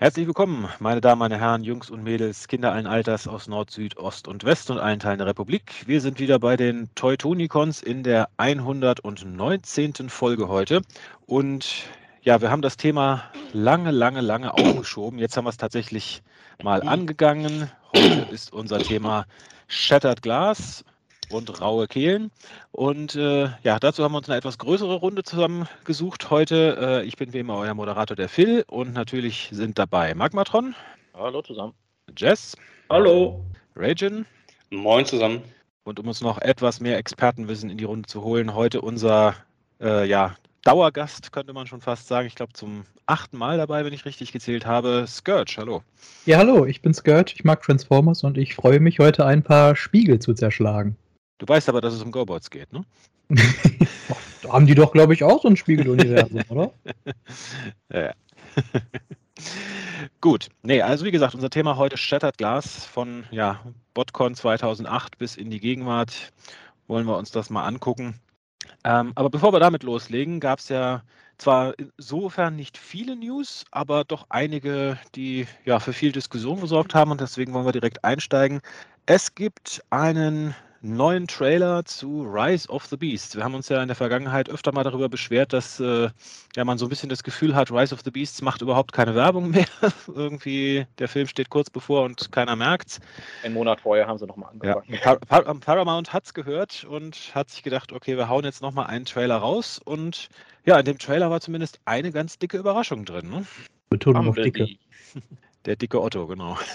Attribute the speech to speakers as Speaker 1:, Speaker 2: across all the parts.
Speaker 1: Herzlich willkommen, meine Damen, meine Herren, Jungs und Mädels, Kinder allen Alters aus Nord, Süd, Ost und West und allen Teilen der Republik. Wir sind wieder bei den Teutonicons in der 119. Folge heute. Und ja, wir haben das Thema lange, lange, lange aufgeschoben. Jetzt haben wir es tatsächlich mal angegangen. Heute ist unser Thema Shattered Glass und raue Kehlen. Und äh, ja, dazu haben wir uns eine etwas größere Runde zusammengesucht heute. Äh, ich bin wie immer euer Moderator, der Phil. Und natürlich sind dabei Magmatron.
Speaker 2: Hallo zusammen.
Speaker 1: Jess.
Speaker 3: Hallo.
Speaker 1: Ragin.
Speaker 3: Moin zusammen.
Speaker 1: Und um uns noch etwas mehr Expertenwissen in die Runde zu holen, heute unser äh, ja, Dauergast, könnte man schon fast sagen. Ich glaube, zum achten Mal dabei, wenn ich richtig gezählt habe. Scourge, hallo.
Speaker 4: Ja, hallo, ich bin Scourge, ich mag Transformers und ich freue mich, heute ein paar Spiegel zu zerschlagen.
Speaker 1: Du weißt aber, dass es um GoBots geht, ne?
Speaker 4: da haben die doch, glaube ich, auch so ein Spiegeluniversum, oder?
Speaker 1: ja. Gut, nee, also wie gesagt, unser Thema heute Shattered Glass von ja, BotCon 2008 bis in die Gegenwart. Wollen wir uns das mal angucken. Ähm, aber bevor wir damit loslegen, gab es ja zwar insofern nicht viele News, aber doch einige, die ja für viel Diskussion gesorgt haben und deswegen wollen wir direkt einsteigen. Es gibt einen neuen Trailer zu Rise of the Beast. Wir haben uns ja in der Vergangenheit öfter mal darüber beschwert, dass äh, ja, man so ein bisschen das Gefühl hat, Rise of the Beasts macht überhaupt keine Werbung mehr. Irgendwie der Film steht kurz bevor und keiner merkt's.
Speaker 2: Ein Monat vorher haben sie nochmal
Speaker 1: angefangen. Ja, Par Par Paramount hat's gehört und hat sich gedacht, okay, wir hauen jetzt nochmal einen Trailer raus und ja, in dem Trailer war zumindest eine ganz dicke Überraschung drin. Ne?
Speaker 4: Betonung auf dicke.
Speaker 1: Der dicke Otto, genau.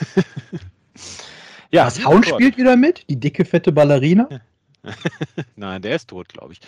Speaker 4: Ja, Was Haun spielt wieder mit? Die dicke, fette Ballerina?
Speaker 1: Nein, der ist tot, glaube ich.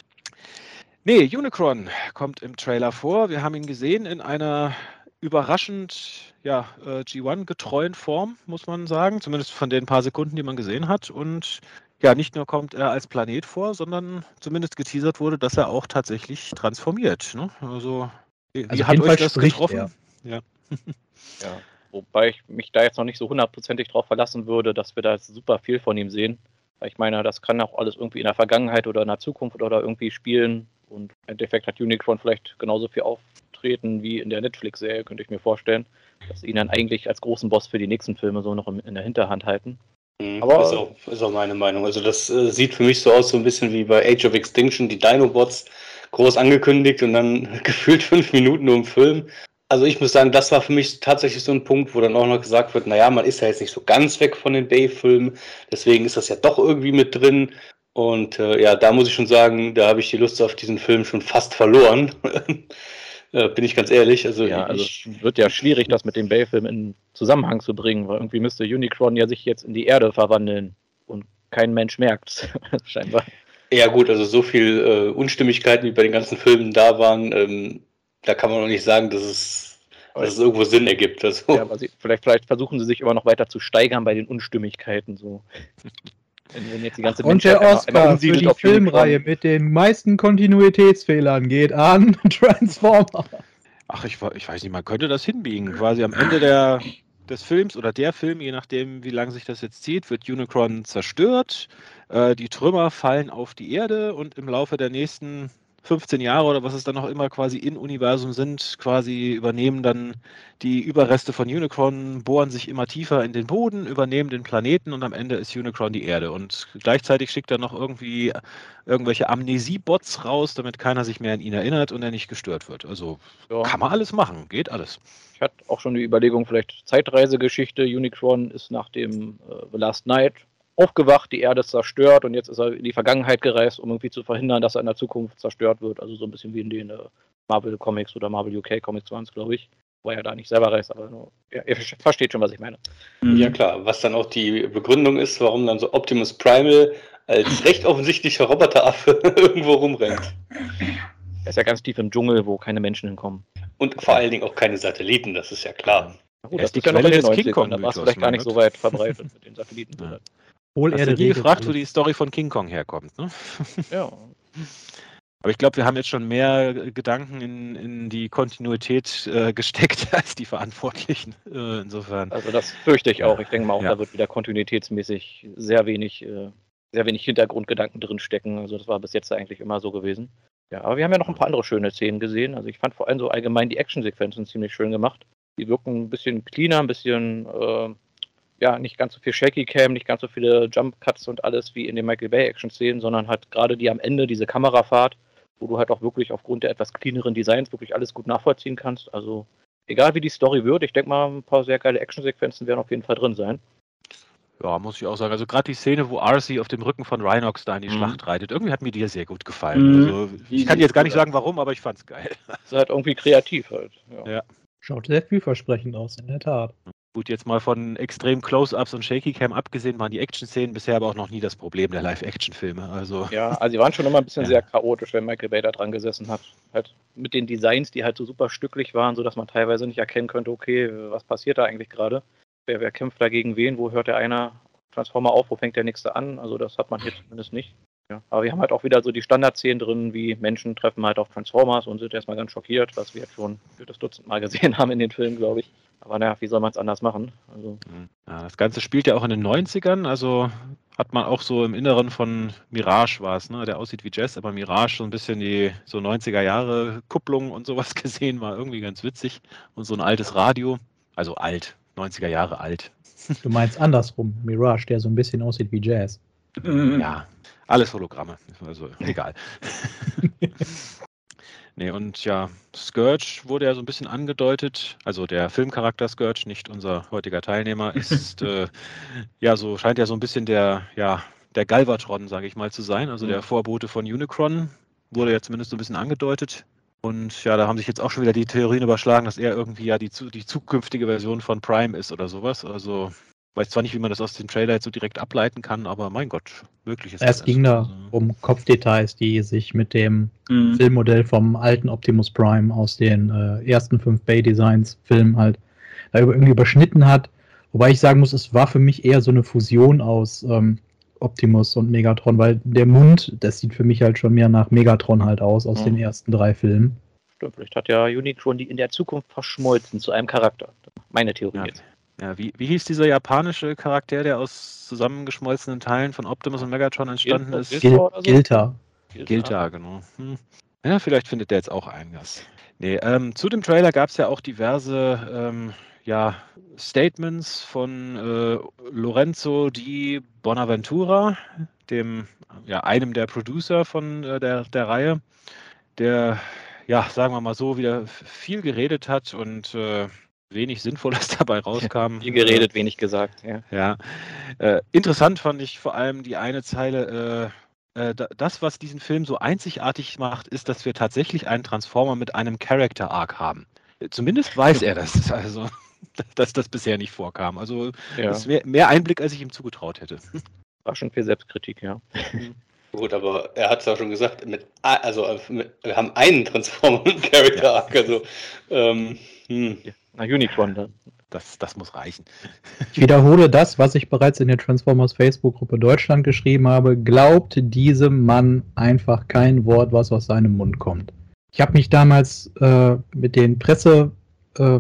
Speaker 1: Nee, Unicron kommt im Trailer vor. Wir haben ihn gesehen in einer überraschend ja, äh, G1-getreuen Form, muss man sagen. Zumindest von den paar Sekunden, die man gesehen hat. Und ja, nicht nur kommt er als Planet vor, sondern zumindest geteasert wurde, dass er auch tatsächlich transformiert. Ne? Also,
Speaker 4: wie also hat euch das getroffen?
Speaker 2: Ja. ja. Wobei ich mich da jetzt noch nicht so hundertprozentig drauf verlassen würde, dass wir da super viel von ihm sehen. Ich meine, das kann auch alles irgendwie in der Vergangenheit oder in der Zukunft oder irgendwie spielen. Und im Endeffekt hat Unicron vielleicht genauso viel Auftreten wie in der Netflix-Serie, könnte ich mir vorstellen. Dass sie ihn dann eigentlich als großen Boss für die nächsten Filme so noch in der Hinterhand halten.
Speaker 3: Mhm, Aber ist auch, ist auch meine Meinung. Also das äh, sieht für mich so aus, so ein bisschen wie bei Age of Extinction, die Dinobots groß angekündigt und dann gefühlt fünf Minuten nur im Film. Also ich muss sagen, das war für mich tatsächlich so ein Punkt, wo dann auch noch gesagt wird, naja, man ist ja jetzt nicht so ganz weg von den Bay-Filmen, deswegen ist das ja doch irgendwie mit drin. Und äh, ja, da muss ich schon sagen, da habe ich die Lust auf diesen Film schon fast verloren. äh, bin ich ganz ehrlich. Also,
Speaker 2: ja, also es wird ja schwierig, das mit dem Bay-Film in Zusammenhang zu bringen, weil irgendwie müsste Unicron ja sich jetzt in die Erde verwandeln und kein Mensch merkt scheinbar.
Speaker 3: Ja gut, also so viel äh, Unstimmigkeiten, wie bei den ganzen Filmen da waren, ähm, da kann man noch nicht sagen, dass es, dass es irgendwo Sinn ergibt. Also.
Speaker 2: Ja, aber sie, vielleicht, vielleicht versuchen sie sich immer noch weiter zu steigern bei den Unstimmigkeiten. So.
Speaker 4: Wenn, jetzt die ganze Ach, und der Oscar für die Filmreihe mit den meisten Kontinuitätsfehlern geht an Transformer.
Speaker 1: Ach, ich, ich weiß nicht, man könnte das hinbiegen. Quasi am Ende der, des Films oder der Film, je nachdem, wie lange sich das jetzt zieht, wird Unicron zerstört. Äh, die Trümmer fallen auf die Erde und im Laufe der nächsten 15 Jahre oder was es dann noch immer quasi in Universum sind, quasi übernehmen dann die Überreste von Unicron, bohren sich immer tiefer in den Boden, übernehmen den Planeten und am Ende ist Unicron die Erde. Und gleichzeitig schickt er noch irgendwie irgendwelche Amnesie-Bots raus, damit keiner sich mehr an ihn erinnert und er nicht gestört wird. Also ja. kann man alles machen, geht alles.
Speaker 2: Ich hatte auch schon die Überlegung, vielleicht Zeitreisegeschichte. Unicron ist nach dem äh, The Last Night aufgewacht, die Erde ist zerstört und jetzt ist er in die Vergangenheit gereist, um irgendwie zu verhindern, dass er in der Zukunft zerstört wird. Also so ein bisschen wie in den äh, Marvel Comics oder Marvel UK Comics waren es, glaube ich. Wo er da nicht selber reist, aber nur, ja, ihr versteht schon, was ich meine.
Speaker 3: Mhm. Ja klar, was dann auch die Begründung ist, warum dann so Optimus Primal als recht offensichtlicher Roboteraffe irgendwo rumrennt.
Speaker 2: Er ist ja ganz tief im Dschungel, wo keine Menschen hinkommen.
Speaker 3: Und vor allen Dingen auch keine Satelliten, das ist ja klar.
Speaker 2: Ja, gut, das die Quelle des King Kong. Da war es vielleicht gar nicht so weit verbreitet mit den Satelliten. Ja.
Speaker 1: Wohl Hast du nie gefragt, wo die Story von King Kong herkommt, ne?
Speaker 2: Ja.
Speaker 1: Aber ich glaube, wir haben jetzt schon mehr Gedanken in, in die Kontinuität äh, gesteckt als die Verantwortlichen. Äh, insofern.
Speaker 2: Also das fürchte ich auch. Ich denke mal auch, ja. da wird wieder kontinuitätsmäßig sehr wenig, äh, sehr wenig Hintergrundgedanken drinstecken. Also das war bis jetzt eigentlich immer so gewesen. Ja, aber wir haben ja noch ein paar andere schöne Szenen gesehen. Also ich fand vor allem so allgemein die Actionsequenzen ziemlich schön gemacht. Die wirken ein bisschen cleaner, ein bisschen, äh, ja, nicht ganz so viel Shaky Cam, nicht ganz so viele Jump Cuts und alles wie in den Michael Bay Action-Szenen, sondern halt gerade die am Ende, diese Kamerafahrt, wo du halt auch wirklich aufgrund der etwas cleaneren Designs wirklich alles gut nachvollziehen kannst. Also, egal wie die Story wird, ich denke mal, ein paar sehr geile Action-Sequenzen werden auf jeden Fall drin sein.
Speaker 1: Ja, muss ich auch sagen. Also gerade die Szene, wo Arcee auf dem Rücken von Rhinox da in die mhm. Schlacht reitet, irgendwie hat mir die sehr gut gefallen. Mhm. Also, ich kann jetzt gar nicht sagen, warum, aber ich fand's geil.
Speaker 2: Das ist halt irgendwie kreativ halt.
Speaker 4: Ja. ja. Schaut sehr vielversprechend aus, in der Tat.
Speaker 1: Gut, jetzt mal von extrem Close-Ups und Shaky Cam abgesehen, waren die Action-Szenen bisher aber auch noch nie das Problem der Live-Action-Filme. Also,
Speaker 2: ja, also sie waren schon immer ein bisschen ja. sehr chaotisch, wenn Michael Bay da dran gesessen hat. Halt mit den Designs, die halt so super stücklich waren, sodass man teilweise nicht erkennen könnte, okay, was passiert da eigentlich gerade? Wer, wer kämpft da gegen wen? Wo hört der einer Transformer auf, wo fängt der nächste an? Also das hat man hier zumindest nicht. Ja. Aber wir haben halt auch wieder so die Standardszenen drin, wie Menschen treffen halt auf Transformers und sind erstmal ganz schockiert, was wir jetzt schon für das Dutzend Mal gesehen haben in den Filmen, glaube ich. Aber naja, wie soll man es anders machen? Also,
Speaker 1: ja, das Ganze spielt ja auch in den 90ern, also hat man auch so im Inneren von Mirage war es, ne? der aussieht wie Jazz, aber Mirage so ein bisschen die so 90er Jahre Kupplung und sowas gesehen, war irgendwie ganz witzig. Und so ein altes Radio, also alt, 90er Jahre alt.
Speaker 4: Du meinst andersrum, Mirage, der so ein bisschen aussieht wie Jazz.
Speaker 1: Ja, alles Hologramme, also egal. nee, und ja, Scourge wurde ja so ein bisschen angedeutet, also der Filmcharakter Scourge, nicht unser heutiger Teilnehmer, ist äh, ja so, scheint ja so ein bisschen der, ja, der Galvatron, sage ich mal, zu sein, also der mhm. Vorbote von Unicron, wurde ja zumindest so ein bisschen angedeutet. Und ja, da haben sich jetzt auch schon wieder die Theorien überschlagen, dass er irgendwie ja die, die zukünftige Version von Prime ist oder sowas. Also weiß zwar nicht, wie man das aus dem Trailer jetzt so direkt ableiten kann, aber mein Gott, möglich ist
Speaker 4: es. Es ging da also, um Kopfdetails, die sich mit dem mhm. Filmmodell vom alten Optimus Prime aus den äh, ersten fünf Bay Designs Filmen halt da irgendwie überschnitten hat. Wobei ich sagen muss, es war für mich eher so eine Fusion aus ähm, Optimus und Megatron, weil der Mund, das sieht für mich halt schon mehr nach Megatron halt aus, aus mhm. den ersten drei Filmen.
Speaker 2: Stimmt, vielleicht hat ja Unicron die in der Zukunft verschmolzen zu einem Charakter. Meine Theorie ja. jetzt.
Speaker 1: Ja, wie, wie hieß dieser japanische Charakter, der aus zusammengeschmolzenen Teilen von Optimus und Megatron entstanden Gil ist?
Speaker 4: Gil so? Gilta.
Speaker 1: Gilta, genau. Hm. Ja, vielleicht findet der jetzt auch Einlass. Nee, ähm, zu dem Trailer gab es ja auch diverse ähm, ja, Statements von äh, Lorenzo di Bonaventura, dem, ja, einem der Producer von äh, der, der Reihe, der, ja, sagen wir mal so, wieder viel geredet hat und äh, wenig Sinnvolles dabei rauskam.
Speaker 2: Viel geredet, wenig gesagt, ja.
Speaker 1: Ja. Äh, interessant fand ich vor allem die eine Zeile, äh, äh, das, was diesen Film so einzigartig macht, ist, dass wir tatsächlich einen Transformer mit einem Character Arc haben. Zumindest weiß er das. Also dass das bisher nicht vorkam. Also ja. das wäre mehr Einblick, als ich ihm zugetraut hätte.
Speaker 2: War schon viel Selbstkritik, ja.
Speaker 3: Gut, aber er hat es ja schon gesagt, mit, also mit, wir haben einen Transformer mit Character Arc. Ja. Also, ähm,
Speaker 2: hm. ja. Na, Unicron dann.
Speaker 1: Das, das muss reichen.
Speaker 4: Ich wiederhole das, was ich bereits in der Transformers Facebook-Gruppe Deutschland geschrieben habe. Glaubt diesem Mann einfach kein Wort, was aus seinem Mund kommt. Ich habe mich damals äh, mit den Presse äh,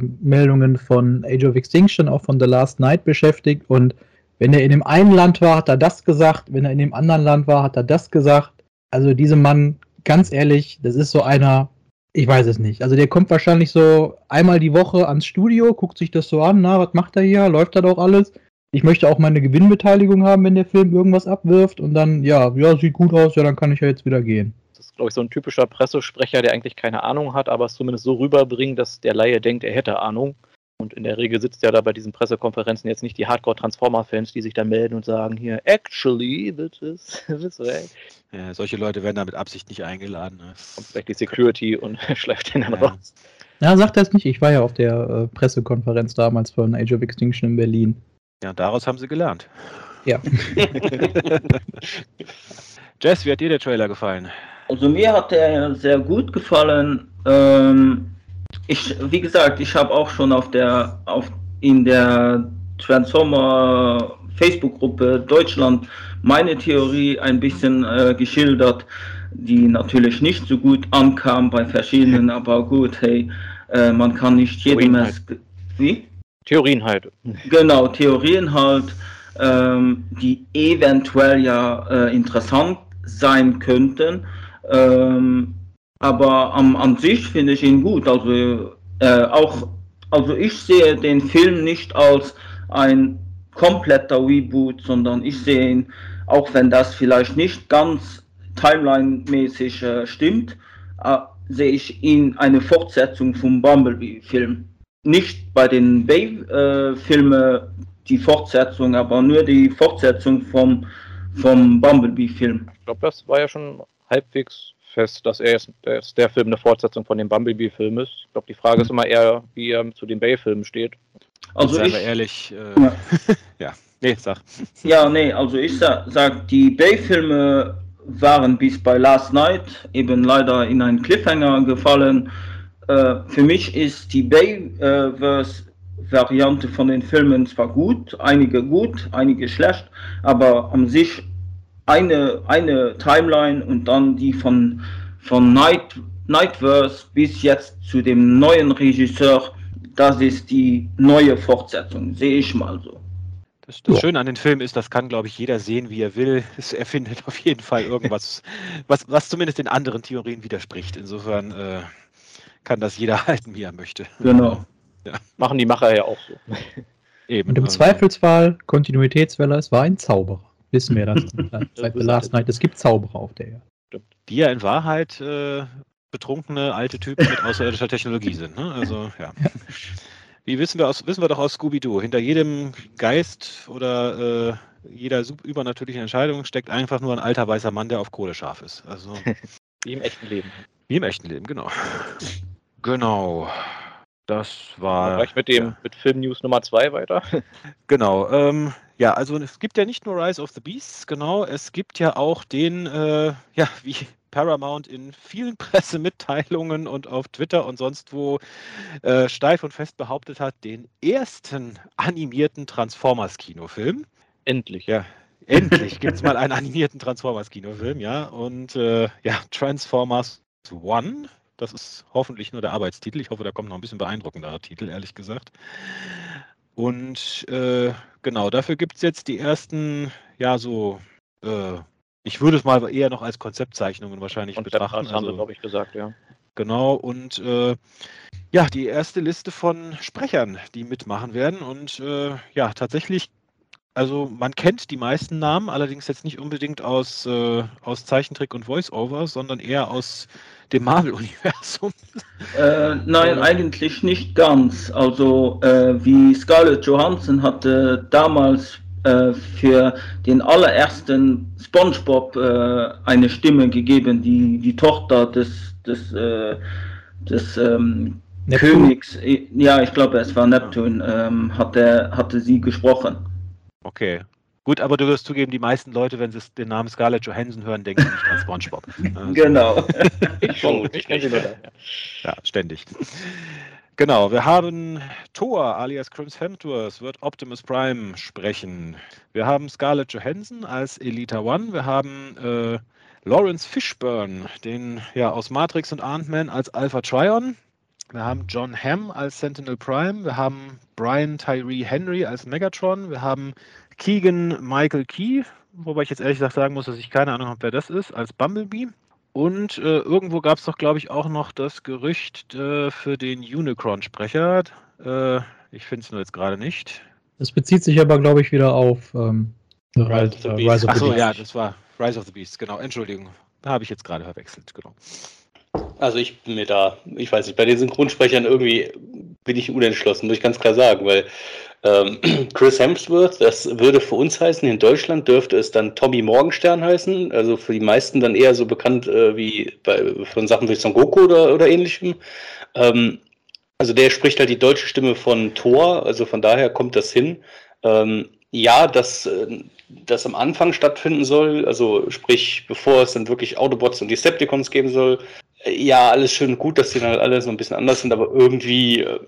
Speaker 4: von Age of Extinction, auch von The Last Night beschäftigt. Und wenn er in dem einen Land war, hat er das gesagt. Wenn er in dem anderen Land war, hat er das gesagt. Also diesem Mann, ganz ehrlich, das ist so einer, ich weiß es nicht. Also der kommt wahrscheinlich so einmal die Woche ans Studio, guckt sich das so an, na, was macht er hier? Läuft da doch alles? Ich möchte auch meine Gewinnbeteiligung haben, wenn der Film irgendwas abwirft und dann, ja, ja, sieht gut aus, ja, dann kann ich ja jetzt wieder gehen
Speaker 2: glaube ich, so ein typischer Pressesprecher, der eigentlich keine Ahnung hat, aber es zumindest so rüberbringt, dass der Laie denkt, er hätte Ahnung. Und in der Regel sitzt ja da bei diesen Pressekonferenzen jetzt nicht die Hardcore-Transformer-Fans, die sich da melden und sagen hier, actually, this is this way.
Speaker 1: Ja, solche Leute werden da mit Absicht nicht eingeladen. Ne?
Speaker 2: Kommt vielleicht die Security und schleift den dann ja. raus.
Speaker 4: Ja, sagt er es nicht. Ich war ja auf der äh, Pressekonferenz damals von Age of Extinction in Berlin.
Speaker 1: Ja, daraus haben sie gelernt.
Speaker 4: Ja.
Speaker 1: Jess, wie hat dir der Trailer gefallen?
Speaker 5: Also mir hat er sehr gut gefallen. Ähm, ich, wie gesagt, ich habe auch schon auf der, auf, in der Transformer Facebook-Gruppe Deutschland meine Theorie ein bisschen äh, geschildert, die natürlich nicht so gut ankam bei verschiedenen, aber gut, hey, äh, man kann nicht jedem es.
Speaker 2: Wie? Theorien halt.
Speaker 5: Genau, Theorien halt, ähm, die eventuell ja äh, interessant sein könnten. Ähm, aber am, an sich finde ich ihn gut. Also äh, auch also ich sehe den Film nicht als ein kompletter Reboot, sondern ich sehe ihn, auch wenn das vielleicht nicht ganz timeline-mäßig äh, stimmt, äh, sehe ich ihn eine Fortsetzung vom Bumblebee-Film. Nicht bei den Bay-Filmen äh, die Fortsetzung, aber nur die Fortsetzung vom, vom Bumblebee-Film.
Speaker 2: Ich glaube, das war ja schon halbwegs fest, dass er jetzt, dass der Film eine Fortsetzung von dem Bumblebee-Film ist. Ich glaube, die Frage ist immer eher, wie er zu den Bay-Filmen steht.
Speaker 1: Also Seien wir ehrlich, äh, ja. ja. Nee, sag.
Speaker 5: Ja, nee, also ich sag, sag die Bay-Filme waren bis bei Last Night eben leider in einen Cliffhanger gefallen. Äh, für mich ist die Bay-Variante von den Filmen zwar gut, einige gut, einige schlecht, aber an sich eine, eine Timeline und dann die von, von Night, Nightverse bis jetzt zu dem neuen Regisseur, das ist die neue Fortsetzung, sehe ich mal so.
Speaker 1: Das, das ja. Schöne an den Film ist, das kann, glaube ich, jeder sehen, wie er will. Es, er findet auf jeden Fall irgendwas, was, was zumindest den anderen Theorien widerspricht. Insofern äh, kann das jeder halten, wie er möchte.
Speaker 5: Genau.
Speaker 2: Ja. Machen die Macher ja auch so.
Speaker 4: Eben. Und im also. Zweifelsfall, Kontinuitätswelle, es war ein Zauberer. Wissen wir das seit The Last Night. Es gibt Zauberer auf der Erde.
Speaker 1: Die ja in Wahrheit äh, betrunkene alte Typen mit außerirdischer Technologie sind. Ne? Also, ja. ja. Wie wissen wir, aus, wissen wir doch aus Scooby-Doo, hinter jedem Geist oder äh, jeder übernatürlichen Entscheidung steckt einfach nur ein alter weißer Mann, der auf Kohle scharf ist. Also,
Speaker 2: wie im echten Leben.
Speaker 1: Wie im echten Leben, genau. Genau. Das war.
Speaker 2: War ich mit dem ja. mit Film News Nummer 2 weiter?
Speaker 1: Genau. Ähm, ja, also es gibt ja nicht nur Rise of the Beasts, genau, es gibt ja auch den, äh, ja, wie Paramount in vielen Pressemitteilungen und auf Twitter und sonst wo äh, steif und fest behauptet hat, den ersten animierten Transformers-Kinofilm.
Speaker 2: Endlich.
Speaker 1: Ja, endlich gibt es mal einen animierten Transformers-Kinofilm, ja. Und äh, ja, Transformers One, das ist hoffentlich nur der Arbeitstitel. Ich hoffe, da kommt noch ein bisschen beeindruckender Titel, ehrlich gesagt. Und äh, genau, dafür gibt es jetzt die ersten, ja, so äh, ich würde es mal eher noch als Konzeptzeichnungen wahrscheinlich Konzept betrachten.
Speaker 2: Also, glaube ich, gesagt, ja.
Speaker 1: Genau, und äh, ja, die erste Liste von Sprechern, die mitmachen werden. Und äh, ja, tatsächlich, also man kennt die meisten Namen, allerdings jetzt nicht unbedingt aus, äh, aus Zeichentrick und Voice-Over, sondern eher aus dem Marvel-Universum.
Speaker 5: Äh, nein, eigentlich nicht ganz. Also äh, wie Scarlett Johansson hatte damals äh, für den allerersten SpongeBob äh, eine Stimme gegeben, die die Tochter des, des, äh, des ähm, Königs, ja, ich glaube, es war Neptun, ähm, hatte, hatte sie gesprochen.
Speaker 1: Okay. Gut, aber du wirst zugeben, die meisten Leute, wenn sie den Namen Scarlett Johansson hören, denken nicht an SpongeBob.
Speaker 5: Also, genau.
Speaker 1: ich schon, ich kenne sie nur. Ja, ständig. Genau, wir haben Thor alias Crims Hemsworth wird Optimus Prime sprechen. Wir haben Scarlett Johansson als Elita One. Wir haben äh, Lawrence Fishburne, den ja aus Matrix und Ant-Man als Alpha Trion. Wir haben John Hamm als Sentinel Prime. Wir haben Brian Tyree Henry als Megatron. Wir haben Keegan Michael Key, wobei ich jetzt ehrlich gesagt sagen muss, dass ich keine Ahnung habe, wer das ist, als Bumblebee. Und äh, irgendwo gab es doch, glaube ich, auch noch das Gerücht äh, für den Unicron-Sprecher. Äh, ich finde es nur jetzt gerade nicht.
Speaker 4: Das bezieht sich aber, glaube ich, wieder auf ähm,
Speaker 1: Rise, of the Beast. Rise of Achso, ja, das war Rise of the Beast, genau. Entschuldigung, da habe ich jetzt gerade verwechselt, genau.
Speaker 3: Also ich bin mir da, ich weiß nicht, bei den Synchronsprechern irgendwie bin ich unentschlossen, muss ich ganz klar sagen, weil ähm, Chris Hemsworth, das würde für uns heißen, in Deutschland dürfte es dann Tommy Morgenstern heißen, also für die meisten dann eher so bekannt äh, wie bei, von Sachen wie Son Goku oder, oder ähnlichem. Ähm, also der spricht halt die deutsche Stimme von Thor, also von daher kommt das hin. Ähm, ja, dass äh, das am Anfang stattfinden soll, also sprich, bevor es dann wirklich Autobots und Decepticons geben soll, ja, alles schön gut, dass die dann halt alle so ein bisschen anders sind, aber irgendwie äh,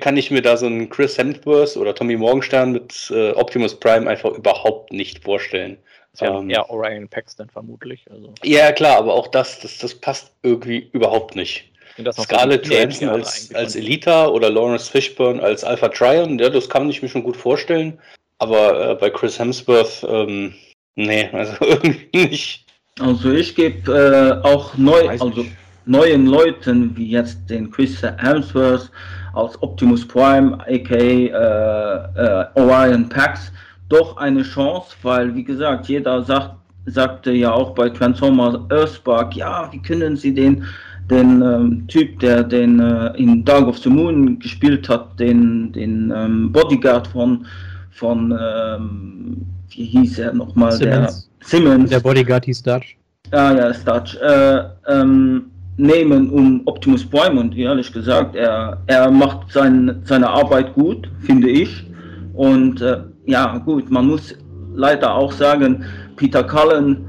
Speaker 3: kann ich mir da so einen Chris Hemsworth oder Tommy Morgenstern mit äh, Optimus Prime einfach überhaupt nicht vorstellen.
Speaker 2: Ja, ähm, eher Orion Paxton vermutlich. Also.
Speaker 3: Ja, klar, aber auch das, das, das passt irgendwie überhaupt nicht. Scarlett Johansson als, als Elita oder Lawrence Fishburne als Alpha Trion, ja, das kann ich mir schon gut vorstellen. Aber äh, bei Chris Hemsworth, ähm, nee, also irgendwie nicht.
Speaker 5: Also ich gebe äh, auch neu, also neuen Leuten wie jetzt den Chris Hemsworth als Optimus Prime, aka äh, äh, Orion Pax, doch eine Chance, weil, wie gesagt, jeder sagt, sagte ja auch bei Transformers Earthspark, ja, wie können sie den, den ähm, Typ, der den äh, in Dark of the Moon gespielt hat, den, den ähm, Bodyguard von, von ähm, wie hieß er nochmal,
Speaker 4: Simmons.
Speaker 5: der Simmons.
Speaker 4: Der Bodyguard hieß Dutch.
Speaker 5: Ja, ja, ist Dutch. Äh, ähm, nehmen um Optimus Prime und ehrlich gesagt, er, er macht sein, seine Arbeit gut, finde ich. Und äh, ja, gut, man muss leider auch sagen, Peter Cullen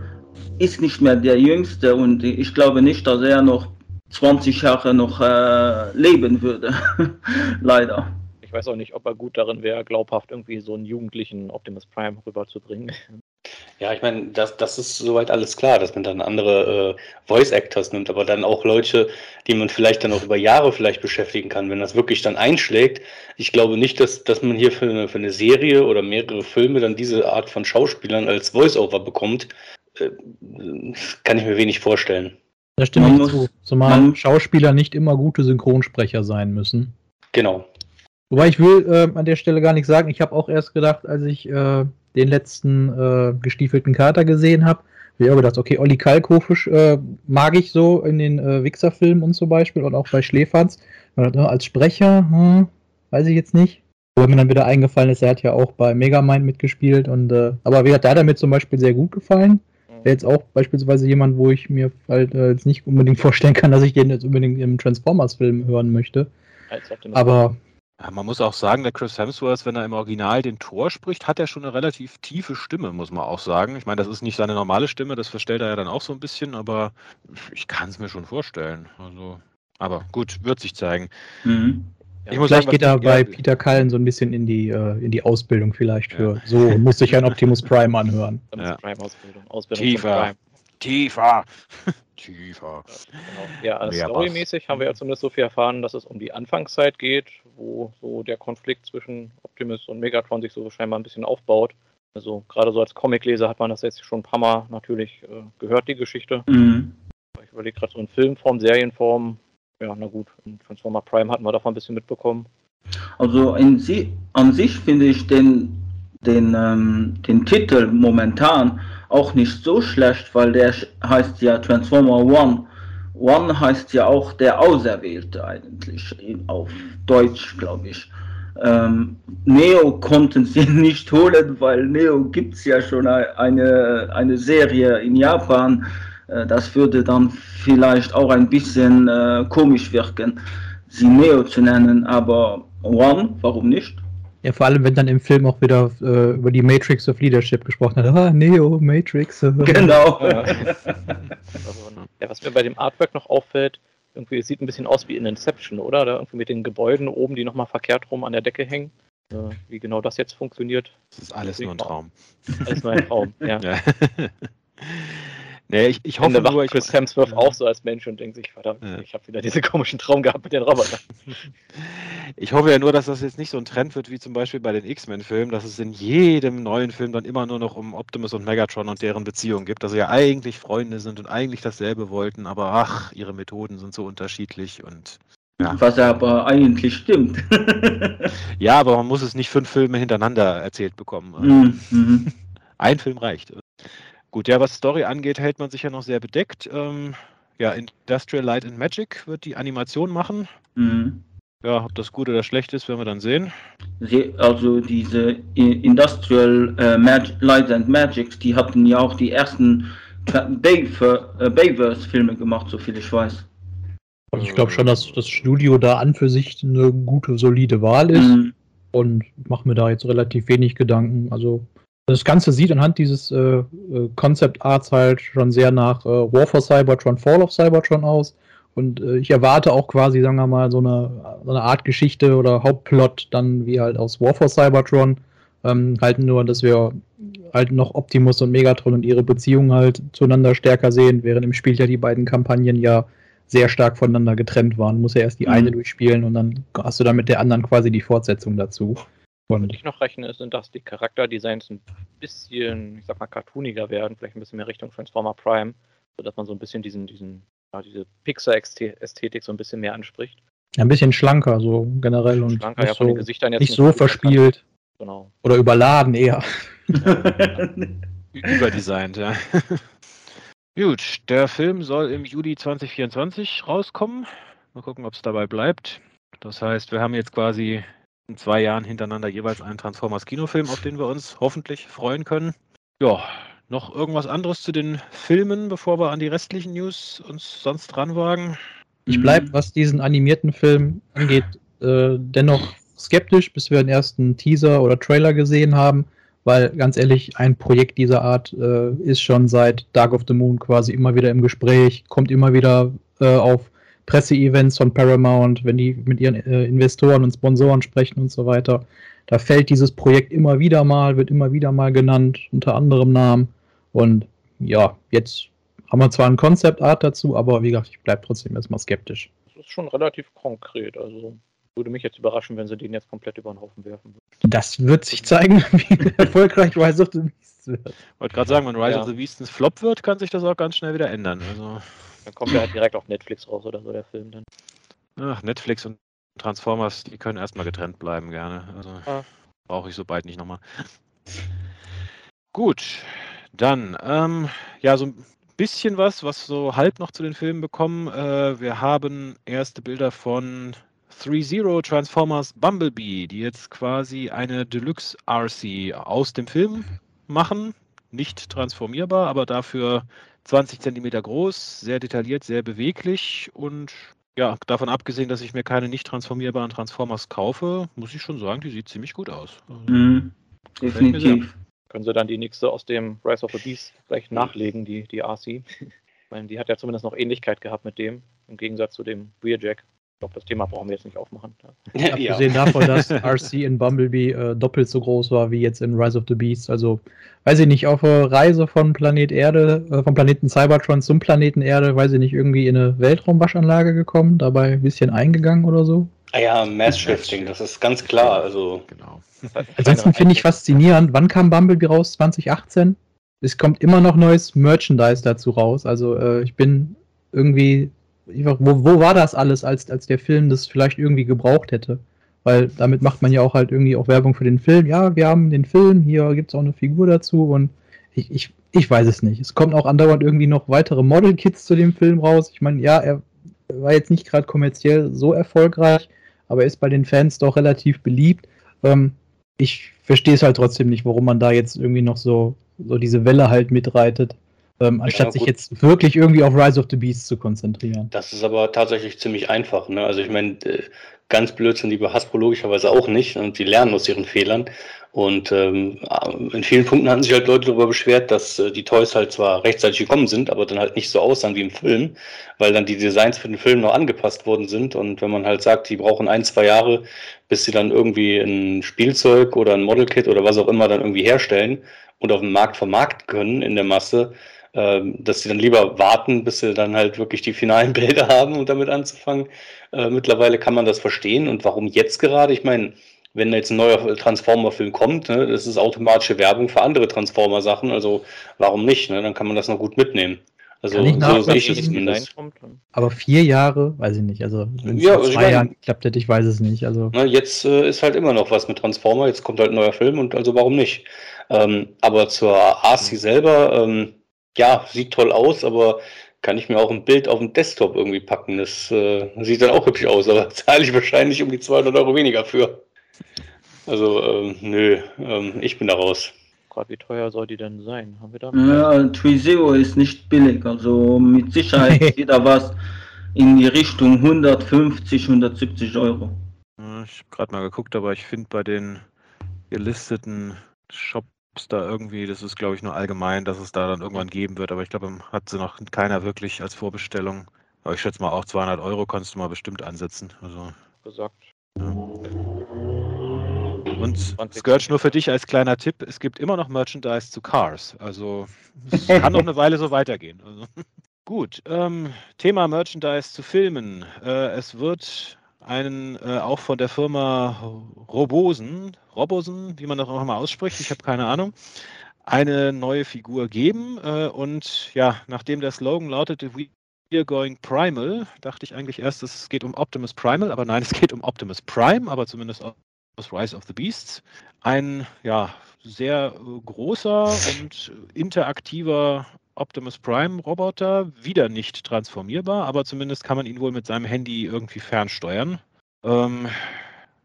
Speaker 5: ist nicht mehr der Jüngste und ich glaube nicht, dass er noch 20 Jahre noch äh, leben würde. leider.
Speaker 2: Ich weiß auch nicht, ob er gut darin wäre, glaubhaft irgendwie so einen jugendlichen Optimus Prime rüberzubringen.
Speaker 3: Ja, ich meine, das, das ist soweit alles klar, dass man dann andere äh, Voice Actors nimmt, aber dann auch Leute, die man vielleicht dann auch über Jahre vielleicht beschäftigen kann, wenn das wirklich dann einschlägt. Ich glaube nicht, dass, dass man hier für eine, für eine Serie oder mehrere Filme dann diese Art von Schauspielern als Voice-Over bekommt. Äh, kann ich mir wenig vorstellen.
Speaker 4: Da stimme
Speaker 5: Man
Speaker 4: ich
Speaker 5: muss-
Speaker 4: zu. Zumal
Speaker 5: man-
Speaker 4: Schauspieler nicht immer gute Synchronsprecher sein müssen.
Speaker 3: Genau.
Speaker 4: Wobei ich will äh, an der Stelle gar nicht sagen, ich habe auch erst gedacht, als ich äh, den letzten äh, gestiefelten Kater gesehen habe, habe ich auch gedacht, okay, Olli Kalkofe äh, mag ich so in den äh, Wichser-Filmen und zum Beispiel und auch bei dachte, oh, als Sprecher, hm, weiß ich jetzt nicht. Wo mir dann wieder eingefallen ist, er hat ja auch bei Megamind mitgespielt und äh, aber wie hat da damit zum Beispiel sehr gut gefallen? Wäre jetzt auch beispielsweise jemand, wo ich mir halt äh, jetzt nicht unbedingt vorstellen kann, dass ich den jetzt unbedingt im Transformers-Film hören möchte. Aber
Speaker 1: Ja, man muss auch sagen, der Chris Hemsworth, wenn er im Original den Tor spricht, hat er schon eine relativ tiefe Stimme, muss man auch sagen. Ich meine, das ist nicht seine normale Stimme, das verstellt er ja dann auch so ein bisschen, aber ich kann es mir schon vorstellen. Also, aber gut, wird sich zeigen.
Speaker 5: Mhm.
Speaker 1: Ich muss
Speaker 4: vielleicht
Speaker 1: sagen,
Speaker 4: geht er bei
Speaker 1: ja,
Speaker 4: Peter Cullen so ein bisschen in die, äh, in die Ausbildung vielleicht für. So muss sich ein Optimus Prime anhören.
Speaker 1: Ja.
Speaker 2: Prime Ausbildung. Ausbildung
Speaker 1: Tiefer. Tiefer. Tiefer.
Speaker 2: Genau. Ja, also storymäßig haben wir ja zumindest so viel erfahren, dass es um die Anfangszeit geht, wo so der Konflikt zwischen Optimus und Megatron sich so scheinbar ein bisschen aufbaut. Also gerade so als Comicleser hat man das jetzt schon ein paar Mal natürlich äh, gehört, die Geschichte.
Speaker 5: Mhm.
Speaker 2: Ich überlege gerade so in Filmform, Serienform. Ja, na gut, in Transformer Prime hatten wir davon ein bisschen mitbekommen.
Speaker 5: Also in si an sich finde ich den, den, ähm, den Titel momentan auch nicht so schlecht, weil der heißt ja Transformer One. One heißt ja auch der Auserwählte eigentlich auf Deutsch, glaube ich. Ähm, Neo konnten sie nicht holen, weil Neo gibt es ja schon ei- eine, eine Serie in Japan. Äh, Das würde dann vielleicht auch ein bisschen äh, komisch wirken, sie Neo zu nennen, aber One, warum nicht?
Speaker 4: Ja, vor allem, wenn dann im Film auch wieder äh, über die Matrix of Leadership gesprochen hat. Ah, Neo, Matrix. Äh.
Speaker 5: Genau.
Speaker 2: Ja, was mir bei dem Artwork noch auffällt, irgendwie es sieht ein bisschen aus wie in Inception, oder? Da irgendwie mit den Gebäuden oben, die nochmal verkehrt rum an der Decke hängen. Äh, wie genau das jetzt funktioniert,
Speaker 1: Das ist alles nur ein Traum.
Speaker 2: alles nur ein Traum. Ja.
Speaker 1: Ja. Nee, ich, ich hoffe nur, ich,
Speaker 2: Chris Hemsworth auch so als Mensch und denkt sich, verdammt,
Speaker 1: Ja.
Speaker 2: ich habe wieder diesen komischen Traum gehabt mit den Robotern.
Speaker 1: ich hoffe ja nur, dass das jetzt nicht so ein Trend wird wie zum Beispiel bei den X-Men-Filmen, dass es in jedem neuen Film dann immer nur noch um Optimus und Megatron und deren Beziehung gibt, dass sie ja eigentlich Freunde sind und eigentlich dasselbe wollten, aber ach, ihre Methoden sind so unterschiedlich und Ja.
Speaker 5: Was aber eigentlich stimmt.
Speaker 1: ja, aber man muss es nicht fünf Filme hintereinander erzählt bekommen.
Speaker 5: Mhm, mhm.
Speaker 1: Ein Film reicht. Gut, ja, was Story angeht, hält man sich ja noch sehr bedeckt. Ähm, ja, Industrial Light and Magic wird die Animation machen.
Speaker 5: Mhm.
Speaker 1: Ja, ob das gut oder schlecht ist, werden wir dann sehen.
Speaker 5: Also diese Industrial äh, Mag Light and Magics, die hatten ja auch die ersten äh, Bayverse-Filme gemacht, so viel ich weiß.
Speaker 4: Also ich glaube schon, dass das Studio da an für sich eine gute, solide Wahl ist
Speaker 5: Mhm.
Speaker 4: und mache mir da jetzt relativ wenig Gedanken. Also das Ganze sieht anhand dieses äh, äh, Concept Arts halt schon sehr nach äh, War for Cybertron, Fall of Cybertron aus. Und äh, ich erwarte auch quasi, sagen wir mal, so eine, so eine Art Geschichte oder Hauptplot dann wie halt aus War for Cybertron. Ähm, halt nur, dass wir halt noch Optimus und Megatron und ihre Beziehung halt zueinander stärker sehen, während im Spiel ja die beiden Kampagnen ja sehr stark voneinander getrennt waren. Du musst ja erst die
Speaker 5: Mhm.
Speaker 4: eine durchspielen und dann hast du dann mit der anderen quasi die Fortsetzung dazu.
Speaker 2: Was
Speaker 4: Und
Speaker 2: ich noch rechne, sind, dass die Charakterdesigns ein bisschen, ich sag mal, cartooniger werden, vielleicht ein bisschen mehr Richtung Transformer Prime, sodass man so ein bisschen diesen, diesen, ja, diese Pixar-Ästhetik so ein bisschen mehr anspricht.
Speaker 4: Ein bisschen schlanker, so generell und
Speaker 2: Schlanker,
Speaker 4: nicht
Speaker 2: ja, von den
Speaker 4: so,
Speaker 2: Gesichtern jetzt
Speaker 4: nicht
Speaker 2: nicht
Speaker 4: so verspielt
Speaker 2: Genau.
Speaker 4: oder überladen eher.
Speaker 1: Überdesignt, ja. Gut, der Film soll im Juli 2024 rauskommen. Mal gucken, ob es dabei bleibt. Das heißt, wir haben jetzt quasi in zwei Jahren hintereinander jeweils einen Transformers-Kinofilm, auf den wir uns hoffentlich freuen können. Ja, noch irgendwas anderes zu den Filmen, bevor wir an die restlichen News uns sonst dran wagen?
Speaker 4: Ich bleibe, was diesen animierten Film angeht, äh, dennoch skeptisch, bis wir den ersten Teaser oder Trailer gesehen haben, weil ganz ehrlich, ein Projekt dieser Art äh, ist schon seit Dark of the Moon quasi immer wieder im Gespräch, kommt immer wieder äh, auf Presseevents von Paramount, wenn die mit ihren äh, Investoren und Sponsoren sprechen und so weiter. Da fällt dieses Projekt immer wieder mal, wird immer wieder mal genannt, unter anderem Namen. Und ja, jetzt haben wir zwar ein Concept Art dazu, aber wie gesagt, ich bleibe trotzdem erstmal skeptisch.
Speaker 2: Das ist schon relativ konkret. Also würde mich jetzt überraschen, wenn sie den jetzt komplett über den Haufen werfen würden.
Speaker 4: Das wird sich zeigen, wie erfolgreich Rise of the Beasts wird.
Speaker 1: wollte gerade sagen, wenn Rise
Speaker 2: Ja.
Speaker 1: of the Beasts ein Flop wird, kann sich das auch ganz schnell wieder ändern. Also,
Speaker 2: Dann kommt er halt direkt auf Netflix raus oder so, der Film dann.
Speaker 1: ach, Netflix und Transformers, die können erstmal getrennt bleiben, gerne. Also,
Speaker 2: Ja.
Speaker 1: brauche ich so bald nicht nochmal. Gut, dann, ähm, ja, so ein bisschen was, was so halb noch zu den Filmen bekommen. Äh, wir haben erste Bilder von 3-Zero Transformers Bumblebee, die jetzt quasi eine Deluxe RC aus dem Film machen. Nicht transformierbar, aber dafür 20 Zentimeter groß, sehr detailliert, sehr beweglich und ja, davon abgesehen, dass ich mir keine nicht transformierbaren Transformers kaufe, muss ich schon sagen, die sieht ziemlich gut aus. Also, mir
Speaker 5: Definitiv.
Speaker 2: Können sie dann die nächste aus dem Rise of the Beast gleich nachlegen, die, die RC. Meine, die hat ja zumindest noch Ähnlichkeit gehabt mit dem, im Gegensatz zu dem Rearjack. Ich glaube, das Thema brauchen wir jetzt nicht aufmachen. Ja.
Speaker 4: Abgesehen davon, dass RC in Bumblebee äh, doppelt so groß war wie jetzt in Rise of the Beasts. Also, weiß ich nicht, auf der Reise von Planet Erde, äh, vom Planeten Cybertron zum Planeten Erde, weiß ich nicht, irgendwie in eine Weltraumwaschanlage gekommen, dabei ein bisschen eingegangen oder so.
Speaker 3: Ah ja, Mass Shifting, das ist ganz klar. Also,
Speaker 1: genau.
Speaker 4: Ansonsten
Speaker 2: kleinerer
Speaker 4: finde ich faszinierend, wann kam Bumblebee raus? 2018? Es kommt immer noch neues Merchandise dazu raus. Also äh, ich bin irgendwie, wo, wo war das alles, als, als der Film das vielleicht irgendwie gebraucht hätte? Weil damit macht man ja auch halt irgendwie auch Werbung für den Film. Ja, wir haben den Film, hier gibt es auch eine Figur dazu und ich, ich, ich weiß es nicht. Es kommen auch andauernd irgendwie noch weitere Model-Kits zu dem Film raus. Ich meine, ja, er war jetzt nicht gerade kommerziell so erfolgreich, aber er ist bei den Fans doch relativ beliebt. Ähm, ich verstehe es halt trotzdem nicht, warum man da jetzt irgendwie noch so, so diese Welle halt mitreitet, ähm, anstatt sich
Speaker 3: gut.
Speaker 4: jetzt wirklich irgendwie auf Rise of the Beasts zu konzentrieren.
Speaker 3: das ist aber tatsächlich ziemlich einfach. Ne? Also ich meine, äh, ganz blöd sind die bei Hasbro logischerweise auch nicht und die lernen aus ihren Fehlern. Und ähm, in vielen Punkten hatten sich halt Leute darüber beschwert, dass äh, die Toys halt zwar rechtzeitig gekommen sind, aber dann halt nicht so aussahen wie im Film, weil dann die Designs für den Film noch angepasst worden sind. Und wenn man halt sagt, die brauchen ein, zwei Jahre, bis sie dann irgendwie ein Spielzeug oder ein Modelkit oder was auch immer dann irgendwie herstellen und auf dem Markt vermarkten können in der Masse, dass sie dann lieber warten, bis sie dann halt wirklich die finalen Bilder haben, um damit anzufangen. Äh, mittlerweile kann man das verstehen. Und warum jetzt gerade? Ich meine, wenn jetzt ein neuer Transformer-Film kommt, ne, das ist automatische Werbung für andere Transformer-Sachen. Also warum nicht? Ne? Dann kann man das noch gut mitnehmen. Also
Speaker 4: Kann ich
Speaker 3: so sehe ich es zumindest.
Speaker 4: Aber vier Jahre, weiß ich nicht. Also, wenn es
Speaker 3: Ja, also ich
Speaker 4: zwei
Speaker 3: mein-
Speaker 4: Jahren geklappt hätte, ich weiß es nicht. Also,
Speaker 3: Ne, jetzt äh, ist halt immer noch was mit Transformer, jetzt kommt halt ein neuer Film und also warum nicht? Ähm, aber zur RC selber, ähm, ja, sieht toll aus, aber kann ich mir auch ein Bild auf dem Desktop irgendwie packen. Das äh, sieht dann auch hübsch aus, aber zahle ich wahrscheinlich um die 200 Euro weniger für. Also, ähm, nö, ähm, ich bin da raus.
Speaker 2: Gerade wie teuer soll die denn sein? Haben wir da?
Speaker 5: Ja, Trizero ist nicht billig, also mit Sicherheit geht da was in die Richtung 150, 170 Euro.
Speaker 1: Ich habe gerade mal geguckt, aber ich finde bei den gelisteten Shops da irgendwie, das ist glaube ich nur allgemein, dass es da dann irgendwann geben wird, aber ich glaube, hat sie noch keiner wirklich als Vorbestellung. Aber ich schätze mal auch 200 Euro kannst du mal bestimmt ansetzen. Also,
Speaker 2: gesagt.
Speaker 1: ja. Und
Speaker 2: 20
Speaker 1: Scourge nur für dich als kleiner Tipp, es gibt immer noch Merchandise zu Cars. Also es kann noch eine Weile so weitergehen. Also, gut, ähm, Thema Merchandise zu Filmen. Äh, es wird einen äh, auch von der Firma Robosen, Robosen, wie man das auch immer ausspricht, ich habe keine Ahnung, eine neue Figur geben. Äh, und ja, nachdem der Slogan lautete, We Here Going Primal. Dachte ich eigentlich erst, es geht um Optimus Primal, aber nein, es geht um Optimus Prime, aber zumindest aus Rise of the Beasts. Ein ja, sehr äh, großer und interaktiver Optimus Prime Roboter, wieder nicht transformierbar, aber zumindest kann man ihn wohl mit seinem Handy irgendwie fernsteuern. Ähm,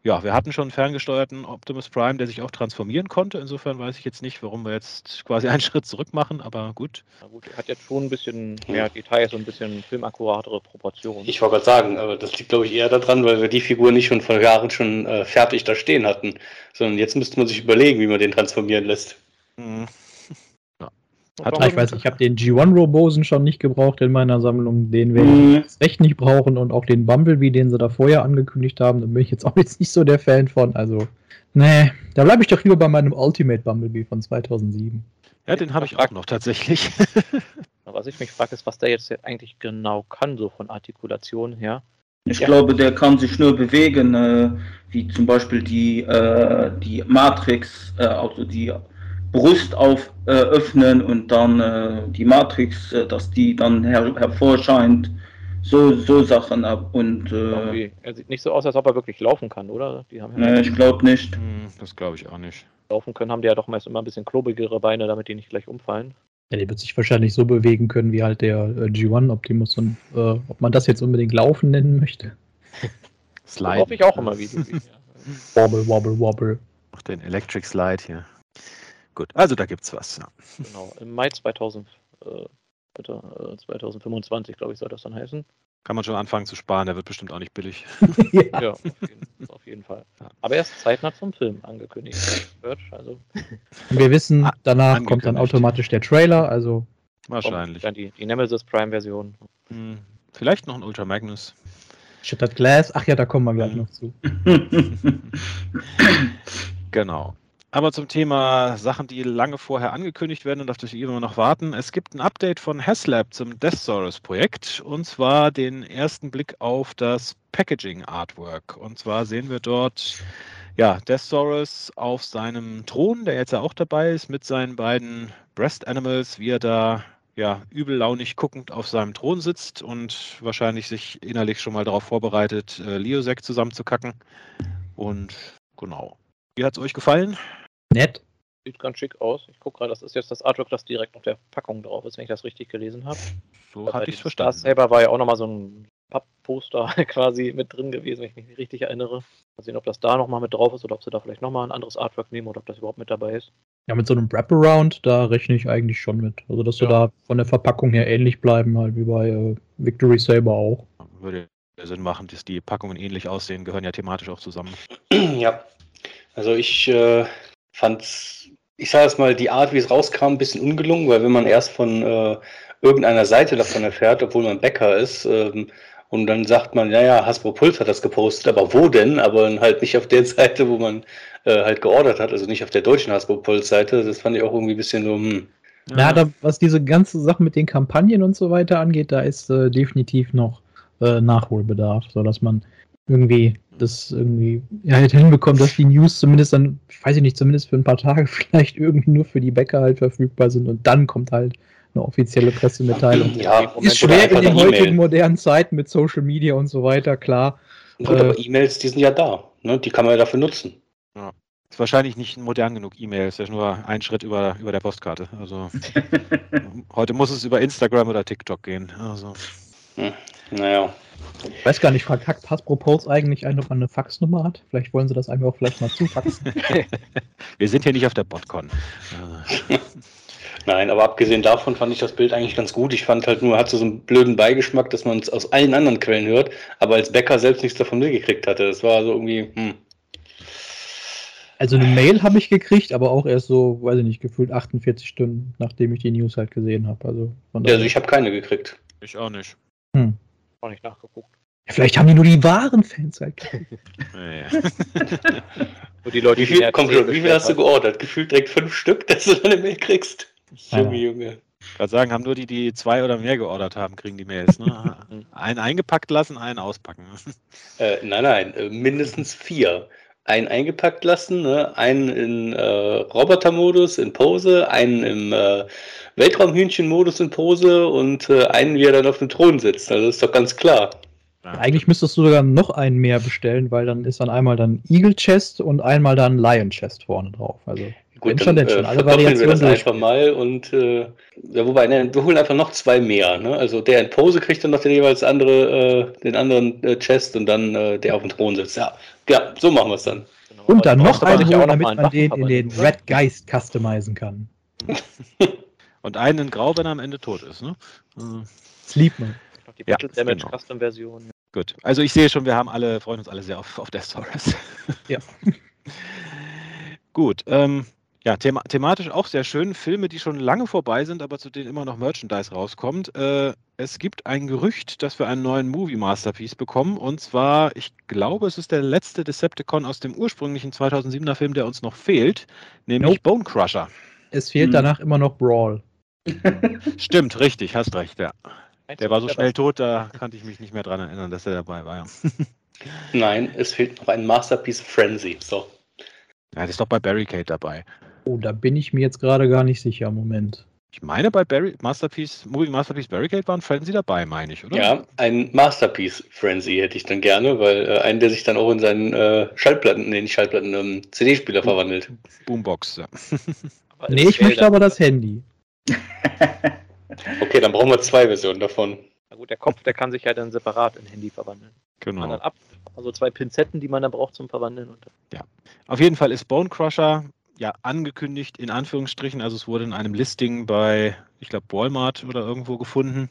Speaker 1: ja, wir hatten schon einen ferngesteuerten Optimus Prime, der sich auch transformieren konnte. Insofern weiß ich jetzt nicht, warum wir jetzt quasi einen Schritt zurück machen, aber gut.
Speaker 2: Na gut, er hat jetzt schon ein bisschen mehr Details und ein bisschen filmakkuratere Proportionen.
Speaker 3: Ich wollte gerade sagen, aber das liegt, glaube ich, eher daran, weil wir die Figur nicht schon vor Jahren schon äh, fertig da stehen hatten, sondern jetzt müsste man sich überlegen, wie man den transformieren lässt.
Speaker 1: Mhm.
Speaker 4: Hat ich weiß nicht, ich habe den G1 Robosen schon nicht gebraucht in meiner Sammlung. Den werde
Speaker 5: Mhm.
Speaker 4: ich jetzt echt nicht brauchen. Und auch den Bumblebee, den sie da vorher angekündigt haben, da bin ich jetzt auch jetzt nicht so der Fan von. Also, nee, da bleibe ich doch lieber bei meinem Ultimate Bumblebee von 2007.
Speaker 1: Ja, den habe ich auch noch tatsächlich.
Speaker 2: Was ich mich frage, ist, was der jetzt eigentlich genau kann, so von Artikulation her.
Speaker 5: Ich
Speaker 2: Ja.
Speaker 5: glaube, der kann sich nur bewegen, äh, wie zum Beispiel die, äh, die Matrix, äh, also die Brust auf äh, öffnen und dann äh, die Matrix, äh, dass die dann her hervorscheint. So, so Sachen ab. Und äh,
Speaker 2: Er sieht nicht so aus, als ob er wirklich laufen kann, oder? Die haben ja
Speaker 5: nee, ich glaube nicht.
Speaker 1: Hm, das glaube ich auch nicht.
Speaker 2: laufen können, haben die ja doch meist immer ein bisschen klobigere Beine, damit die nicht gleich umfallen.
Speaker 4: Ja, der wird sich wahrscheinlich so bewegen können wie halt der äh, G1 Optimus. Und äh, ob man das jetzt unbedingt Laufen nennen möchte.
Speaker 1: Slide.
Speaker 2: hoffe ich auch immer wieder.
Speaker 4: Wobble, wobble, wobble.
Speaker 1: Noch den Electric Slide hier. Gut, also da gibt's was. Ja.
Speaker 2: Genau, im Mai 2000, äh, bitte, äh, 2025, glaube ich, soll das dann heißen.
Speaker 1: Kann man schon anfangen zu sparen, der wird bestimmt auch nicht billig.
Speaker 4: ja.
Speaker 2: Ja, auf jeden, auf jeden Fall. Aber er ist zeitnah zum Film angekündigt. Wird, also
Speaker 4: Und wir wissen,
Speaker 1: A-
Speaker 4: danach kommt dann automatisch der Trailer. Also,
Speaker 1: Wahrscheinlich.
Speaker 2: dann die, die Nemesis Prime-Version.
Speaker 1: Hm, vielleicht noch ein Ultra Magnus.
Speaker 4: Shattered Glass. Ach ja, da kommen wir gleich noch zu.
Speaker 1: Genau. Aber zum Thema Sachen, die lange vorher angekündigt werden und auf die wir immer noch warten. Es gibt ein Update von Haslab zum Deathsaurus-Projekt und zwar den ersten Blick auf das Packaging-Artwork. Und zwar sehen wir dort ja, Deathsaurus auf seinem Thron, der jetzt ja auch dabei ist, mit seinen beiden Breast Animals, wie er da ja, übellaunig guckend auf seinem Thron sitzt und wahrscheinlich sich innerlich schon mal darauf vorbereitet, äh, Leosec zusammenzukacken. Und genau. Wie hat es euch gefallen?
Speaker 4: Nett.
Speaker 2: Sieht ganz schick aus. Ich gucke gerade, das ist jetzt das Artwork, das direkt auf der Packung drauf ist, wenn ich das richtig gelesen habe.
Speaker 1: So
Speaker 2: Bei
Speaker 1: hatte ich es verstanden.
Speaker 2: Star Saber war ja auch nochmal so ein Pappposter quasi mit drin gewesen, wenn ich mich richtig erinnere. Mal sehen, ob das da nochmal mit drauf ist oder ob sie da vielleicht nochmal ein anderes Artwork nehmen oder ob das überhaupt mit dabei ist.
Speaker 4: Ja, mit so einem Wraparound, da rechne ich eigentlich schon mit. Also, dass sie
Speaker 2: Ja.
Speaker 4: da von der Verpackung her ähnlich bleiben, halt wie bei äh, Victory Saber auch.
Speaker 1: Würde Sinn machen, dass die Packungen ähnlich aussehen, gehören ja thematisch auch zusammen.
Speaker 3: Ja, also ich äh, fand, ich sage es mal, die Art, wie es rauskam, ein bisschen ungelungen, weil wenn man erst von äh, irgendeiner Seite davon erfährt, obwohl man Bäcker ist, ähm, und dann sagt man, naja, Hasbro Puls hat das gepostet, aber wo denn? Aber dann halt nicht auf der Seite, wo man äh, halt geordert hat, also nicht auf der deutschen Hasbro Puls Seite. Das fand ich auch irgendwie ein bisschen so, hm.
Speaker 4: Ja, da, was diese ganze Sache mit den Kampagnen und so weiter angeht, da ist äh, definitiv noch äh, Nachholbedarf, sodass man irgendwie das irgendwie ja, halt hinbekommt, dass die News zumindest dann, ich weiß ich nicht, zumindest für ein paar Tage vielleicht irgendwie nur für die Bäcker halt verfügbar sind und dann kommt halt eine offizielle Pressemitteilung.
Speaker 3: ja,
Speaker 2: Moment,
Speaker 4: Ist schwer in den heutigen modernen Zeiten mit Social Media und so weiter, klar.
Speaker 3: Gut,
Speaker 4: Äh,
Speaker 3: aber E-Mails, die sind ja da. Ne? Die kann man ja dafür nutzen.
Speaker 1: Ist wahrscheinlich nicht modern genug E-Mail, ist ja nur ein Schritt über, über der Postkarte. Also heute muss es über Instagram oder TikTok gehen. Also
Speaker 3: Naja.
Speaker 4: Ich weiß gar nicht, fragt Hasbro Pulse eigentlich ein, ob man eine Faxnummer hat? Vielleicht wollen sie das einfach auch vielleicht mal zufaxen.
Speaker 1: wir sind hier nicht auf der Botcon.
Speaker 3: Nein, aber abgesehen davon fand ich das Bild eigentlich ganz gut. Ich fand halt nur, hat so einen blöden Beigeschmack, dass man es aus allen anderen Quellen hört, aber als Bäcker selbst nichts davon mitgekriegt hatte. Das war so irgendwie, hm.
Speaker 4: Also eine Mail habe ich gekriegt, aber auch erst so, weiß ich nicht, gefühlt 48 Stunden, nachdem ich die News halt gesehen habe. Also,
Speaker 3: also ich habe keine gekriegt.
Speaker 1: ich auch nicht.
Speaker 4: hm.
Speaker 2: Auch nicht nachgeguckt.
Speaker 4: ja, vielleicht haben die nur die wahren Fans halt.
Speaker 2: Nur die Leute,
Speaker 3: Wie viel, komm, wie viel hast du geordert? Gefühlt direkt fünf Stück, dass du deine Mail kriegst.
Speaker 4: Ja.
Speaker 3: Junge, Junge.
Speaker 1: Ich kann sagen, haben nur die, die zwei oder mehr geordert haben, kriegen die Mails. Ne? einen eingepackt lassen, einen auspacken.
Speaker 3: Äh, nein, nein, äh, mindestens vier. Einen eingepackt lassen, ne? einen in äh, Robotermodus in Pose, einen im äh, Weltraumhühnchen-Modus in Pose und äh, einen, wie er dann auf dem Thron sitzt. Also das ist doch ganz klar.
Speaker 4: Ja. Eigentlich müsstest du sogar noch einen mehr bestellen, weil dann ist dann einmal dann Eagle Chest und einmal dann Lion Chest vorne drauf. Also
Speaker 3: Gut, dann, schon, denn schon. Äh, Alle Variationen wir das einfach mal und äh, ja, wobei, ne, wir holen einfach noch zwei mehr. Ne? Also der in Pose kriegt dann noch den jeweils andere, äh, den anderen äh, Chest und dann äh, der auf dem Thron sitzt. Ja, ja so machen wir es dann.
Speaker 4: Genau. Und dann noch einen holen, damit man den in den Red Geist customizen kann.
Speaker 1: und einen in Grau, wenn er am Ende tot ist. Ne?
Speaker 4: Sleepman.
Speaker 2: Die Battle ja, Damage genau. Custom Version.
Speaker 1: Gut, also ich sehe schon, wir haben alle, freuen uns alle sehr auf, auf Death Taurus.
Speaker 4: Ja.
Speaker 1: Gut, ähm, ja, thema thematisch auch sehr schön. Filme, die schon lange vorbei sind, aber zu denen immer noch Merchandise rauskommt. Äh, es gibt ein Gerücht, dass wir einen neuen Movie Masterpiece bekommen. Und zwar, ich glaube, es ist der letzte Decepticon aus dem ursprünglichen 2007er Film, der uns noch fehlt, nämlich nope. Bone Crusher.
Speaker 4: Es fehlt hm. danach immer noch Brawl.
Speaker 1: Stimmt, richtig, hast recht, ja. Der war so schnell tot, da kannte ich mich nicht mehr dran erinnern, dass er dabei war. Ja.
Speaker 3: Nein, es fehlt noch ein Masterpiece Frenzy. So.
Speaker 1: Ja, das ist doch bei Barricade dabei.
Speaker 4: Oh, da bin ich mir jetzt gerade gar nicht sicher. Moment.
Speaker 1: Ich meine, bei Barry, Masterpiece, Movie Masterpiece Barricade waren Frenzy dabei, meine ich, oder?
Speaker 3: Ja, ein Masterpiece Frenzy hätte ich dann gerne, weil äh, einen, der sich dann auch in seinen äh, Schallplatten, nee, nicht Schallplatten, ähm, CD-Spieler verwandelt.
Speaker 1: Boombox, ja.
Speaker 4: nee, ich möchte aber das Handy.
Speaker 3: okay, dann brauchen wir zwei Versionen davon.
Speaker 2: Na gut, der Kopf, der kann sich ja dann separat in Handy verwandeln.
Speaker 1: Genau.
Speaker 2: Ab, also zwei Pinzetten, die man dann braucht zum Verwandeln.
Speaker 1: ja. Auf jeden Fall ist Bone Crusher ja angekündigt, in Anführungsstrichen. Also es wurde in einem Listing bei, ich glaube, Walmart oder irgendwo gefunden.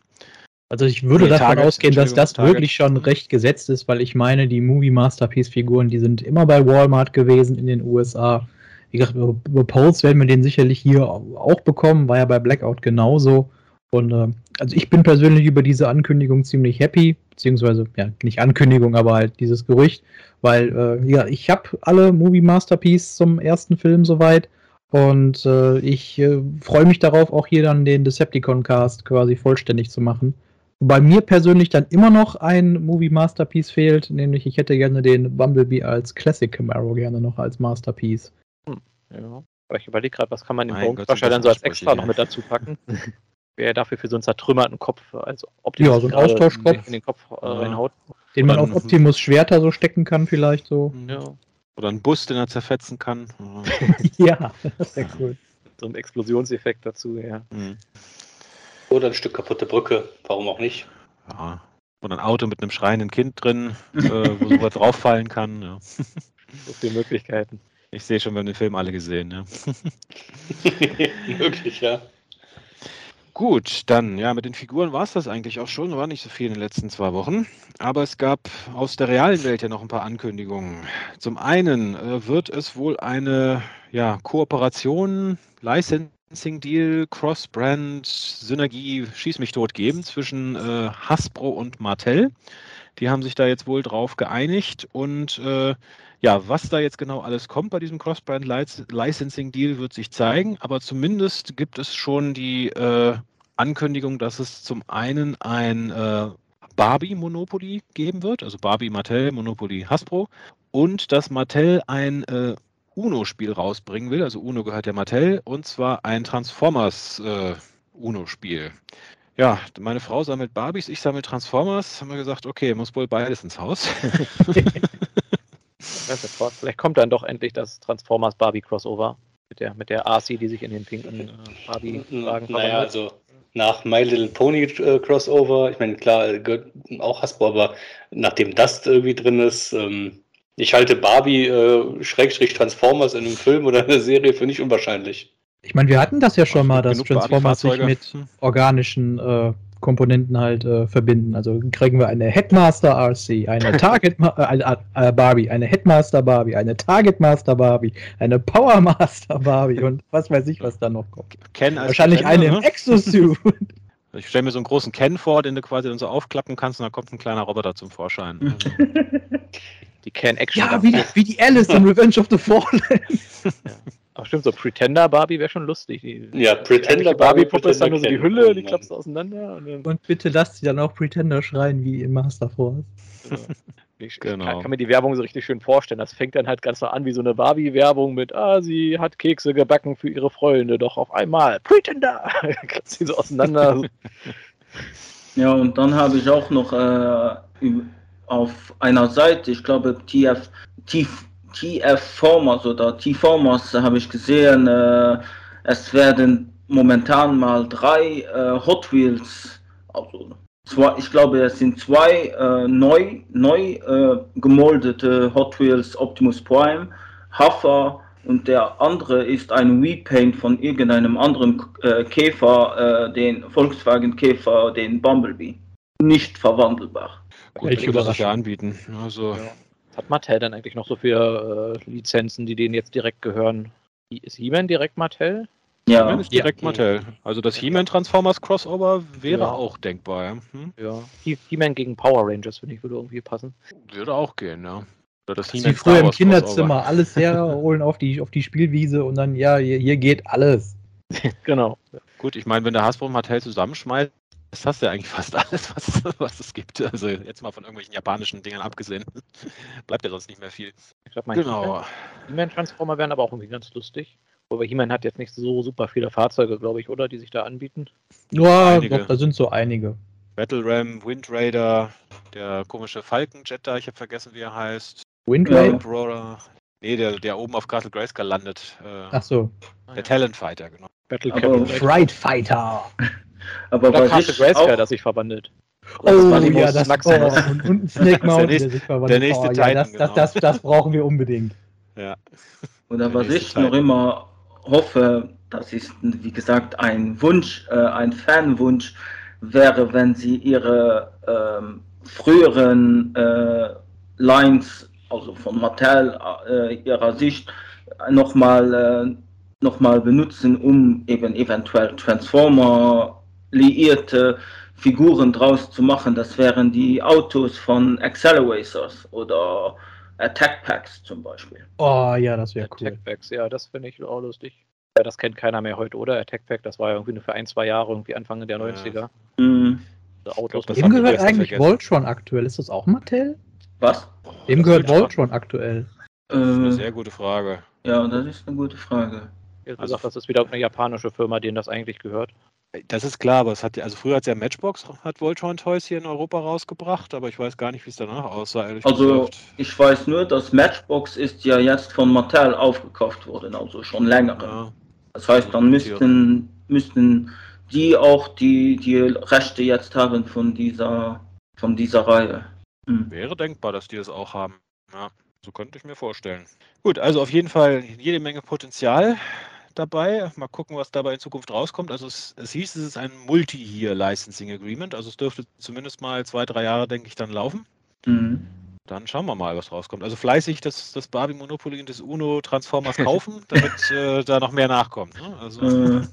Speaker 4: Also ich würde nee, davon Target, ausgehen, dass das Target. wirklich schon recht gesetzt ist, weil ich meine, die Movie Masterpiece Figuren, die sind immer bei Walmart gewesen in den USA. Wie gesagt, über Pulse werden wir den sicherlich hier auch bekommen, war ja bei Blackout genauso. Und äh, also ich bin persönlich über diese Ankündigung ziemlich happy, beziehungsweise ja nicht Ankündigung, aber halt dieses Gerücht, weil äh, ja ich habe alle Movie Masterpiece zum ersten Film soweit und äh, ich äh, freue mich darauf, auch hier dann den Decepticon Cast quasi vollständig zu machen. Bei mir persönlich dann immer noch ein Movie Masterpiece fehlt, nämlich ich hätte gerne den Bumblebee als Classic Camaro gerne noch als Masterpiece.
Speaker 2: Hm, ja. Aber ich überlege gerade, was kann man den Bone Crusher dann so als extra noch mit dazu packen? wäre dafür für so einen zertrümmerten Kopf, also
Speaker 4: Optimus ja, so ein Austauschkopf
Speaker 2: in den Kopf äh, reinhaut.
Speaker 4: Den man auf Optimus Schwerter so stecken kann, vielleicht so.
Speaker 1: Ja. Oder einen Bus, den er zerfetzen kann.
Speaker 4: ja, das wäre cool.
Speaker 2: So ein Explosionseffekt dazu, ja. Mhm.
Speaker 3: Oder ein Stück kaputte Brücke, warum auch nicht?
Speaker 1: Ja. Oder ein Auto mit einem schreienden Kind drin, äh, wo sowas drauffallen kann. Ja.
Speaker 2: So viele Möglichkeiten.
Speaker 1: Ich sehe schon, wir haben den Film alle gesehen, ja.
Speaker 3: Möglich, ja.
Speaker 1: Gut, dann, ja, mit den Figuren war es das eigentlich auch schon. War nicht so viel in den letzten zwei Wochen. Aber es gab aus der realen Welt ja noch ein paar Ankündigungen. Zum einen äh, wird es wohl eine ja, Kooperation, Licensing Deal, Cross-Brand, Synergie, Schieß mich tot geben zwischen äh, Hasbro und Martell. Die haben sich da jetzt wohl drauf geeinigt und äh, ja, was da jetzt genau alles kommt bei diesem Cross-Brand Licensing Deal wird sich zeigen, aber zumindest gibt es schon die äh, Ankündigung, dass es zum einen ein äh, Barbie Monopoly geben wird, also Barbie Mattel, Monopoly Hasbro, und dass Mattel ein äh, UNO-Spiel rausbringen will, also UNO gehört ja Mattel, und zwar ein Transformers äh. Ja, meine Frau sammelt Barbies, ich sammle Transformers. Haben wir gesagt, okay, muss wohl beides ins Haus.
Speaker 2: Vielleicht kommt dann doch endlich das Transformers Barbie Crossover mit der, mit der RC, die sich in den pinken äh, Barbie-Wagen
Speaker 3: Naja, also nach My Little Pony äh, Crossover, ich meine, klar, gehört auch Hasbro, aber nachdem das irgendwie drin ist, ähm, ich halte Barbie äh, Schrägstrich Transformers in einem Film oder einer Serie für nicht unwahrscheinlich.
Speaker 4: Ich meine, wir hatten das ja schon mal, dass Transformers sich mit organischen äh, Komponenten halt äh, verbinden. Also kriegen wir eine Headmaster RC, eine Target äh, äh, Barbie, eine Headmaster Barbie, eine Target Master Barbie, eine Power Master Barbie und was weiß ich, was da noch kommt.
Speaker 1: Ken
Speaker 4: Wahrscheinlich eine im ne? Exosuit.
Speaker 1: Ich stelle mir so einen großen Ken vor, den du quasi dann so aufklappen kannst und dann kommt ein kleiner Roboter zum Vorschein.
Speaker 2: die Ken Action.
Speaker 4: Ja, wie, wie, die Alice in Revenge of the Fallen.
Speaker 2: ja. Ach stimmt, so Pretender Barbie wäre schon lustig. Die,
Speaker 3: ja, Pretender Barbie
Speaker 2: Puppe ist dann nur so die Hülle, die klappst auseinander.
Speaker 4: Und, und, bitte lasst sie dann auch Pretender schreien wie in Master Force.
Speaker 2: Ja. Ich,
Speaker 1: Genau.
Speaker 2: ich kann, kann mir die Werbung so richtig schön vorstellen. Das fängt dann halt ganz so an wie so eine Barbie-Werbung mit, ah, sie hat Kekse gebacken für ihre Freunde, doch auf einmal, Pretender! Kratzt sie so auseinander.
Speaker 5: Ja, und dann habe ich auch noch äh, auf einer Seite, ich glaube TF, TF, TF Formers oder T-Formers habe ich gesehen, äh, es werden momentan mal drei äh, Hot Wheels, also zwei, ich glaube es sind zwei äh, neu, neu äh, gemoldete Hot Wheels Optimus Prime, Hafer und der andere ist ein Repaint von irgendeinem anderen äh, Käfer, äh, den Volkswagen Käfer, den Bumblebee. Nicht verwandelbar.
Speaker 1: Gut,
Speaker 4: Welche Überraschung.
Speaker 1: anbieten. Also,
Speaker 2: Ja. Was hat Mattel denn eigentlich noch so für äh, Lizenzen, die denen jetzt direkt gehören? Ist He-Man direkt Mattel?
Speaker 5: Ja,
Speaker 1: He-Man ist direkt
Speaker 4: Ja.
Speaker 1: Mattel. Also das He-Man Transformers Crossover wäre
Speaker 2: Ja.
Speaker 1: auch denkbar. Ja. Hm?
Speaker 2: Ja. He- He-Man gegen Power Rangers, finde ich, würde irgendwie passen.
Speaker 1: Würde auch gehen, ja. Oder das
Speaker 4: wie früher im Kinderzimmer, alles herholen auf die, auf die Spielwiese und dann, ja, hier, hier geht alles.
Speaker 2: Genau.
Speaker 1: Gut, ich meine, wenn der Hasbro und Mattel zusammenschmeißt, das hast du ja eigentlich fast alles, was, was es gibt. Also jetzt mal von irgendwelchen japanischen Dingern abgesehen. Bleibt ja sonst nicht mehr viel.
Speaker 2: Ich glaube, mein
Speaker 1: Genau.
Speaker 2: He-Man-Transformer wären aber auch irgendwie ganz lustig. Wobei He-Man hat jetzt nicht so super viele Fahrzeuge, glaube ich, oder? Die sich da anbieten.
Speaker 4: Ja, doch, da sind so einige.
Speaker 1: Battle Ram, Wind Raider, der komische Falkenjet da, ich habe vergessen, wie er heißt.
Speaker 4: Wind
Speaker 5: Ja.
Speaker 4: Raider?
Speaker 1: Nee, der, der oben auf Castle Grayskull landet. Äh,
Speaker 4: Ach so.
Speaker 1: der Talent Fighter, genau.
Speaker 2: Battle.
Speaker 4: Fright Fighter.
Speaker 5: Aber
Speaker 2: Oder Castle
Speaker 5: auch,
Speaker 2: das sich verwandelt.
Speaker 4: Oh
Speaker 2: Maximus,
Speaker 4: ja, das
Speaker 2: Maximus.
Speaker 4: Oh, und, und ein Snake Mountain, der sich verwandelt.
Speaker 1: der nächste
Speaker 4: oh, ja,
Speaker 1: Titan,
Speaker 4: das, das,
Speaker 1: genau.
Speaker 4: das, das brauchen wir unbedingt.
Speaker 1: Ja.
Speaker 5: oder
Speaker 1: der
Speaker 5: was ich
Speaker 1: Teil.
Speaker 5: noch immer hoffe, das ist, wie gesagt, ein Wunsch, äh, ein Fanwunsch, wäre, wenn sie ihre ähm, früheren äh, Lines, also von Mattel, äh, ihrer Sicht, nochmal äh, noch mal benutzen, um eben eventuell Transformer liierte Figuren draus zu machen. Das wären die Autos von Accelerators oder Attack Packs zum Beispiel.
Speaker 4: Oh ja, das wäre cool.
Speaker 2: Attack Packs, ja, das finde ich auch lustig. Ja, das kennt keiner mehr heute, oder? Attack Pack, das war ja irgendwie nur für ein, zwei Jahre, irgendwie Anfang der
Speaker 1: Ja.
Speaker 2: 90er.
Speaker 5: Hm,
Speaker 2: So Autos
Speaker 4: Wem
Speaker 1: die
Speaker 4: gehört eigentlich. Voltron aktuell? Ist das auch Mattel?
Speaker 5: was?
Speaker 4: Wem gehört. Voltron aktuell?
Speaker 1: Das ist eine
Speaker 5: Äh,
Speaker 1: sehr gute Frage.
Speaker 5: ja, das ist eine gute Frage.
Speaker 1: Also-
Speaker 2: gesagt, das ist wieder eine japanische Firma, denen das eigentlich gehört.
Speaker 1: Das ist klar, aber es hat ja, also früher hat ja Matchbox, hat Voltron Toys hier in Europa rausgebracht, aber ich weiß gar nicht, wie es danach aussah,
Speaker 5: Also
Speaker 1: gesagt.
Speaker 5: ich weiß nur, dass Matchbox ist ja jetzt von Mattel aufgekauft worden, also schon länger.
Speaker 1: Ja,
Speaker 5: Das heißt, dann müssten, müssten die auch die, die Rechte jetzt haben von dieser, von dieser Reihe. Hm.
Speaker 1: wäre denkbar, dass die es auch haben. Ja, so könnte ich mir vorstellen. Gut, also auf jeden Fall jede Menge Potenzial dabei. Mal gucken, was dabei in Zukunft rauskommt. Also es, es hieß, es ist ein Multi-Year-Licensing Agreement, also es dürfte zumindest mal zwei, drei Jahre, denke ich, dann laufen.
Speaker 5: Hm.
Speaker 1: Dann schauen wir mal, was rauskommt. Also fleißig das, das Barbie Monopoly und das Uno Transformers kaufen, damit äh, da noch mehr nachkommt. Ne? Also,
Speaker 5: Äh,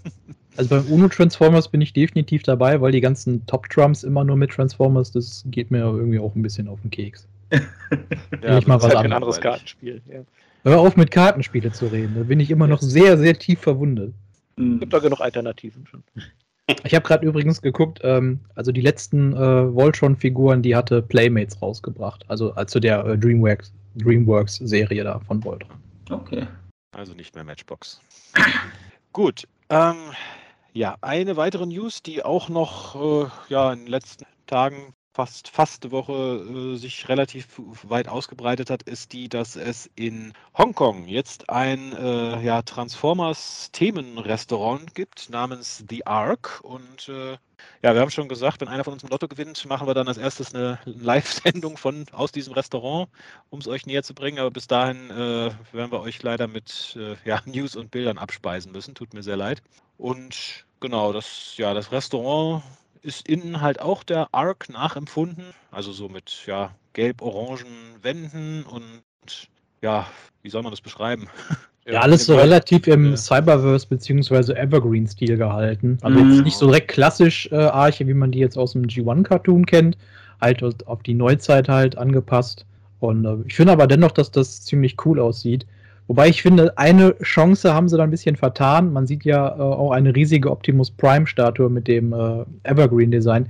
Speaker 4: Also beim Uno Transformers bin ich definitiv dabei, weil die ganzen Top Trumps immer nur mit Transformers, das geht mir irgendwie auch ein bisschen auf den Keks.
Speaker 1: ja,
Speaker 4: ich mal was
Speaker 2: halt
Speaker 4: anderes.
Speaker 2: Kartenspiel. Ja.
Speaker 4: Hör auf mit Kartenspiele zu reden, da bin ich immer noch sehr, sehr tief verwundet.
Speaker 5: hm.
Speaker 2: Gibt da genug Alternativen schon.
Speaker 4: Ich habe gerade übrigens geguckt, ähm, also die letzten äh, Voltron-Figuren, die hatte Playmates rausgebracht, also also der äh, Dreamworks Dreamworks-Serie da von Voltron.
Speaker 5: Okay.
Speaker 1: Also nicht mehr Matchbox. Gut. Ähm, ja, eine weitere News, die auch noch äh, ja, in den letzten Tagen, fast, fast Woche, äh, sich relativ weit ausgebreitet hat, ist die, dass es in Hongkong jetzt ein äh, ja, Transformers-Themenrestaurant gibt namens The Ark. Und äh, ja, wir haben schon gesagt, wenn einer von uns ein Lotto gewinnt, machen wir dann als erstes eine Live-Sendung von aus diesem Restaurant um es euch näher zu bringen. Aber bis dahin äh, werden wir euch leider mit äh, ja, News und Bildern abspeisen müssen. Tut mir sehr leid. Und genau, das, ja, das Restaurant ist innen halt auch der Arc nachempfunden. Also so mit ja, gelb-orangen Wänden und ja, wie soll man das beschreiben?
Speaker 4: Ja, alles so relativ im. Cyberverse bzw. Evergreen-Stil gehalten. Also
Speaker 5: Mhm.
Speaker 4: jetzt nicht so direkt klassisch äh, Arche, wie man die jetzt aus dem G1-Cartoon kennt, halt auf die Neuzeit halt angepasst. Und äh, ich finde aber dennoch, dass das ziemlich cool aussieht. Wobei ich finde, eine Chance haben sie da ein bisschen vertan. Man sieht ja äh, auch eine riesige Optimus Prime-Statue mit dem äh, Evergreen-Design.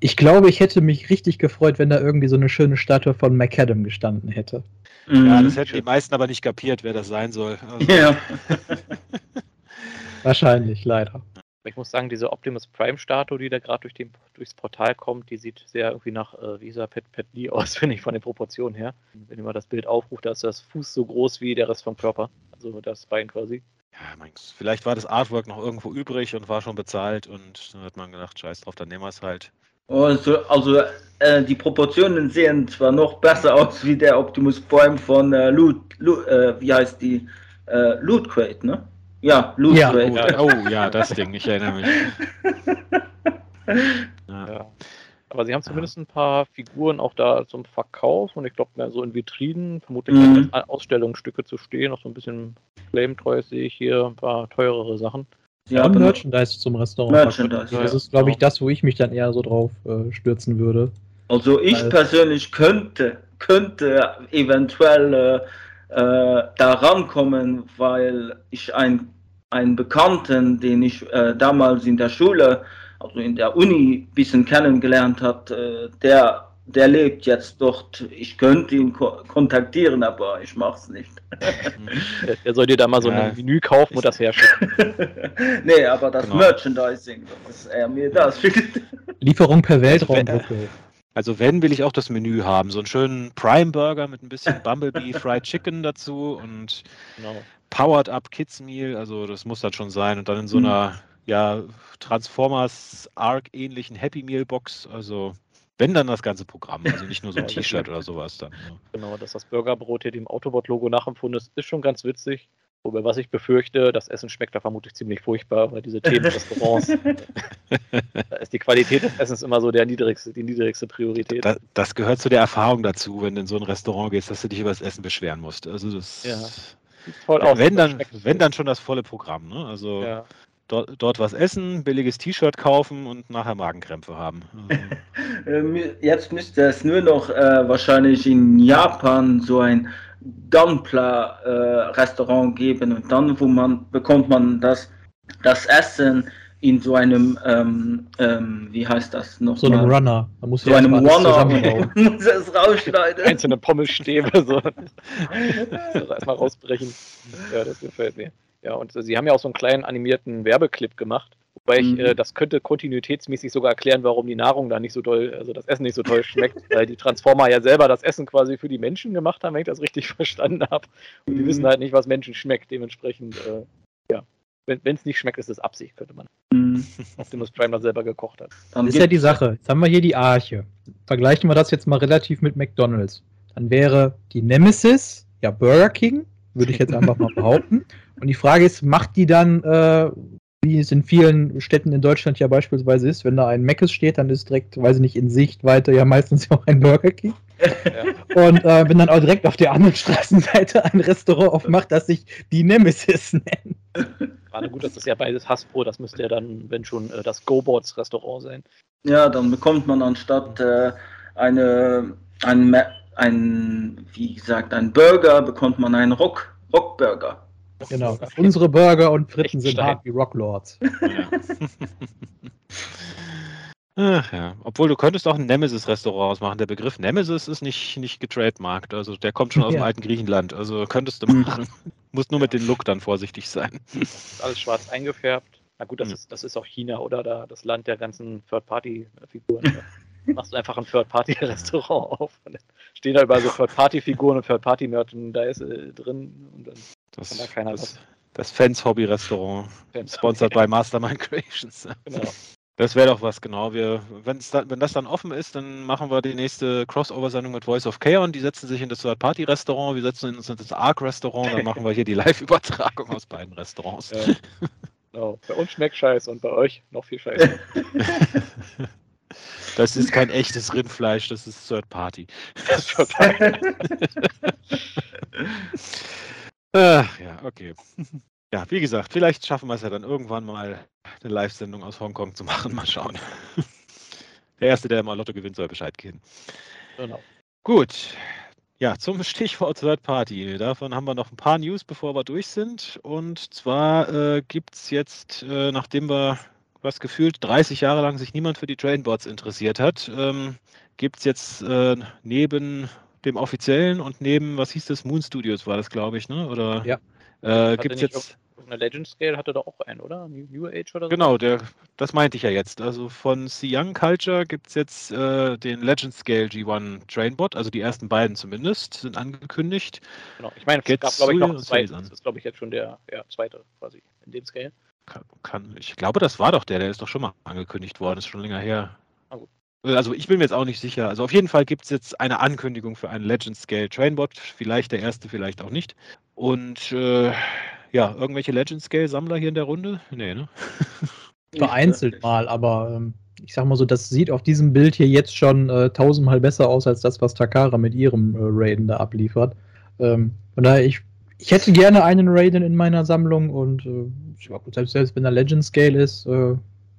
Speaker 4: Ich glaube, ich hätte mich richtig gefreut, wenn da irgendwie so eine schöne Statue von McAdam gestanden hätte.
Speaker 1: Ja, das hätten die meisten aber nicht kapiert, wer das sein soll. Also,
Speaker 5: Ja.
Speaker 4: Wahrscheinlich, leider.
Speaker 2: Ich muss sagen, diese Optimus Prime-Statue, die da gerade durch den, durchs Portal kommt, die sieht sehr irgendwie nach, äh, dieser Pet, Pet Lee aus, finde ich, von den Proportionen her. Wenn ihr mal das Bild aufruft, da ist das Fuß so groß wie der Rest vom Körper. Also das Bein quasi.
Speaker 1: ja, mein Gott, vielleicht war das Artwork noch irgendwo übrig und war schon bezahlt und dann hat man gedacht, scheiß drauf, dann nehmen wir es halt.
Speaker 5: Also, also äh, die Proportionen sehen zwar noch besser aus wie der Optimus Prime von äh, Loot, Loot äh, wie heißt die? Äh, Loot Crate, ne? Ja, Loot
Speaker 4: Ja.
Speaker 5: Crate.
Speaker 1: Ja, oh ja, das Ding, ich erinnere mich. Ja.
Speaker 2: Ja. Aber sie haben zumindest ein paar Figuren auch da zum Verkauf und ich glaube mehr so in Vitrinen, vermutlich
Speaker 5: Mhm.
Speaker 2: als Ausstellungsstücke zu stehen. Noch so ein bisschen Flame-Toys sehe ich hier, ein paar teurere Sachen.
Speaker 4: Ja, und
Speaker 5: haben
Speaker 4: Merchandise zum Restaurant.
Speaker 5: Merchandise,
Speaker 4: Das
Speaker 5: ja.
Speaker 4: ist, glaube ich, das, wo ich mich dann eher so drauf äh, stürzen würde.
Speaker 5: Also ich
Speaker 4: Weil-
Speaker 5: persönlich könnte, könnte eventuell äh, äh, da rankommen, weil ich ein, einen Bekannten, den ich äh, damals in der Schule, also in der Uni ein bisschen kennengelernt hat, äh, der, der lebt jetzt dort. Ich könnte ihn ko kontaktieren, aber ich mache es nicht.
Speaker 2: Der, der soll dir da mal so
Speaker 1: Ja.
Speaker 2: ein Menü kaufen und das herschicken.
Speaker 5: nee, aber das
Speaker 1: Genau.
Speaker 5: Merchandising, dass er mir das schickt.
Speaker 4: Lieferung per
Speaker 1: Also,
Speaker 4: Weltraumbrücke.
Speaker 1: Also wenn, will ich auch das Menü haben. So einen schönen Prime-Burger mit ein bisschen Bumblebee Fried Chicken dazu und
Speaker 2: Genau.
Speaker 1: Powered Up Kids Meal. Also das muss dann schon sein. Und dann in so
Speaker 5: Mhm.
Speaker 1: einer ja, Transformers Arc ähnlichen Happy Meal Box. Also wenn dann das ganze Programm. Also nicht nur so ein T-Shirt oder sowas dann. Ja.
Speaker 2: Genau, dass das Burgerbrot hier dem Autobot-Logo nachempfunden ist, ist schon ganz witzig. Wobei, was ich befürchte, das Essen schmeckt da vermutlich ziemlich furchtbar, weil diese Themenrestaurants, da ist die Qualität des Essens immer so der niedrigste, die niedrigste Priorität.
Speaker 1: Da, das gehört zu der Erfahrung dazu, wenn du in so ein Restaurant gehst, dass du dich über das Essen beschweren musst. Also das
Speaker 2: Ja. Toll aus.
Speaker 1: wenn
Speaker 2: das
Speaker 1: dann, wenn dann schon das volle Programm. Ne? Also
Speaker 2: Ja.
Speaker 1: dort, dort was essen, billiges T-Shirt kaufen und nachher Magenkrämpfe haben. Also,
Speaker 5: Jetzt müsste es nur noch äh, wahrscheinlich in Japan so ein Gunpla-Restaurant geben und dann wo man bekommt man das, das Essen in so einem, ähm, ähm, wie heißt das noch?
Speaker 4: So einem
Speaker 5: mal?
Speaker 4: Runner. Da muss
Speaker 5: so einem Runner muss es rausschneiden.
Speaker 2: Einzelne Pommesstäbe so. so erstmal rausbrechen. Ja, das gefällt mir. Ja, und sie haben ja auch so einen kleinen animierten Werbeclip gemacht. Wobei ich,
Speaker 5: Mhm.
Speaker 2: äh, das könnte kontinuitätsmäßig sogar erklären, warum die Nahrung da nicht so toll, also das Essen nicht so toll schmeckt, weil die Transformer ja selber das Essen quasi für die Menschen gemacht haben, wenn ich das richtig verstanden habe. Und die
Speaker 5: Mhm.
Speaker 2: wissen halt nicht, was Menschen schmeckt. Dementsprechend, äh, ja, wenn es nicht schmeckt, ist es Absicht, könnte man.
Speaker 5: Mhm.
Speaker 2: Optimus Prime das selber gekocht hat.
Speaker 5: Dann
Speaker 4: Das ist ja die Sache. Jetzt haben wir hier die Arche. Vergleichen wir das jetzt mal relativ mit McDonalds. Dann wäre die Nemesis ja Burger King, würde ich jetzt einfach mal behaupten. Und die Frage ist, macht die dann, äh, wie es in vielen Städten in Deutschland ja beispielsweise ist, wenn da ein Mc's steht, dann ist direkt, weiß ich nicht, in Sichtweite ja meistens auch ein Burger King.
Speaker 2: Ja.
Speaker 4: Und äh, wenn dann auch direkt auf der anderen Straßenseite ein Restaurant aufmacht, das sich die Nemesis nennt.
Speaker 2: Gerade gut, das ist ja beides Hasbro, das müsste ja dann, wenn schon, äh, das GoBots Restaurant sein.
Speaker 5: Ja, dann bekommt man anstatt äh, eine, ein, ein, wie gesagt, ein Burger, bekommt man einen Rock, Rockburger.
Speaker 4: Genau. Unsere Burger und Fritten sind hart wie Rocklords.
Speaker 1: ja. Ach ja, obwohl du könntest auch ein Nemesis-Restaurant ausmachen. Der Begriff Nemesis ist nicht, nicht getrademarkt. Also der kommt schon aus dem
Speaker 4: Ja.
Speaker 1: alten Griechenland. Also könntest du machen. Musst nur mit dem Look dann vorsichtig sein.
Speaker 2: Ist alles schwarz eingefärbt. Na gut, das,
Speaker 1: Ja.
Speaker 2: ist, das ist auch China, oder? Da, das Land der ganzen Third-Party-Figuren. Machst du einfach ein Third-Party-Restaurant auf. Und dann stehen da überall so Third-Party-Figuren und Third-Party-Merchandise äh, drin. Und dann
Speaker 1: Das,
Speaker 2: da
Speaker 1: das, das Fans-Hobby-Restaurant. Sponsored by Mastermind Creations.
Speaker 2: Genau.
Speaker 1: Das wäre doch was, genau. Wir, da, wenn das dann offen ist, dann machen wir die nächste Crossover-Sendung mit Voice of Chaos. Die setzen sich in das Third-Party-Restaurant, wir setzen uns in das Arc-Restaurant, dann machen wir hier die Live-Übertragung aus beiden Restaurants.
Speaker 2: Ja. Genau. Bei uns schmeckt Scheiß und bei euch noch viel Scheiß.
Speaker 1: Das ist kein echtes Rindfleisch, das ist Third-Party.
Speaker 2: Das ist Third-Party.
Speaker 1: Ach, ja, okay. Ja, wie gesagt, vielleicht schaffen wir es ja dann irgendwann mal, eine Live-Sendung aus Hongkong zu machen. Mal schauen. Der Erste, der mal Lotto gewinnt, soll Bescheid geben.
Speaker 2: genau.
Speaker 1: Gut. Ja, zum Stichwort Third Party. Davon haben wir noch ein paar News, bevor wir durch sind. Und zwar äh, gibt es jetzt, äh, nachdem wir was gefühlt 30 Jahre lang sich niemand für die Trainbots interessiert hat, ähm, gibt es jetzt äh, neben dem offiziellen und neben, was hieß das, Moon Studios war das, glaube ich, ne? Oder
Speaker 4: Ja.
Speaker 1: äh, gibt es jetzt.
Speaker 2: Eine Legend Scale hatte da auch einen, oder? New, New Age oder so?
Speaker 1: Genau, der, das meinte ich ja jetzt. Also von Young Culture gibt es jetzt äh, den Legend Scale G1 Trainbot, also die ersten beiden zumindest, sind angekündigt.
Speaker 2: Genau. Ich meine, es
Speaker 1: Get
Speaker 2: gab, glaube ich, noch
Speaker 1: Suya
Speaker 2: zwei.
Speaker 1: und Susan.
Speaker 2: Das ist, glaube ich, jetzt schon der ja, zweite quasi in dem Scale.
Speaker 1: Kann, kann, ich glaube, das war doch der, der ist doch schon mal angekündigt worden, ist schon länger her.
Speaker 2: Ah, gut.
Speaker 1: Also ich bin mir jetzt auch nicht sicher. Also auf jeden Fall gibt es jetzt eine Ankündigung für einen Legend Scale Trainbot, vielleicht der erste, vielleicht auch nicht. Und äh, ja, irgendwelche Legend Scale Sammler hier in der Runde? Nee, ne?
Speaker 4: Vereinzelt mal, aber ähm, ich sag mal so, das sieht auf diesem Bild hier jetzt schon äh, tausendmal besser aus als das, was Takara mit ihrem äh, Raiden da abliefert. Ähm, von daher, ich, ich hätte gerne einen Raiden in meiner Sammlung und äh, selbst, selbst wenn er Legend Scale ist, äh,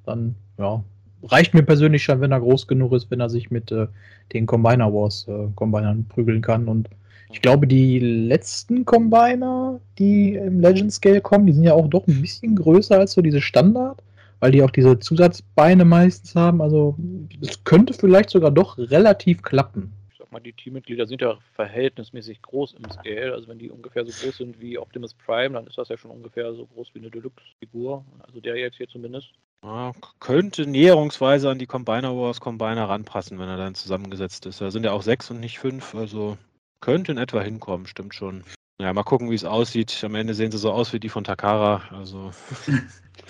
Speaker 4: dann ja, reicht mir persönlich schon, wenn er groß genug ist, wenn er sich mit äh, den Combiner Wars äh, Combinern prügeln kann. Und ich glaube, die letzten Combiner, die im Legend Scale kommen, die sind ja auch doch ein bisschen größer als so diese Standard, weil die auch diese Zusatzbeine meistens haben. Also es könnte vielleicht sogar doch relativ klappen.
Speaker 2: Ich sag mal, die Teammitglieder sind ja verhältnismäßig groß im Scale. Also wenn die ungefähr so groß sind wie Optimus Prime, dann ist das ja schon ungefähr so groß wie eine Deluxe-Figur. Also der jetzt hier zumindest.
Speaker 1: Ja, könnte näherungsweise an die Combiner Wars Combiner ranpassen, wenn er dann zusammengesetzt ist. Da sind ja auch sechs und nicht fünf, also könnte in etwa hinkommen, stimmt schon. Ja, mal gucken, wie es aussieht. Am Ende sehen sie so aus wie die von Takara. Also,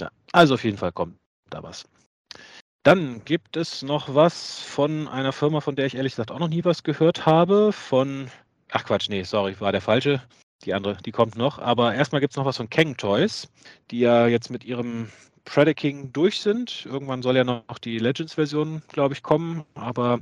Speaker 1: ja, also auf jeden Fall kommt da was. Dann gibt es noch was von einer Firma, von der ich ehrlich gesagt auch noch nie was gehört habe. Von, ach Quatsch, nee, sorry, war der falsche. Die andere, die kommt noch. Aber erstmal gibt es noch was von Kang Toys, die ja jetzt mit ihrem Predaking durch sind. Irgendwann soll ja noch die Legends-Version, glaube ich, kommen. Aber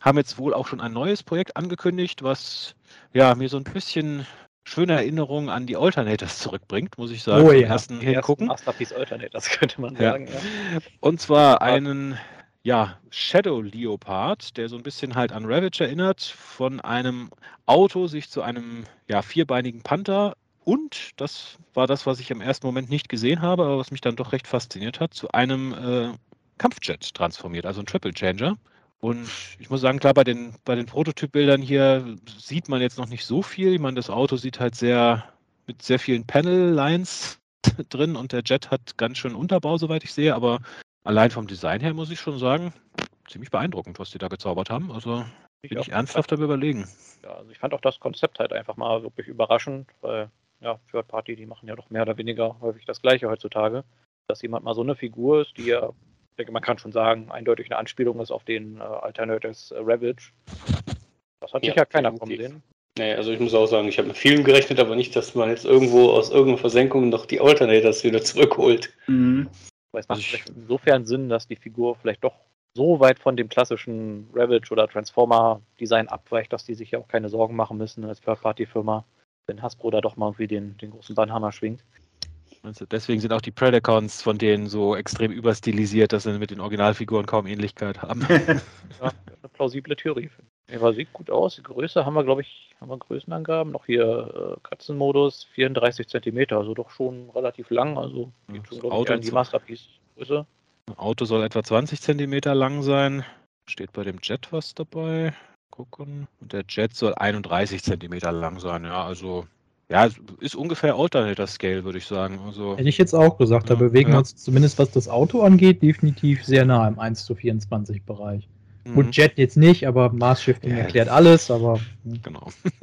Speaker 1: haben jetzt wohl auch schon ein neues Projekt angekündigt, was ja mir so ein bisschen schöne Erinnerungen an die Alternators zurückbringt, muss ich sagen.
Speaker 4: Oh ja.
Speaker 1: ersten hingucken.
Speaker 2: Masterpiece Alternate, das könnte man
Speaker 1: Ja.
Speaker 2: sagen. Ja.
Speaker 1: Und zwar einen ja, Shadow Leopard, der so ein bisschen halt an Ravage erinnert, von einem Auto sich zu einem ja, vierbeinigen Panther und, das war das, was ich im ersten Moment nicht gesehen habe, aber was mich dann doch recht fasziniert hat, zu einem äh, Kampfjet transformiert, also ein Triple Changer. Und ich muss sagen, klar, bei den, bei den Prototypbildern hier sieht man jetzt noch nicht so viel. Ich meine, das Auto sieht halt sehr mit sehr vielen Panel-Lines drin und der Jet hat ganz schön Unterbau, soweit ich sehe, aber allein vom Design her muss ich schon sagen, ziemlich beeindruckend, was die da gezaubert haben. Also bin ich
Speaker 2: auch-
Speaker 1: ernsthaft am überlegen.
Speaker 2: Ja, also ich fand auch das Konzept halt einfach mal wirklich überraschend, weil ja, Third Party, die machen ja doch mehr oder weniger häufig das Gleiche heutzutage. Dass jemand mal so eine Figur ist, die ja, ich denke, man kann schon sagen, eindeutig eine Anspielung ist auf den äh, Alternatives äh, Ravage. Das hat
Speaker 3: Ja,
Speaker 2: sich ja keiner kommen sehen.
Speaker 3: Nee, also ich muss auch sagen, ich habe mit vielem gerechnet, aber nicht, dass man jetzt irgendwo aus irgendeiner Versenkung noch die Alternators wieder zurückholt.
Speaker 5: Mhm.
Speaker 2: Weil es macht
Speaker 1: Also ich-
Speaker 2: vielleicht insofern Sinn, dass die Figur vielleicht doch so weit von dem klassischen Ravage oder Transformer-Design abweicht, dass die sich ja auch keine Sorgen machen müssen als Third-Party-Firma, wenn Hasbro da doch mal irgendwie den, den großen Bannhammer schwingt.
Speaker 1: Also deswegen sind auch die Predacons von denen so extrem überstilisiert, dass sie mit den Originalfiguren kaum Ähnlichkeit haben.
Speaker 2: Ja, eine plausible Theorie. Ja, aber sieht gut aus. Die Größe haben wir, glaube ich, haben wir Größenangaben. Noch hier äh, Katzenmodus, 34 Zentimeter, also doch schon relativ lang. Also geht schon, glaube ich, in die Masterpiece-Größe.
Speaker 1: Ein Auto soll etwa 20 Zentimeter lang sein. Steht bei dem Jet was dabei? Gucken. Und der Jet soll 31 Zentimeter lang sein. Ja, also ja, es ist ungefähr Alternator Scale, würde ich sagen. Also
Speaker 4: Hätte ich jetzt auch gesagt, da
Speaker 1: Ja,
Speaker 4: bewegen wir
Speaker 1: ja.
Speaker 4: uns zumindest, was das Auto angeht, definitiv sehr nah im 1 zu 24 Bereich.
Speaker 1: Mhm,
Speaker 4: Gut, Jet jetzt nicht, aber Maßshifting
Speaker 1: Ja.
Speaker 4: erklärt alles, aber
Speaker 1: genau.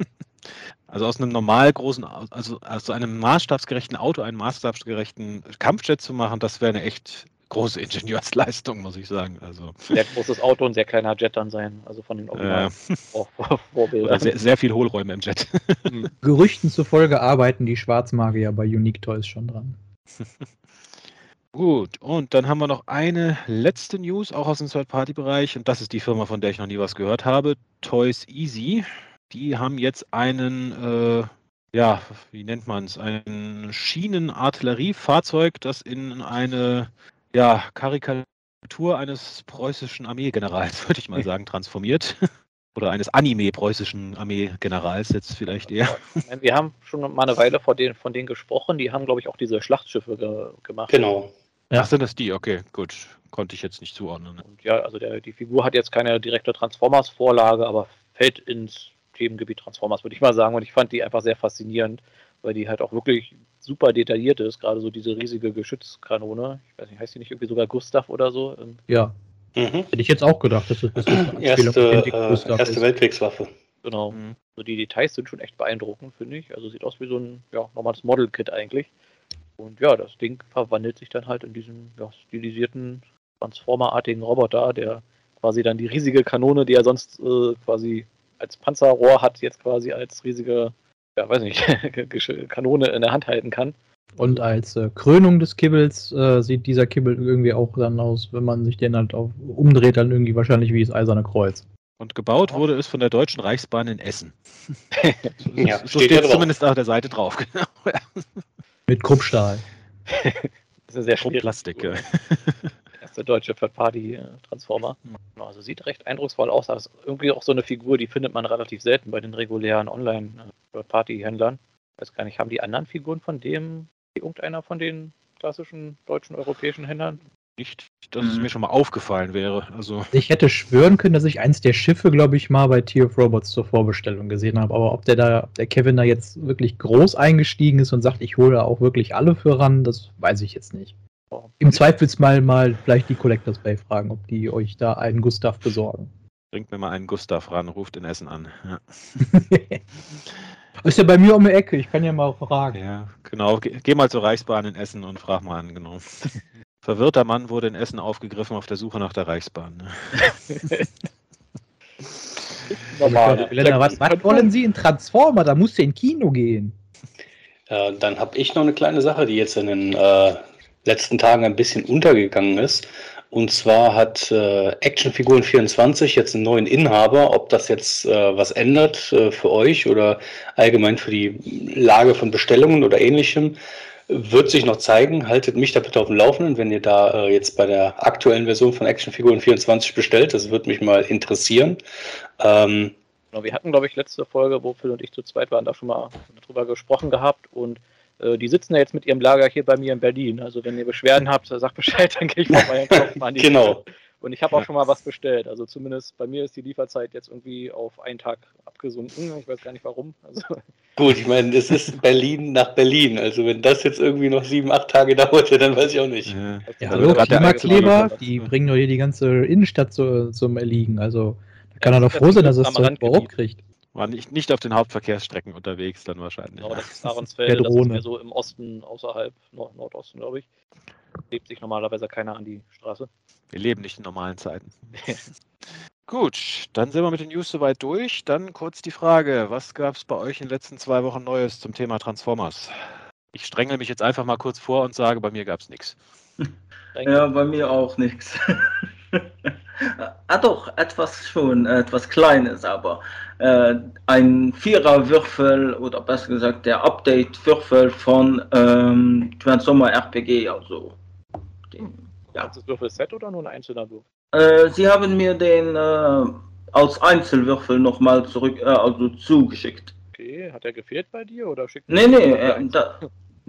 Speaker 1: Also aus einem normal großen, also aus einem maßstabsgerechten Auto einen maßstabsgerechten Kampfjet zu machen, das wäre eine echt große Ingenieursleistung, muss ich sagen. Also
Speaker 2: Sehr großes Auto und sehr kleiner Jet dann sein. Also von den
Speaker 1: äh,
Speaker 2: Original
Speaker 1: oder
Speaker 2: Vorbildern.
Speaker 1: sehr, sehr viel Hohlräume im Jet.
Speaker 4: Gerüchten zufolge arbeiten die Schwarzmagier bei Unique Toys schon dran.
Speaker 1: Gut, und dann haben wir noch eine letzte News, auch aus dem Third-Party-Bereich, und das ist die Firma, von der ich noch nie was gehört habe, Toys Easy. Die haben jetzt einen, äh, ja, wie nennt man es, ein Schienenartilleriefahrzeug, das in eine, ja, Karikatur eines preußischen Armeegenerals, würde ich mal sagen, transformiert. Oder eines Anime-preußischen Armeegenerals jetzt vielleicht eher.
Speaker 2: Wir haben schon mal eine Weile von denen, von denen gesprochen. Die haben, glaube ich, auch diese Schlachtschiffe ge gemacht.
Speaker 3: Genau.
Speaker 1: Ja. Ach, sind das die? Okay, gut. Konnte ich jetzt nicht zuordnen.
Speaker 2: Und ja, also der, die Figur hat jetzt keine direkte Transformers-Vorlage, aber fällt ins Themengebiet Transformers, würde ich mal sagen. Und ich fand die einfach sehr faszinierend, weil die halt auch wirklich super detailliert ist. Gerade so diese riesige Geschützkanone. Ich weiß nicht, heißt die nicht irgendwie sogar Gustav oder so?
Speaker 4: Ja. Mhm. Hätte ich jetzt auch gedacht, dass das, das
Speaker 3: ist erste, äh, erste Weltkriegswaffe.
Speaker 2: Genau. Mhm. Also die Details sind schon echt beeindruckend, finde ich. Also sieht aus wie so ein ja, normales Model-Kit eigentlich. Und ja, das Ding verwandelt sich dann halt in diesen ja, stilisierten, Transformer-artigen Roboter, der quasi dann die riesige Kanone, die er sonst äh, quasi als Panzerrohr hat, jetzt quasi als riesige, ja, weiß nicht, Kanone in der Hand halten kann.
Speaker 4: Und als äh, Krönung des Kibbels äh, sieht dieser Kibbel irgendwie auch dann aus, wenn man sich den halt auf, umdreht, dann irgendwie wahrscheinlich wie das Eiserne Kreuz.
Speaker 1: Und gebaut wurde es von der Deutschen Reichsbahn in Essen. ja, so steht es zumindest auf der Seite drauf. Genau.
Speaker 4: Mit Kruppstahl.
Speaker 2: das ist sehr schwer. Plastik. Ja. Erste deutsche Third-Party-Transformer. Mhm. Also sieht recht eindrucksvoll aus. Das ist irgendwie auch so eine Figur, die findet man relativ selten bei den regulären Online-Third-Party-Händlern. Ich weiß gar nicht, haben die anderen Figuren von dem irgendeiner von den klassischen deutschen europäischen Händlern?
Speaker 1: Nicht, dass es mhm. mir schon mal aufgefallen wäre. Also.
Speaker 4: Ich hätte schwören können, dass ich eins der Schiffe, glaube ich, mal bei Tier of Robots zur Vorbestellung gesehen habe. Aber ob der da, der Kevin da jetzt wirklich groß eingestiegen ist und sagt, ich hole auch wirklich alle für ran, das weiß ich jetzt nicht. Im Zweifelsfall mal vielleicht die Collectors Bay fragen, ob die euch da einen Gustav besorgen.
Speaker 1: Bringt mir mal einen Gustav ran, ruft in Essen an. Ja.
Speaker 4: Ist ja bei mir um die Ecke, ich kann ja mal fragen.
Speaker 1: Ja, genau. Geh, geh mal zur Reichsbahn in Essen und frag mal an, genau. Verwirrter Mann wurde in Essen aufgegriffen auf der Suche nach der Reichsbahn. Ne?
Speaker 4: Normal. was, was wollen Sie in Transformer? Da musst du in Kino gehen.
Speaker 3: Äh, dann habe ich noch eine kleine Sache, die jetzt in den äh, letzten Tagen ein bisschen untergegangen ist. Und zwar hat äh, Actionfiguren 24 jetzt einen neuen Inhaber. Ob das jetzt äh, was ändert äh, für euch oder allgemein für die Lage von Bestellungen oder ähnlichem, wird sich noch zeigen. Haltet mich da bitte auf dem Laufenden, wenn ihr da äh, jetzt bei der aktuellen Version von Actionfiguren 24 bestellt. Das würde mich mal interessieren.
Speaker 2: Ähm, genau, wir hatten, glaube ich, letzte Folge, wo Phil und ich zu zweit waren, da schon mal drüber gesprochen gehabt und äh, die sitzen ja jetzt mit ihrem Lager hier bei mir in Berlin. Also wenn ihr Beschwerden habt, sagt Bescheid, dann gehe ich vorbei und kaufe mal an die
Speaker 3: Genau.
Speaker 2: Karte. Und ich habe auch schon mal was bestellt. Also zumindest bei mir ist die Lieferzeit jetzt irgendwie auf einen Tag abgesunken. Ich weiß gar nicht warum. Also
Speaker 3: Gut, ich meine, es ist Berlin nach Berlin. Also wenn das jetzt irgendwie noch sieben, acht Tage dauerte, dann weiß ich auch nicht.
Speaker 4: Ja, ja hallo, Klimakleber, die bringen doch hier die ganze Innenstadt zu, zum Erliegen. Also da kann ja, er doch froh sein, dass er es überhaupt kriegt.
Speaker 1: War nicht, nicht auf den Hauptverkehrsstrecken unterwegs dann wahrscheinlich.
Speaker 2: Genau, das ist Ahrensfelde, das ist mehr so im Osten, außerhalb, Nord Nordosten, glaube ich. Lebt sich normalerweise keiner an die Straße.
Speaker 1: Wir leben nicht in normalen Zeiten. Gut, dann sind wir mit den News soweit durch. Dann kurz die Frage, was gab es bei euch in den letzten zwei Wochen Neues zum Thema Transformers? Ich strenge mich jetzt einfach mal kurz vor und sage, bei mir gab es nichts.
Speaker 5: Ja, bei mir auch nichts. ah doch, etwas schon, etwas Kleines, aber äh, ein Viererwürfel oder besser gesagt der Update-Würfel von ähm, Transformer RPG, also.
Speaker 2: Den, ja. Ist das Würfel-Set oder nur ein einzelner
Speaker 5: Würfel? Äh, sie haben mir den äh, als Einzelwürfel nochmal zurück, äh, also zugeschickt.
Speaker 2: Okay, hat er gefehlt bei dir oder schickt
Speaker 5: Nee, nee, äh, da,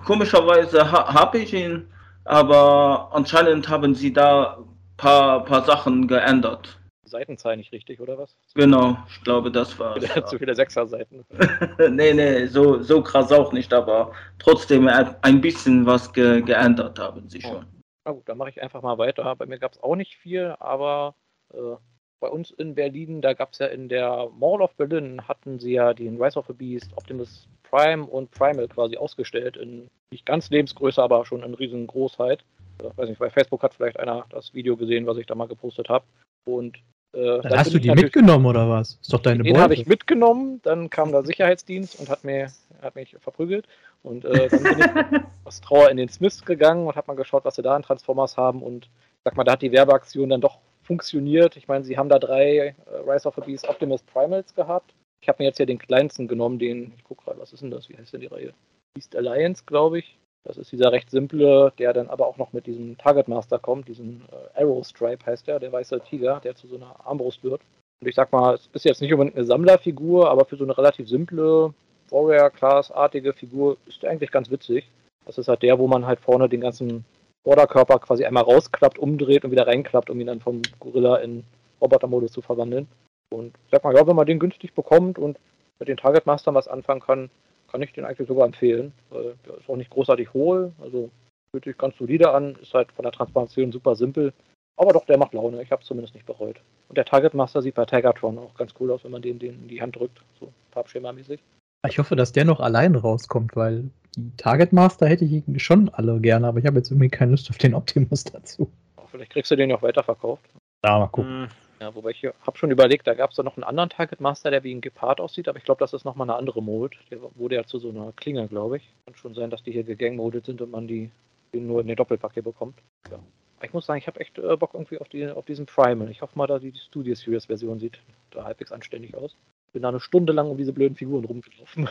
Speaker 5: komischerweise ha habe ich ihn, aber anscheinend haben sie da paar, paar Sachen geändert.
Speaker 2: Seitenzahl nicht richtig, oder was?
Speaker 5: Genau, ich glaube, das war.
Speaker 2: Ja. Zu viele Sechser-Seiten.
Speaker 5: nee, nee, so, so krass auch nicht, aber trotzdem ein bisschen was ge geändert haben sie schon. Oh.
Speaker 2: Na gut, dann mache ich einfach mal weiter. Bei mir gab es auch nicht viel, aber äh, bei uns in Berlin, da gab es ja in der Mall of Berlin, hatten sie ja den Rise of the Beast, Optimus Prime und Primal quasi ausgestellt in nicht ganz Lebensgröße, aber schon in Riesengroßheit. Ich weiß nicht, bei Facebook hat vielleicht einer das Video gesehen, was ich da mal gepostet habe. Und
Speaker 4: äh, dann hast du die mitgenommen oder was?
Speaker 2: Ist doch deine Den habe ich mitgenommen, dann kam der Sicherheitsdienst und hat, mir, hat mich verprügelt. Und äh, dann bin ich aus Trauer in den Smiths gegangen und habe mal geschaut, was sie da an Transformers haben. Und sag mal, da hat die Werbeaktion dann doch funktioniert. Ich meine, sie haben da drei äh, Rise of the Beast Optimus Primals gehabt. Ich habe mir jetzt hier den kleinsten genommen, den, ich gucke gerade, was ist denn das? Wie heißt denn die Reihe? Beast Alliance, glaube ich. Das ist dieser recht simple, der dann aber auch noch mit diesem Target Master kommt, diesen äh, Arrow Stripe heißt der, der weiße Tiger, der zu so einer Armbrust wird. Und ich sag mal, es ist jetzt nicht unbedingt eine Sammlerfigur, aber für so eine relativ simple Warrior-Class-artige Figur ist der eigentlich ganz witzig. Das ist halt der, wo man halt vorne den ganzen Vorderkörper quasi einmal rausklappt, umdreht und wieder reinklappt, um ihn dann vom Gorilla in Robotermodus zu verwandeln. Und ich sag mal, ja, wenn man den günstig bekommt und mit den Target Mastern was anfangen kann, kann ich den eigentlich sogar empfehlen. Weil der ist auch nicht großartig hohl, also fühlt sich ganz solide an, ist halt von der Transformation super simpel. Aber doch, der macht Laune. Ich habe es zumindest nicht bereut. Und der Target Master sieht bei Tigertron auch ganz cool aus, wenn man den, den in die Hand drückt, so farbschemamäßig.
Speaker 4: Ich hoffe, dass der noch allein rauskommt, weil die Target Master hätte ich schon alle gerne, aber ich habe jetzt irgendwie keine Lust auf den Optimus dazu.
Speaker 2: Vielleicht kriegst du den ja auch weiterverkauft.
Speaker 4: Ja, mal gucken.
Speaker 2: Ja, wobei ich habe schon überlegt, da gab es da noch einen anderen Target Master, der wie ein Gepard aussieht, aber ich glaube, das ist nochmal eine andere Mode. Der wurde ja zu so einer Klinge, glaube ich. Kann schon sein, dass die hier gegangmodet sind und man die nur in der Doppelpacke bekommt. Ja. Ich muss sagen, ich habe echt äh, Bock irgendwie auf, die, auf diesen Primal. Ich hoffe mal, dass die, die Studio Series Version sieht da halbwegs anständig aus. Bin da eine Stunde lang um diese blöden Figuren rumgelaufen.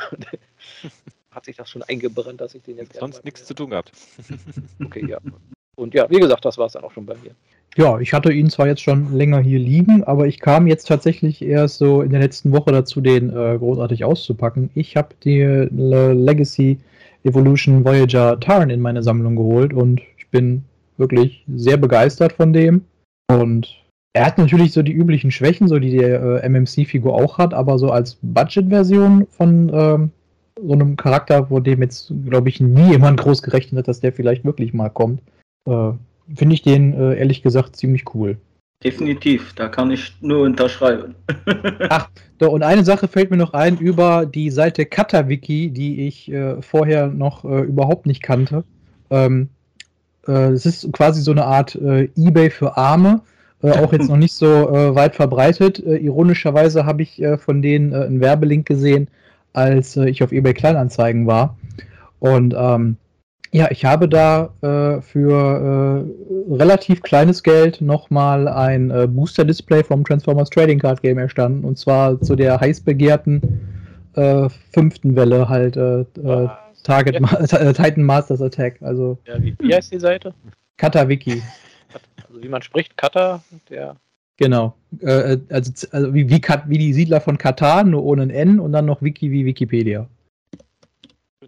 Speaker 2: Hat sich das schon eingebrannt, dass ich den jetzt.
Speaker 1: Sonst nichts zu tun gehabt.
Speaker 2: okay, ja. Und ja, wie gesagt, das war es dann auch schon bei mir.
Speaker 4: Ja, ich hatte ihn zwar jetzt schon länger hier liegen, aber ich kam jetzt tatsächlich erst so in der letzten Woche dazu, den äh, großartig auszupacken. Ich habe die äh, Legacy Evolution Voyager Tarn in meine Sammlung geholt und ich bin wirklich sehr begeistert von dem. Und er hat natürlich so die üblichen Schwächen, so die die äh, MMC-Figur auch hat, aber so als Budget-Version von ähm, so einem Charakter, wo dem jetzt, glaube ich, nie jemand groß gerechnet hat, dass der vielleicht wirklich mal kommt, äh, finde ich den äh, ehrlich gesagt ziemlich cool.
Speaker 5: Definitiv, da kann ich nur unterschreiben.
Speaker 4: Ach, doch, und eine Sache fällt mir noch ein über die Seite KataWiki, die ich äh, vorher noch äh, überhaupt nicht kannte. Ähm, äh, es ist quasi so eine Art äh, Ebay für Arme, äh, auch jetzt noch nicht so weit verbreitet. ironischerweise habe ich von denen einen Werbelink gesehen, als ich auf eBay Kleinanzeigen war. Und ähm, ja, ich habe da äh, für äh, relativ kleines Geld nochmal ein äh, Booster-Display vom Transformers Trading Card Game erstanden. Und zwar zu der heiß begehrten äh, fünften Welle halt äh, äh, Target Ma Titan Masters Attack. Also,
Speaker 2: ja, wie, wie heißt die Seite?
Speaker 4: Katawiki.
Speaker 2: Also wie man spricht, Kata, der.
Speaker 4: Genau. also, also wie, wie, wie die Siedler von Katar, nur ohne ein N und dann noch Wiki wie Wikipedia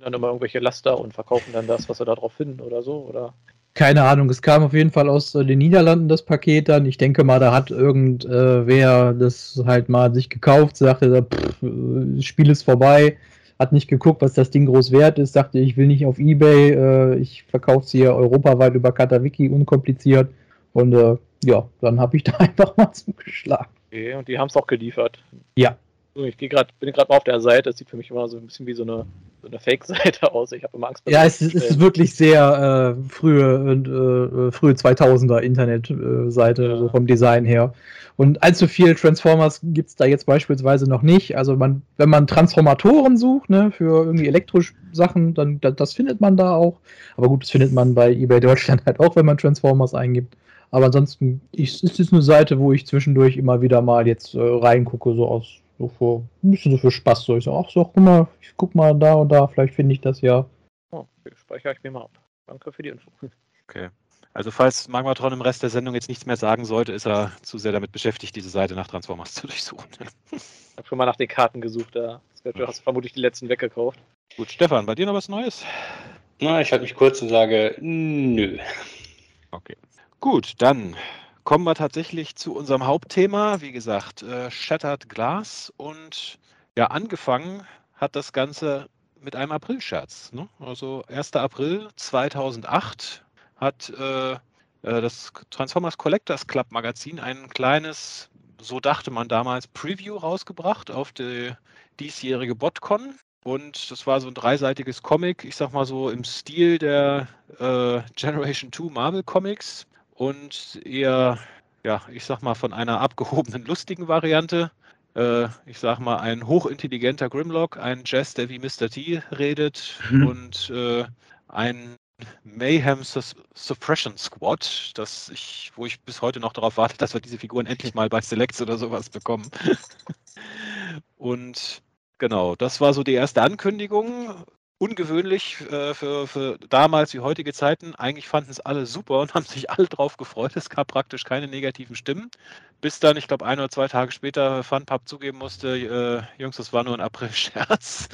Speaker 2: dann immer irgendwelche Laster und verkaufen dann das, was sie da drauf finden oder so, oder?
Speaker 4: Keine Ahnung, es kam auf jeden Fall aus äh, den Niederlanden das Paket dann. Ich denke mal, da hat irgendwer äh, das halt mal sich gekauft, sagte, pff, das Spiel ist vorbei, hat nicht geguckt, was das Ding groß wert ist, sagte, ich will nicht auf Ebay, äh, ich verkaufe es hier europaweit über Katawiki unkompliziert. Und äh, ja, dann habe ich da einfach mal zugeschlagen.
Speaker 2: Okay, und die haben es auch geliefert.
Speaker 4: Ja.
Speaker 2: Ich grad, bin gerade mal auf der Seite, das sieht für mich immer so ein bisschen wie so eine so eine Fake-Seite aus. Ich habe immer Angst.
Speaker 4: Ja, es ist, ist, wirklich sehr äh, frühe, äh, frühe 2000er Internetseite, ja. so vom Design her. Und allzu viel Transformers gibt es da jetzt beispielsweise noch nicht. Also man, wenn man Transformatoren sucht, ne, für irgendwie Elektrosachen, dann das, das findet man da auch. Aber gut, das findet man bei eBay Deutschland halt auch, wenn man Transformers eingibt. Aber ansonsten ist es eine Seite, wo ich zwischendurch immer wieder mal jetzt äh, reingucke, so aus so für, ein bisschen so für Spaß. So, ich so, ach so, guck mal, ich guck mal da und da, vielleicht finde ich das ja.
Speaker 2: Oh, okay, speichere ich mir mal ab. Danke für die Info.
Speaker 1: Okay. Also falls Magmatron im Rest der Sendung jetzt nichts mehr sagen sollte, ist er zu sehr damit beschäftigt, diese Seite nach Transformers zu durchsuchen.
Speaker 2: Ich habe schon mal nach den Karten gesucht, da du hast vermutlich die letzten weggekauft.
Speaker 1: Gut, Stefan, bei dir noch was Neues?
Speaker 3: Na, ich halte mich kurz und sage, nö.
Speaker 1: Okay. Gut, dann kommen wir tatsächlich zu unserem Hauptthema. Wie gesagt, äh, Shattered Glass. Und ja, angefangen hat das Ganze mit einem Aprilscherz. Ne? Also 1. April 2008 hat äh, äh, das Transformers Collectors Club Magazin ein kleines, so dachte man damals, Preview rausgebracht auf die diesjährige BotCon. Und das war so ein dreiseitiges Comic, ich sag mal so im Stil der äh, Generation 2 Marvel Comics und eher, ja, ich sag mal, von einer abgehobenen, lustigen Variante. Äh, ich sag mal, ein hochintelligenter Grimlock, ein Jazz, der wie Mr. T redet mhm. und äh, ein Mayhem Suppression Squad, das ich, wo ich bis heute noch darauf warte, dass wir diese Figuren endlich mal bei Selects oder sowas bekommen. und genau, das war so die erste Ankündigung. Ungewöhnlich äh, für, für damals wie heutige Zeiten. Eigentlich fanden es alle super und haben sich alle drauf gefreut. Es gab praktisch keine negativen Stimmen. Bis dann, ich glaube, ein oder zwei Tage später FunPub zugeben musste, äh, Jungs, das war nur ein April-Scherz.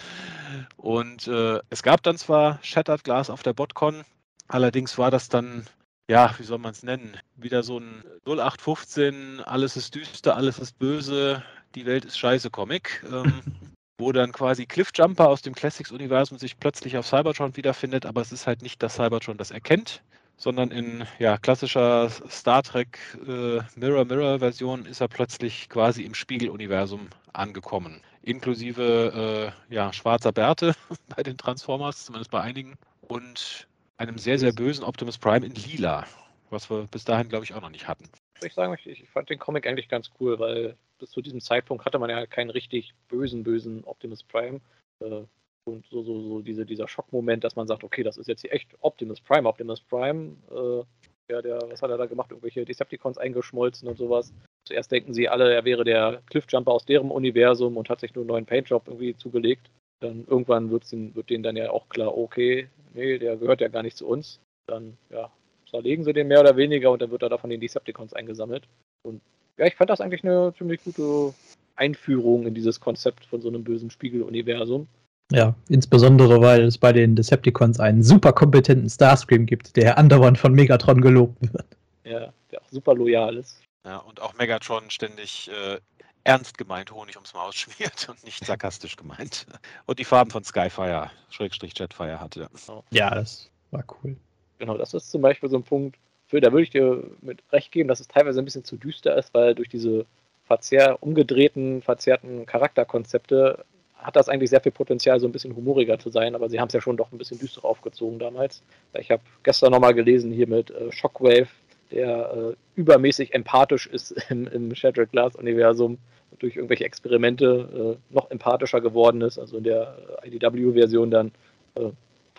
Speaker 1: Und äh, es gab dann zwar Shattered Glass auf der BotCon, allerdings war das dann ja, wie soll man es nennen? Wieder so ein 0815, alles ist düster, alles ist böse, die Welt ist scheiße Comic. Ähm, wo dann quasi Cliffjumper aus dem Classics-Universum sich plötzlich auf Cybertron wiederfindet, aber es ist halt nicht das Cybertron, das er kennt, sondern in ja, klassischer Star Trek äh, Mirror Mirror Version ist er plötzlich quasi im Spiegeluniversum angekommen, inklusive äh, ja, schwarzer Bärte bei den Transformers, zumindest bei einigen, und einem sehr, sehr bösen Optimus Prime in lila, was wir bis dahin, glaube ich, auch noch nicht hatten.
Speaker 2: Ich sagen, ich, ich fand den Comic eigentlich ganz cool, weil bis zu diesem Zeitpunkt hatte man ja keinen richtig bösen, bösen Optimus Prime. Äh, und so, so, so diese, dieser Schockmoment, dass man sagt, okay, das ist jetzt hier echt Optimus Prime, Optimus Prime. Äh, ja, der, was hat er da gemacht? Irgendwelche Decepticons eingeschmolzen und sowas. Zuerst denken sie alle, er wäre der Cliffjumper aus deren Universum und hat sich nur einen neuen Paintjob irgendwie zugelegt. Dann irgendwann wird denen dann ja auch klar, okay, nee, der gehört ja gar nicht zu uns. Dann, ja, zerlegen sie den mehr oder weniger und dann wird er da von den Decepticons eingesammelt. Und ja, ich fand das eigentlich eine ziemlich gute Einführung in dieses Konzept von so einem bösen Spiegeluniversum.
Speaker 4: Ja, insbesondere weil es bei den Decepticons einen super kompetenten Starscream gibt, der andauernd von Megatron gelobt wird.
Speaker 2: Ja, der auch super loyal ist.
Speaker 1: Ja, und auch Megatron ständig äh, ernst gemeint Honig ums Maus schmiert und nicht sarkastisch gemeint. Und die Farben von Skyfire, Schrägstrich Jetfire hatte.
Speaker 4: Ja, das war cool.
Speaker 2: Genau, das ist zum Beispiel so ein Punkt, da würde ich dir mit recht geben, dass es teilweise ein bisschen zu düster ist, weil durch diese verzehr, umgedrehten, verzerrten Charakterkonzepte hat das eigentlich sehr viel Potenzial, so ein bisschen humoriger zu sein, aber sie haben es ja schon doch ein bisschen düster aufgezogen damals. Ich habe gestern nochmal gelesen hier mit äh, Shockwave, der äh, übermäßig empathisch ist im, im Shattered Glass Universum, durch irgendwelche Experimente äh, noch empathischer geworden ist, also in der äh, IDW-Version dann.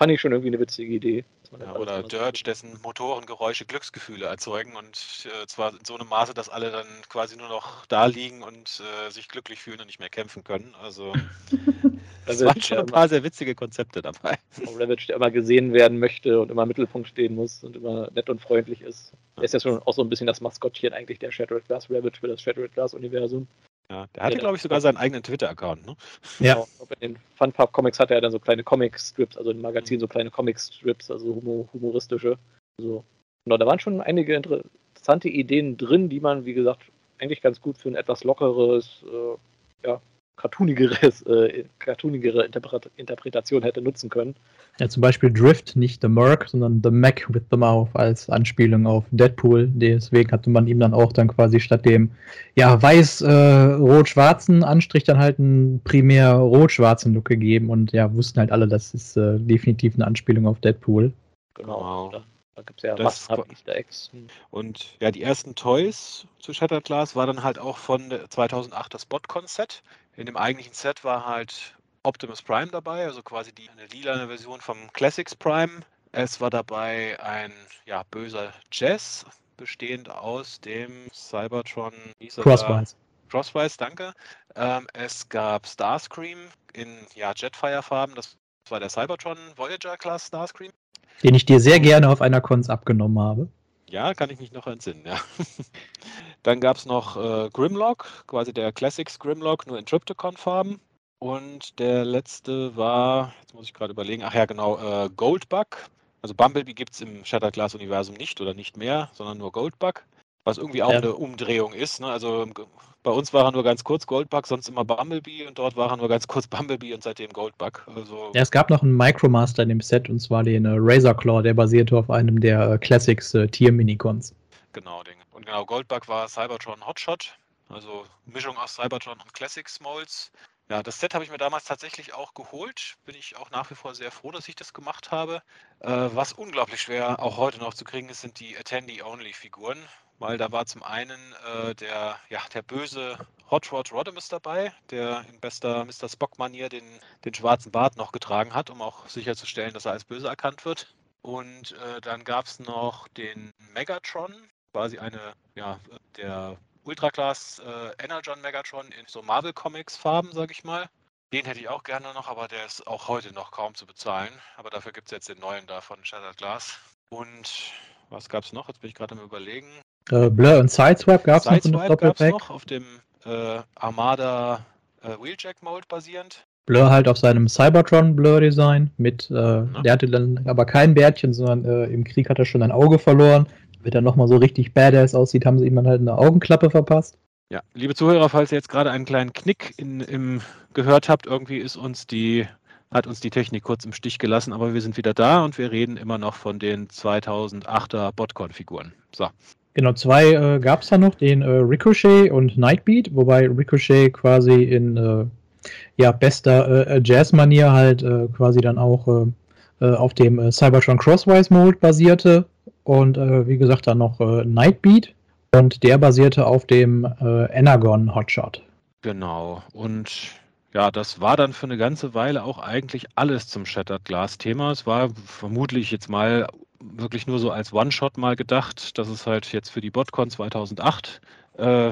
Speaker 2: Fand ich schon irgendwie eine witzige Idee.
Speaker 1: Ja, oder Dirge, dessen Motorengeräusche Glücksgefühle erzeugen und äh, zwar in so einem Maße, dass alle dann quasi nur noch da liegen und äh, sich glücklich fühlen und nicht mehr kämpfen können. Also es waren schon ein paar sehr witzige Konzepte dabei.
Speaker 2: Ravage, der immer gesehen werden möchte und immer im Mittelpunkt stehen muss und immer nett und freundlich ist. Er ist ja schon auch so ein bisschen das Maskottchen eigentlich der Shattered Glass Ravage für das Shattered Glass Universum.
Speaker 1: Ja, der hatte, ja, glaube ich, sogar seinen eigenen Twitter-Account, ne?
Speaker 2: Ja. Genau. In den Funpub-Comics hatte er dann so kleine Comic-Strips, also im Magazin so kleine Comic-Strips, also humoristische. Also, genau, da waren schon einige interessante Ideen drin, die man, wie gesagt, eigentlich ganz gut für ein etwas lockeres, äh, ja, cartoonigeres, äh, cartoonigere Interpretation hätte nutzen können.
Speaker 4: Ja, zum Beispiel Drift, nicht The Merc, sondern The Mac with the Mouth als Anspielung auf Deadpool. Deswegen hatte man ihm dann auch dann quasi statt dem ja, weiß-rot-schwarzen äh, Anstrich dann halt einen primär rot-schwarzen Look gegeben und ja, wussten halt alle, das ist äh, definitiv eine Anspielung auf Deadpool.
Speaker 2: Genau. Da, da gibt es ja massenhaft Easter Eggs.
Speaker 1: Und ja, die ersten Toys zu Shattered Glass war dann halt auch von 2008 das Botcon-Set. In dem eigentlichen Set war halt Optimus Prime dabei, also quasi die eine lilane Version vom Classics Prime. Es war dabei ein ja, böser Jazz, bestehend aus dem Cybertron
Speaker 4: Crosswise.
Speaker 1: Crosswise, danke. Ähm, es gab Starscream in ja, Jetfire-Farben, das war der Cybertron Voyager Class Starscream.
Speaker 4: Den ich dir sehr gerne auf einer Cons abgenommen habe.
Speaker 1: Ja, kann ich mich noch entsinnen, ja. Dann gab es noch äh, Grimlock, quasi der Classics Grimlock, nur in Triptychon-Farben. Und der letzte war, jetzt muss ich gerade überlegen, ach ja, genau, äh, Goldbug. Also Bumblebee gibt es im Shattered Glass Universum nicht oder nicht mehr, sondern nur Goldbug. Was irgendwie auch ja. eine Umdrehung ist. Ne? Also bei uns war er nur ganz kurz Goldbug, sonst immer Bumblebee und dort war er nur ganz kurz Bumblebee und seitdem Goldbug. Also
Speaker 4: ja, es gab noch einen Micromaster in dem Set und zwar den äh, Razorclaw, der basierte auf einem der äh, Classics äh, Tier-Minicons.
Speaker 1: Genau, den. Und genau, Goldbug war Cybertron Hotshot, also Mischung aus Cybertron und Classics Molds. Ja, das Set habe ich mir damals tatsächlich auch geholt. Bin ich auch nach wie vor sehr froh, dass ich das gemacht habe. Äh, was unglaublich schwer auch heute noch zu kriegen ist, sind die Attendee-Only-Figuren, weil da war zum einen äh, der, ja, der böse Hot Rod Rodimus dabei, der in bester Mr. Spock-Manier den, den schwarzen Bart noch getragen hat, um auch sicherzustellen, dass er als böse erkannt wird. Und äh, dann gab es noch den Megatron, quasi eine, ja, der Ultra Class äh, Energon Megatron in so Marvel Comics Farben, sag ich mal. Den hätte ich auch gerne noch, aber der ist auch heute noch kaum zu bezahlen. Aber dafür gibt es jetzt den neuen da von Shattered Glass. Und was gab es noch? Jetzt bin ich gerade am überlegen.
Speaker 4: Äh, Blur und Sideswipe gab es noch
Speaker 1: noch auf dem äh, Armada äh, Wheeljack-Mode basierend.
Speaker 4: Blur halt auf seinem Cybertron Blur Design mit, äh, der hatte dann aber kein Bärtchen, sondern äh, im Krieg hat er schon ein Auge verloren. Damit er nochmal so richtig badass aussieht, haben sie ihm dann halt eine Augenklappe verpasst.
Speaker 1: Ja, liebe Zuhörer, falls ihr jetzt gerade einen kleinen Knick in, im, gehört habt, irgendwie ist uns die, hat uns die Technik kurz im Stich gelassen, aber wir sind wieder da und wir reden immer noch von den 2008er Botcon-Figuren. So,
Speaker 4: Genau, zwei äh, gab es da noch, den äh, Ricochet und Nightbeat, wobei Ricochet quasi in äh, ja, bester äh, Jazz-Manier halt äh, quasi dann auch äh, äh, auf dem Cybertron Crosswise Mode basierte und wie gesagt dann noch Nightbeat und der basierte auf dem Energon Hotshot.
Speaker 1: genau. Und ja, das war dann für eine ganze Weile auch eigentlich alles zum Shattered Glass-Thema. Es war vermutlich jetzt mal wirklich nur so als One-Shot mal gedacht, dass es halt jetzt für die BotCon 2008 äh,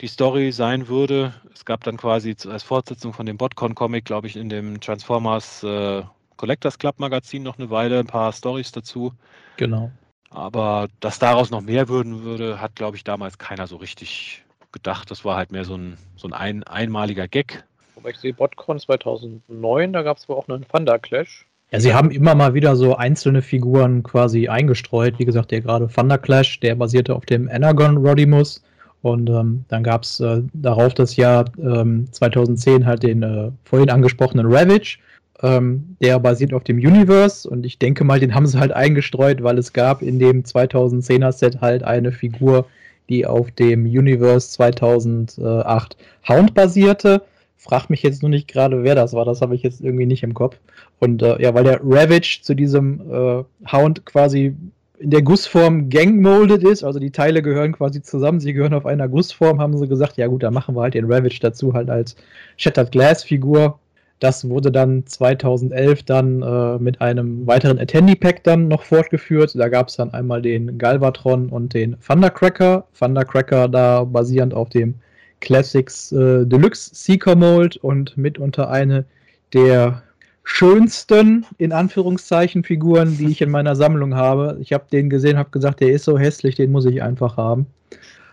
Speaker 1: die Story sein würde. Es gab dann quasi als Fortsetzung von dem BotCon-Comic, glaube ich, in dem Transformers äh, Collectors Club Magazin noch eine Weile ein paar Stories dazu.
Speaker 4: Genau.
Speaker 1: Aber dass daraus noch mehr würden würde, hat, glaube ich, damals keiner so richtig gedacht. Das war halt mehr so ein, so ein, ein einmaliger Gag.
Speaker 2: Wobei ich sehe, Botcon 2009, da gab es wohl auch einen Thunder Clash.
Speaker 4: Ja, sie haben immer mal wieder so einzelne Figuren quasi eingestreut. Wie gesagt, der gerade Thunder Clash, der basierte auf dem Energon Rodimus. Und ähm, dann gab es äh, darauf das Jahr ähm, 2010 halt den äh, vorhin angesprochenen Ravage. Ähm, der basiert auf dem Universe. Und ich denke mal, den haben sie halt eingestreut, weil es gab in dem 2010er Set halt eine Figur, die auf dem Universe 2008 Hound basierte. Frag mich jetzt nur nicht gerade, wer das war. Das habe ich jetzt irgendwie nicht im Kopf. Und äh, ja, weil der Ravage zu diesem äh, Hound quasi in der Gussform gang-molded ist, also die Teile gehören quasi zusammen, sie gehören auf einer Gussform, haben sie gesagt, ja gut, dann machen wir halt den Ravage dazu halt als Shattered Glass Figur. Das wurde dann 2011 dann äh, mit einem weiteren Attendee Pack dann noch fortgeführt. Da gab es dann einmal den Galvatron und den Thundercracker. Thundercracker da basierend auf dem Classics äh, Deluxe Seeker Mold und mitunter eine der schönsten, in Anführungszeichen, Figuren, die ich in meiner Sammlung habe. Ich habe den gesehen, habe gesagt, der ist so hässlich, den muss ich einfach haben.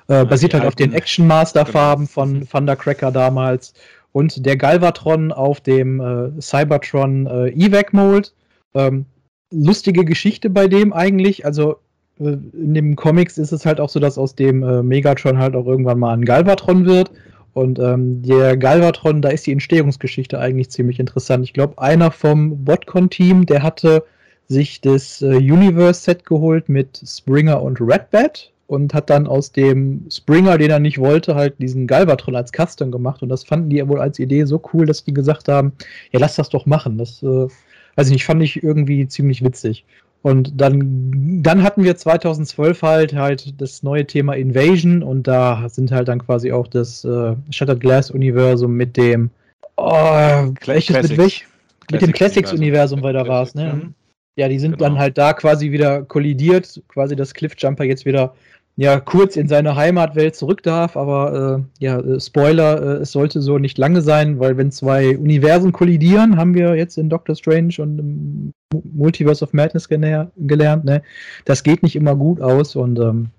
Speaker 4: Äh, basiert halt auf den Action Master Farben
Speaker 1: Genau.
Speaker 4: von Thundercracker damals und der Galvatron auf dem äh, Cybertron äh, Evac Mold. Ähm, lustige Geschichte bei dem eigentlich. Also äh, in dem Comics ist es halt auch so, dass aus dem äh, Megatron halt auch irgendwann mal ein Galvatron wird. Und ähm, der Galvatron, da ist die Entstehungsgeschichte eigentlich ziemlich interessant. Ich glaube, einer vom Botcon-Team, der hatte sich das äh, Universe-Set geholt mit Springer und Redbat und hat dann aus dem Springer, den er nicht wollte, halt diesen Galvatron als Custom gemacht. Und das fanden die wohl als Idee so cool, dass die gesagt haben, ja, lass das doch machen. Das, äh, weiß ich nicht, fand ich irgendwie ziemlich witzig. Und dann, dann hatten wir 2012 halt halt das neue Thema Invasion und da sind halt dann quasi auch das äh, Shattered Glass Universum mit dem oh, welches mit,
Speaker 1: Classics.
Speaker 4: welch, mit dem
Speaker 1: Classics
Speaker 4: Classics-Universum weiter war es, ne?
Speaker 2: Mhm.
Speaker 4: Ja, die sind
Speaker 1: Genau.
Speaker 4: dann halt da quasi wieder kollidiert, quasi dass Cliffjumper jetzt wieder ja kurz in seine Heimatwelt zurück darf, aber äh, ja, äh, Spoiler, äh, es sollte so nicht lange sein, weil wenn zwei Universen kollidieren, haben wir jetzt in Doctor Strange und im Mu- Multiverse of Madness gelernt, ne? Das geht nicht immer gut aus und ähm,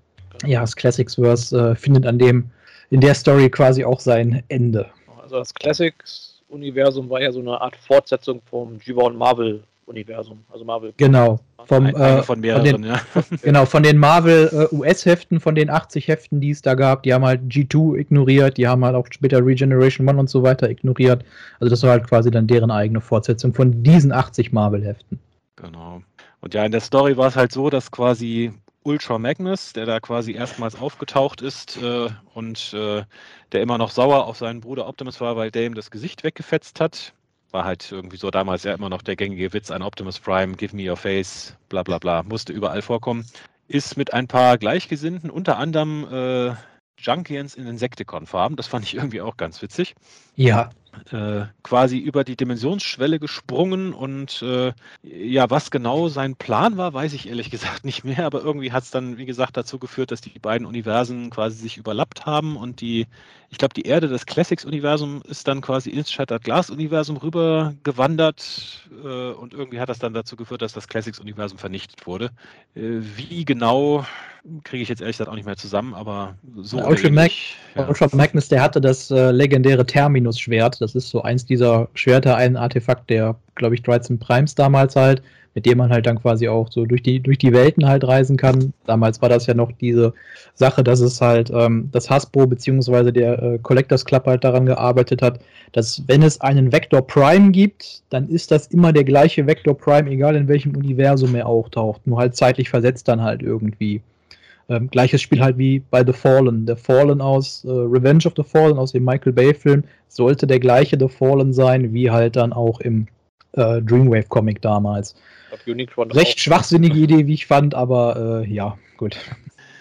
Speaker 4: ja, das Classicsverse äh, findet an dem in der Story quasi auch sein Ende.
Speaker 2: Also das Classics-Universum war ja so eine Art Fortsetzung vom G1 Marvel-Universum. Also Marvel.
Speaker 4: Genau. Vom, äh,
Speaker 1: von
Speaker 4: von
Speaker 1: mehreren,
Speaker 4: den,
Speaker 1: ja.
Speaker 4: Genau, von den Marvel äh, US-Heften, von den 80 Heften, die es da gab, die haben halt G2 ignoriert, die haben halt auch später Regeneration 1 und so weiter ignoriert. Also das war halt quasi dann deren eigene Fortsetzung von diesen 80 Marvel-Heften.
Speaker 1: Genau. Und ja, in der Story war es halt so, dass quasi Ultra Magnus, der da quasi erstmals aufgetaucht ist äh, und äh, der immer noch sauer auf seinen Bruder Optimus war, weil der ihm das Gesicht weggefetzt hat. War halt irgendwie so damals ja immer noch der gängige Witz an Optimus Prime, give me your face, bla bla bla, musste überall vorkommen. Ist mit ein paar Gleichgesinnten, unter anderem äh, Junkians in Insecticon-Farben, das fand ich irgendwie auch ganz witzig.
Speaker 4: Ja,
Speaker 1: äh, quasi über die Dimensionsschwelle gesprungen und äh, ja, was genau sein Plan war, weiß ich ehrlich gesagt nicht mehr, aber irgendwie hat es dann, wie gesagt, dazu geführt, dass die beiden Universen quasi sich überlappt haben und die ich glaube, die Erde des Classics-Universums ist dann quasi ins Shattered Glass-Universum rüber gewandert äh, und irgendwie hat das dann dazu geführt, dass das Classics-Universum vernichtet wurde. Äh, wie genau kriege ich jetzt ehrlich gesagt auch nicht mehr zusammen, aber so.
Speaker 4: Ja, Ultra, Mag ja. Ultra Magnus, der hatte das äh, legendäre Terminus-Schwert. Das ist so eins dieser Schwerter, ein Artefakt der, glaube ich, 13 Primes damals halt mit dem man halt dann quasi auch so durch die, durch die Welten halt reisen kann. Damals war das ja noch diese Sache, dass es halt ähm, das Hasbro bzw. der äh, Collectors Club halt daran gearbeitet hat, dass wenn es einen Vector Prime gibt, dann ist das immer der gleiche Vector Prime, egal in welchem Universum er auftaucht, nur halt zeitlich versetzt dann halt irgendwie. Ähm, gleiches Spiel halt wie bei The Fallen. The Fallen aus äh, Revenge of the Fallen, aus dem Michael Bay-Film, sollte der gleiche The Fallen sein, wie halt dann auch im äh, Dreamwave-Comic damals. Recht auch. schwachsinnige Idee, wie ich fand, aber äh, ja, gut.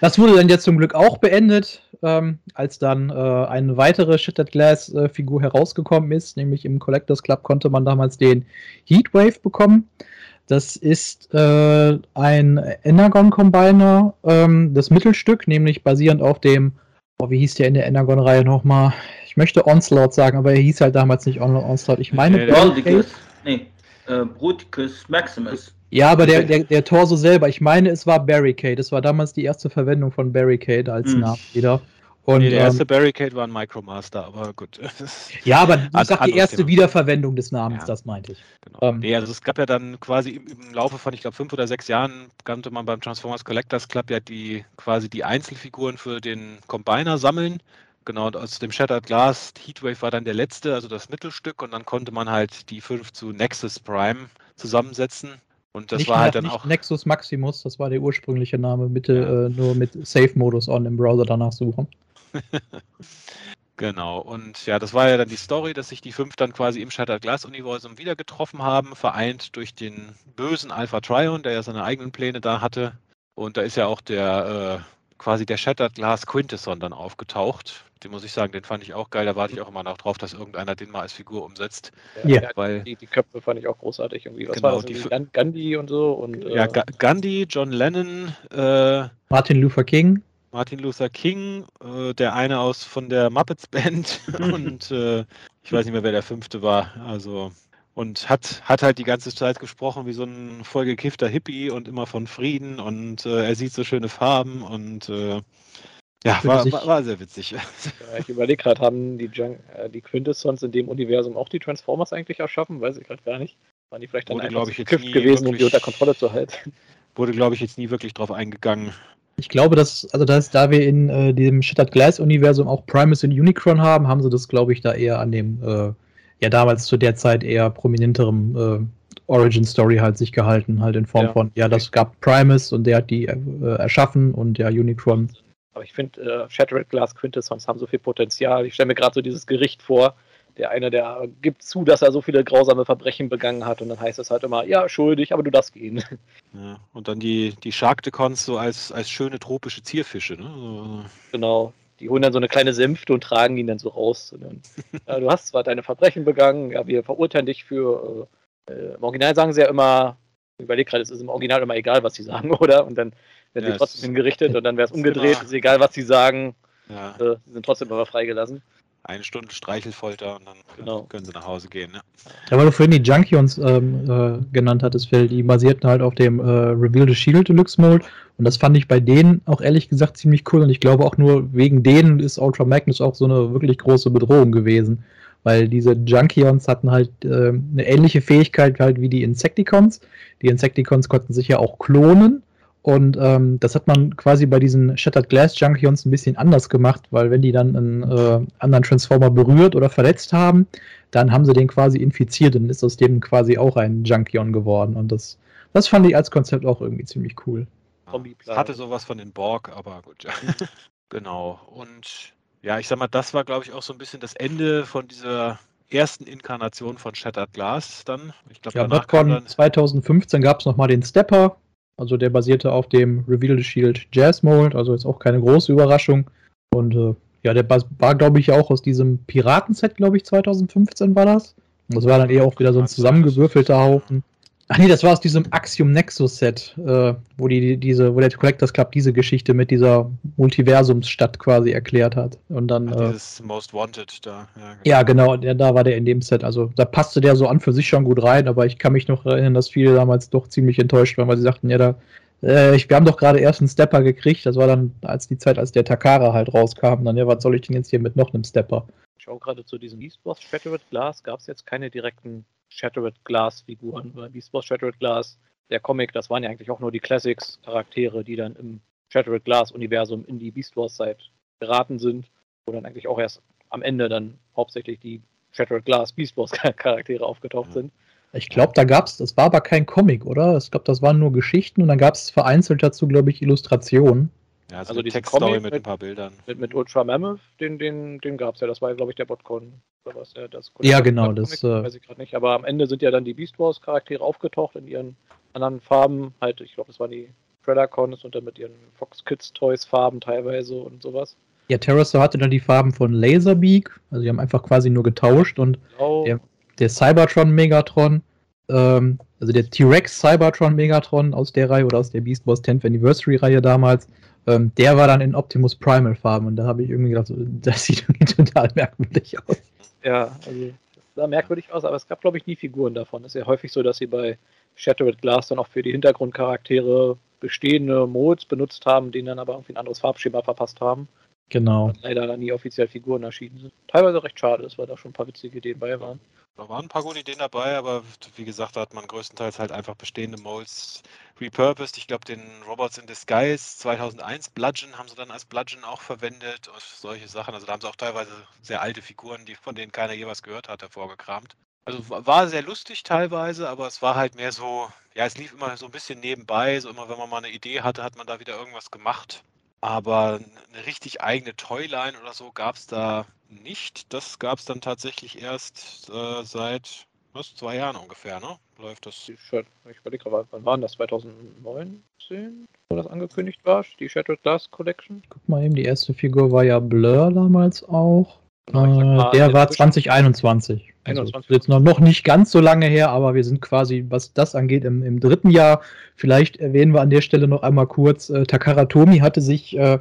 Speaker 4: Das wurde dann jetzt zum Glück auch beendet, ähm, als dann äh, eine weitere Shattered Glass-Figur äh, herausgekommen ist, nämlich im Collectors Club konnte man damals den Heatwave bekommen. Das ist äh, ein Energon-Combiner, ähm, das Mittelstück, nämlich basierend auf dem, oh, wie hieß der in der Energon-Reihe nochmal? Ich möchte Onslaught sagen, aber er hieß halt damals nicht Onslaught. Ich meine,
Speaker 5: nee, nee äh, Bruticus Maximus.
Speaker 4: Ja, aber der, der, der Torso selber, ich meine, es war Barricade. Das war damals die erste Verwendung von Barricade als mhm. Namen wieder.
Speaker 1: Und, nee, der erste ähm, Barricade war ein Micromaster, aber gut.
Speaker 4: ja, aber ich sag die erste Thema. Wiederverwendung des Namens, ja. das meinte ich.
Speaker 1: Genau. Ähm, nee, also es gab ja dann quasi im, Laufe von, ich glaube, fünf oder sechs Jahren, konnte man beim Transformers Collectors Club ja die quasi die Einzelfiguren für den Combiner sammeln. Genau, und aus dem Shattered Glass Heatwave war dann der letzte, also das Mittelstück, und dann konnte man halt die fünf zu Nexus Prime zusammensetzen. Und das
Speaker 4: nicht,
Speaker 1: war halt dann auch.
Speaker 4: Nexus Maximus, das war der ursprüngliche Name, bitte ja. äh, nur mit Safe-Modus on im Browser danach suchen.
Speaker 1: genau, und ja, das war ja dann die Story, dass sich die fünf dann quasi im Shattered Glass Universum wieder getroffen haben, vereint durch den bösen Alpha Trion, der ja seine eigenen Pläne da hatte. Und da ist ja auch der äh, quasi der Shattered Glass Quintesson dann aufgetaucht. Den muss ich sagen, den fand ich auch geil. Da warte ich auch immer noch drauf, dass irgendeiner den mal als Figur umsetzt.
Speaker 2: Ja, ja weil die, die, Köpfe fand ich auch großartig irgendwie. Was genau, war das? Die Gandhi und so. Und,
Speaker 1: ja, äh, Gandhi, John Lennon, äh,
Speaker 4: Martin Luther King.
Speaker 1: Martin Luther King, äh, der eine aus von der Muppets Band und äh, ich weiß nicht mehr, wer der fünfte war. Also und hat, hat halt die ganze Zeit gesprochen wie so ein vollgekiffter Hippie und immer von Frieden und äh, er sieht so schöne Farben und äh, ja, war, war, war, sehr witzig. Ja,
Speaker 2: ich überlege gerade, haben die, Junk, äh, die Quintessons in dem Universum auch die Transformers eigentlich erschaffen? Weiß ich gerade gar nicht. Waren die vielleicht dann
Speaker 1: wurde, einfach
Speaker 2: so gewesen, wirklich, um die unter Kontrolle zu halten?
Speaker 1: Wurde, glaube ich, jetzt nie wirklich drauf eingegangen.
Speaker 4: Ich glaube, dass, also dass, da wir in äh, dem Shattered Glass Universum auch Primus und Unicron haben, haben sie das, glaube ich, da eher an dem äh, ja damals zu der Zeit eher prominenterem äh, Origin Story halt sich gehalten, halt in Form ja. von, ja, das gab Primus und der hat die äh, erschaffen und ja, Unicron.
Speaker 2: Aber ich finde, äh, Shattered Glass Quintessons haben so viel Potenzial. Ich stelle mir gerade so dieses Gericht vor, der eine, der gibt zu, dass er so viele grausame Verbrechen begangen hat und dann heißt es halt immer, ja, schuldig, aber du darfst gehen.
Speaker 1: Ja, und dann die, die Sharkdecons so als, als schöne tropische Zierfische, ne? So.
Speaker 2: Genau die holen dann so eine kleine Sänfte und tragen ihn dann so raus. Dann, ja, du hast zwar deine Verbrechen begangen, ja, wir verurteilen dich für. Äh, äh Im Original sagen sie ja immer, ich überlege gerade, es ist im Original immer egal, was sie sagen, oder? Und dann werden ja, sie trotzdem hingerichtet und dann wäre es umgedreht, ist egal, was sie sagen. Ja. Äh, sie sind trotzdem aber freigelassen
Speaker 1: eine Stunde Streichelfolter und dann genau. können sie nach Hause gehen. Ne?
Speaker 4: Ja, weil du vorhin die Junkions ähm, äh, genannt hattest, Phil, die basierten halt auf dem äh, Reveal the Shield Deluxe Mold und das fand ich bei denen auch ehrlich gesagt ziemlich cool und ich glaube auch nur wegen denen ist Ultra Magnus auch so eine wirklich große Bedrohung gewesen, weil diese Junkions hatten halt äh, eine ähnliche Fähigkeit halt wie die Insecticons. Die Insecticons konnten sich ja auch klonen und ähm, das hat man quasi bei diesen Shattered Glass Junkions ein bisschen anders gemacht, weil wenn die dann einen äh, anderen Transformer berührt oder verletzt haben, dann haben sie den quasi infiziert und ist aus dem quasi auch ein Junkion geworden. Und das, das fand ich als Konzept auch irgendwie ziemlich cool.
Speaker 1: Ja, hatte sowas von den Borg, aber gut. genau. Und ja, ich sag mal, das war, glaube ich, auch so ein bisschen das Ende von dieser ersten Inkarnation von Shattered Glass dann. Ich
Speaker 4: glaube, ja, BotCon 2015 gab es nochmal den Stepper, also der basierte auf dem Reveal the Shield Jazz Mold, also jetzt auch keine große Überraschung. Und äh, ja, der war, glaube ich, auch aus diesem Piratenset, glaube ich, 2015 war das. Und das war dann eher auch wieder so ein zusammengewürfelter Haufen. Ach nee, das war aus diesem Axiom Nexus Set, äh, wo die diese, wo der Collectors Club diese Geschichte mit dieser Multiversumsstadt quasi erklärt hat. Und dann.
Speaker 1: Ach,
Speaker 4: äh,
Speaker 1: dieses Most Wanted da. Ja, genau.
Speaker 4: ja, genau, der, da war der in dem Set. Also da passte der so an für sich schon gut rein, aber ich kann mich noch erinnern, dass viele damals doch ziemlich enttäuscht waren, weil sie sagten, ja, da, äh, ich, wir haben doch gerade erst einen Stepper gekriegt. Das war dann als die Zeit, als der Takara halt rauskam. Dann, ja, was soll ich denn jetzt hier mit noch einem Stepper?
Speaker 2: Ich schaue gerade zu diesem Beast Wars Shattered Glass. Gab es jetzt keine direkten Shattered Glass Figuren? Weil Beast Wars Shattered Glass, der Comic, das waren ja eigentlich auch nur die Classics Charaktere, die dann im Shattered Glass Universum in die Beast Wars Zeit geraten sind. Wo dann eigentlich auch erst am Ende dann hauptsächlich die Shattered Glass Beast Wars Charaktere aufgetaucht
Speaker 1: Ja.
Speaker 2: sind.
Speaker 4: Ich glaube, da gab's, das war aber kein Comic, oder? Ich glaube, das waren nur Geschichten und dann gab es vereinzelt dazu, glaube ich, Illustrationen.
Speaker 1: Ja, also,
Speaker 2: Also diesen
Speaker 1: Textstory
Speaker 2: Comic
Speaker 1: mit
Speaker 2: mit-
Speaker 1: ein paar Bildern.
Speaker 2: Mit, mit Ultra Mammoth, den, den, den gab es ja. Das war, glaube ich, der Botcon. Oder was? Ja, das
Speaker 4: Ja, genau, das, äh,
Speaker 2: weiß ich gerade nicht. Aber am Ende sind ja dann die Beast Wars Charaktere aufgetaucht in ihren anderen Farben. Halt, ich glaube, das waren die Predacons und dann mit ihren Fox Kids Toys Farben teilweise und sowas.
Speaker 4: Ja, Terracer hatte dann die Farben von Laserbeak, also die haben einfach quasi nur getauscht und
Speaker 2: Blau.
Speaker 4: Ja. der Cybertron Megatron, ähm, also der T-Rex Cybertron Megatron aus der Reihe oder aus der Beast Wars 10th Anniversary Reihe damals, ähm, der war dann in Optimus Primal Farben und da habe ich irgendwie gedacht, das sieht irgendwie total merkwürdig aus.
Speaker 2: Ja, also das sah merkwürdig aus, aber es gab, glaube ich, nie Figuren davon. Es ist ja häufig so, dass sie bei Shattered Glass dann auch für die Hintergrundcharaktere bestehende Modes benutzt haben, denen dann aber irgendwie ein anderes Farbschema verpasst haben.
Speaker 4: Genau.
Speaker 2: Leider nie offiziell Figuren erschienen sind. Teilweise recht schade ist, weil da schon ein paar witzige Ideen bei waren.
Speaker 1: Da waren ein paar gute Ideen dabei, aber wie gesagt, da hat man größtenteils halt einfach bestehende Molds repurposed. Ich glaube, den Robots in Disguise 2001 Bludgeon haben sie dann als Bludgeon auch verwendet und solche Sachen. Also da haben sie auch teilweise sehr alte Figuren, die von denen keiner je was gehört hat, hervorgekramt. Also wa- war sehr lustig teilweise, aber es war halt mehr so, ja, es lief immer so ein bisschen nebenbei. So immer, wenn man mal eine Idee hatte, hat man da wieder irgendwas gemacht. Aber eine richtig eigene Toyline oder so gab es da nicht. Das gab es dann tatsächlich erst äh, seit was, zwei Jahren ungefähr, ne? Läuft das.
Speaker 2: Ich überlege gerade, wann waren das? 2019, wo das angekündigt war? Die Shattered Glass Collection?
Speaker 4: Guck mal eben, die erste Figur war ja Blur damals auch.
Speaker 2: Genau, sag mal,
Speaker 4: Äh, der war
Speaker 2: inzwischen-
Speaker 4: 2021. Also
Speaker 2: 21.
Speaker 4: jetzt noch, noch nicht ganz so lange her, aber wir sind quasi, was das angeht, im, im dritten Jahr. Vielleicht erwähnen wir an der Stelle noch einmal kurz, äh, Takara Tomy hatte sich, äh,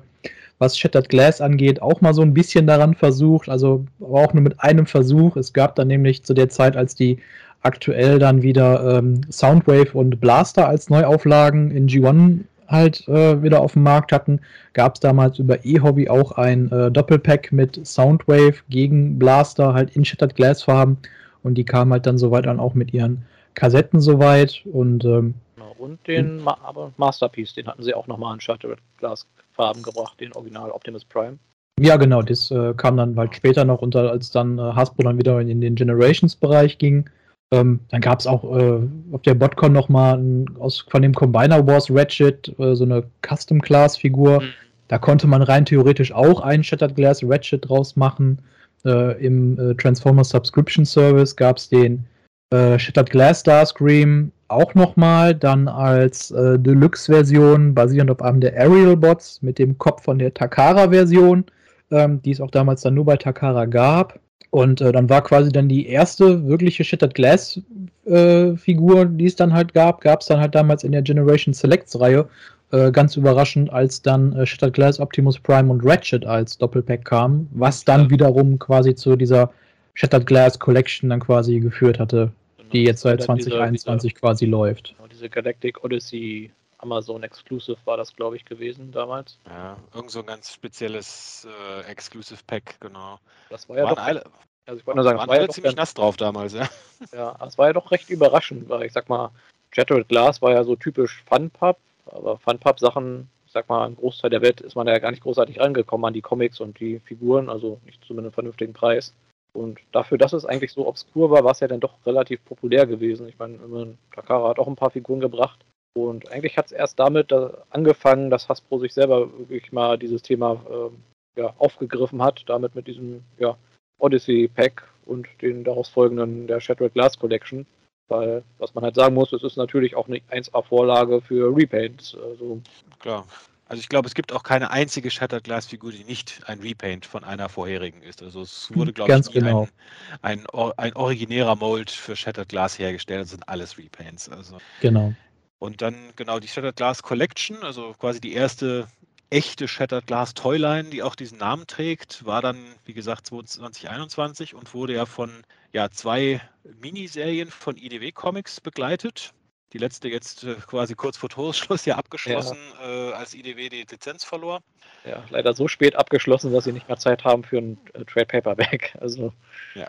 Speaker 4: was Shattered Glass angeht, auch mal so ein bisschen daran versucht, also aber auch nur mit einem Versuch. Es gab dann nämlich zu der Zeit, als die aktuell dann wieder ähm, Soundwave und Blaster als Neuauflagen in G1 halt äh, wieder auf dem Markt hatten, gab es damals über eHobby auch ein äh, Doppelpack mit Soundwave gegen Blaster halt in Shattered Glass Farben und die kamen halt dann soweit dann auch mit ihren Kassetten soweit und ähm,
Speaker 2: Genau. Und den Ma aber Masterpiece, den hatten sie auch nochmal in Shattered Glass Farben gebracht, den Original Optimus Prime.
Speaker 4: ja genau, das äh, kam dann halt später noch unter, als dann äh, Hasbro dann wieder in, den Generations-Bereich ging. Ähm, dann gab es auch äh, auf der Botcon nochmal aus von dem Combiner Wars Ratchet äh, so eine Custom-Class-Figur.
Speaker 2: Mhm.
Speaker 4: Da konnte man rein theoretisch auch einen Shattered Glass Ratchet draus machen. Äh, Im äh, Transformers Subscription Service gab es den äh, Shattered Glass Starscream auch nochmal, dann als äh, Deluxe-Version basierend auf einem der Aerial Bots mit dem Kopf von der Takara-Version, ähm, die es auch damals dann nur bei Takara gab. Und äh, dann war quasi dann die erste wirkliche Shattered Glass äh, Figur, die es dann halt gab, gab es dann halt damals in der Generation Selects Reihe. Äh, ganz überraschend, als dann äh, Shattered Glass, Optimus Prime und Ratchet als Doppelpack kamen, was dann
Speaker 2: Ja.
Speaker 4: wiederum quasi zu dieser Shattered Glass Collection dann quasi geführt hatte,
Speaker 2: Genau.
Speaker 4: die jetzt seit
Speaker 2: Das war dann
Speaker 4: 2021 quasi läuft.
Speaker 2: Genau, diese Galactic Odyssey Amazon Exclusive war das, glaube ich, gewesen damals.
Speaker 1: Ja, irgend so ein ganz spezielles äh, Exclusive Pack, genau.
Speaker 2: Das war ja
Speaker 1: waren
Speaker 2: doch,
Speaker 1: alle,
Speaker 2: also ich wollte nur sagen, das
Speaker 1: waren
Speaker 2: war ja
Speaker 1: alle
Speaker 2: doch
Speaker 1: ziemlich
Speaker 2: ganz,
Speaker 1: nass drauf damals, ja.
Speaker 2: Ja, es war ja doch recht überraschend, weil ich sag mal, Shattered Glass war ja so typisch Funpub, aber Funpub-Sachen, ich sag mal, im Großteil der Welt ist man ja gar nicht großartig rangekommen an die Comics und die Figuren, also nicht zu einem vernünftigen Preis. Und dafür, dass es eigentlich so obskur war, war es ja dann doch relativ populär gewesen. Ich meine, Takara hat auch ein paar Figuren gebracht. Und eigentlich hat es erst damit da angefangen, dass Hasbro sich selber wirklich mal dieses Thema ähm, ja, aufgegriffen hat, damit mit diesem ja, Odyssey Pack und den daraus folgenden der Shattered Glass Collection. Weil, was man halt sagen muss, es ist natürlich auch eine 1A-Vorlage für Repaints. Also,
Speaker 1: Klar. Also ich glaube, es gibt auch keine einzige Shattered Glass Figur, die nicht ein Repaint von einer vorherigen ist. Also es wurde, glaube ich,
Speaker 4: genau.
Speaker 1: ein, ein, ein originärer Mold für Shattered Glass hergestellt. Das sind alles Repaints. Also
Speaker 4: Genau.
Speaker 1: Und dann genau die Shattered Glass Collection, also quasi die erste echte Shattered Glass Toyline, die auch diesen Namen trägt, war dann, wie gesagt, 2021 und wurde ja von ja, zwei Miniserien von IDW Comics begleitet. Die letzte jetzt äh, quasi kurz vor Toresschluss ja abgeschlossen, äh, als IDW die Lizenz verlor.
Speaker 2: Ja, leider so spät abgeschlossen, dass sie nicht mehr Zeit haben für ein äh, Trade Paperback. Also
Speaker 1: Ja.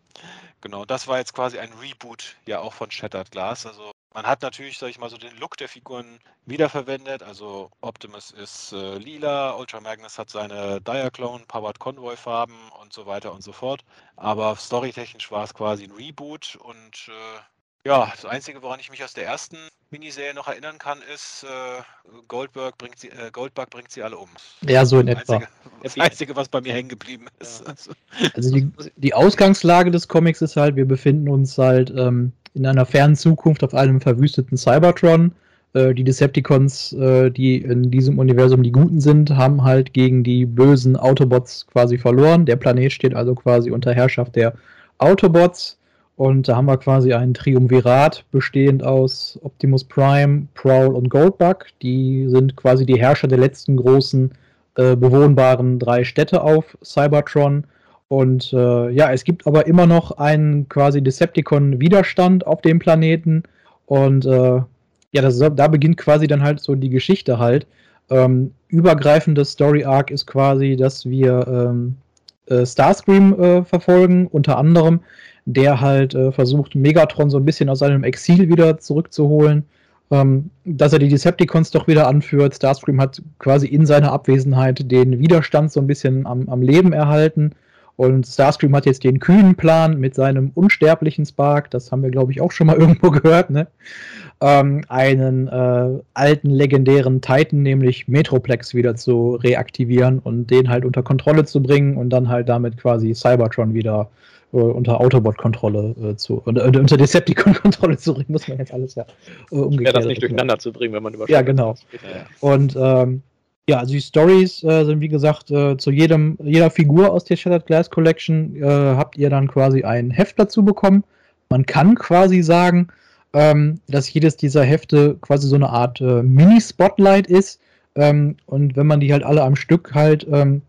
Speaker 1: genau, das war jetzt quasi ein Reboot ja auch von Shattered Glass. Also man hat natürlich, sag ich mal, so den Look der Figuren wiederverwendet. Also Optimus ist äh, lila, Ultra Magnus hat seine Diaclone, Powered Convoy Farben und so weiter und so fort. Aber storytechnisch war es quasi ein Reboot und äh, ja, das Einzige, woran ich mich aus der ersten Miniserie noch erinnern kann, ist, äh, Goldberg bringt sie, äh, Goldbug bringt sie alle um.
Speaker 4: Ja, so in
Speaker 1: Das
Speaker 4: etwa.
Speaker 1: Einzige, das Einzige, was bei mir hängen geblieben ist.
Speaker 2: Ja.
Speaker 1: Also,
Speaker 4: Also die, die Ausgangslage des Comics ist halt, wir befinden uns halt ähm, in einer fernen Zukunft auf einem verwüsteten Cybertron. Äh, die Decepticons, äh, die in diesem Universum die Guten sind, haben halt gegen die bösen Autobots quasi verloren. Der Planet steht also quasi unter Herrschaft der Autobots. Und da haben wir quasi ein Triumvirat bestehend aus Optimus Prime, Prowl und Goldbug. Die sind quasi die Herrscher der letzten großen äh, bewohnbaren drei Städte auf Cybertron. Und äh, ja, es gibt aber immer noch einen quasi Decepticon-Widerstand auf dem Planeten. Und äh, ja, das, da beginnt quasi dann halt so die Geschichte halt. Ähm, übergreifendes Story-Arc ist quasi, dass wir ähm, äh, Starscream äh, verfolgen, unter anderem, der halt äh, versucht, Megatron so ein bisschen aus seinem Exil wieder zurückzuholen. Ähm, dass er die Decepticons doch wieder anführt. Starscream hat quasi in seiner Abwesenheit den Widerstand so ein bisschen am, am Leben erhalten. Und Starscream hat jetzt den kühnen Plan mit seinem unsterblichen Spark, das haben wir, glaube ich, auch schon mal irgendwo gehört, ne? ähm, einen äh, alten legendären Titan, nämlich Metroplex, wieder zu reaktivieren und den halt unter Kontrolle zu bringen und dann halt damit quasi Cybertron wieder unter Autobot-Kontrolle äh, zu, unter, unter Decepticon-Kontrolle zu bringen, muss man jetzt alles ja äh, umgekehrt.
Speaker 2: wäre das nicht durcheinander zu bringen, wenn man über
Speaker 4: Ja, genau.
Speaker 1: Ja.
Speaker 4: Und ähm, ja, also die Stories äh, sind wie gesagt äh, zu jedem, jeder Figur aus der Shattered Glass Collection äh, habt ihr dann quasi ein Heft dazu bekommen. Man kann quasi sagen, ähm, dass jedes dieser Hefte quasi so eine Art äh, Mini-Spotlight ist. Ähm, und wenn man die halt alle am Stück halt ähm,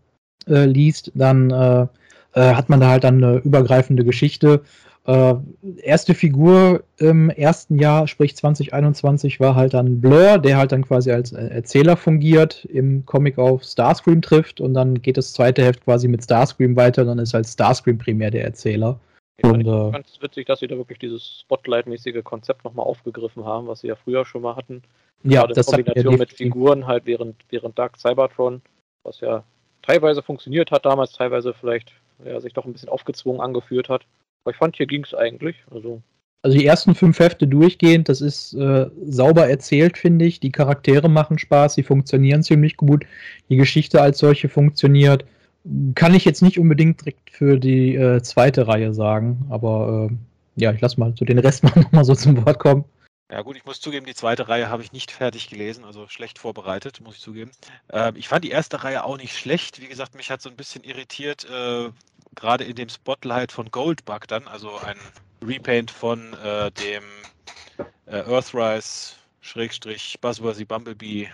Speaker 4: äh, liest, dann äh, hat man da halt dann eine übergreifende Geschichte. Äh, erste Figur im ersten Jahr, sprich 2021, war halt dann Blur, der halt dann quasi als äh, Erzähler fungiert, im Comic auf Starscream trifft und dann geht das zweite Heft quasi mit Starscream weiter, dann ist halt Starscream primär der Erzähler. Und,
Speaker 2: ich
Speaker 4: äh,
Speaker 2: fand es witzig, dass sie da wirklich dieses Spotlight-mäßige Konzept nochmal aufgegriffen haben, was sie ja früher schon mal hatten.
Speaker 4: Ja,
Speaker 2: Gerade in
Speaker 4: das hat mir
Speaker 2: Kombination mit Figuren halt während, während Dark Cybertron, was ja teilweise funktioniert hat damals, teilweise vielleicht ja, sich doch ein bisschen aufgezwungen angefühlt hat. Aber ich fand, hier ging es eigentlich. Also,
Speaker 4: Also die ersten fünf Hefte durchgehend, das ist äh, sauber erzählt, finde ich. Die Charaktere machen Spaß, sie funktionieren ziemlich gut. Die Geschichte als solche funktioniert. Kann ich jetzt nicht unbedingt direkt für die äh, zweite Reihe sagen, aber äh, ja, ich lasse mal so den Rest mal nochmal so zum Wort kommen.
Speaker 1: Ja gut, ich muss zugeben, die zweite Reihe habe ich nicht fertig gelesen, also schlecht vorbereitet, muss ich zugeben. Ähm, ich fand die erste Reihe auch nicht schlecht. Wie gesagt, mich hat so ein bisschen irritiert, äh, gerade in dem Spotlight von Goldbug dann, also ein Repaint von äh, dem äh, Earthrise Schrägstrich Buzzworthy Bumblebee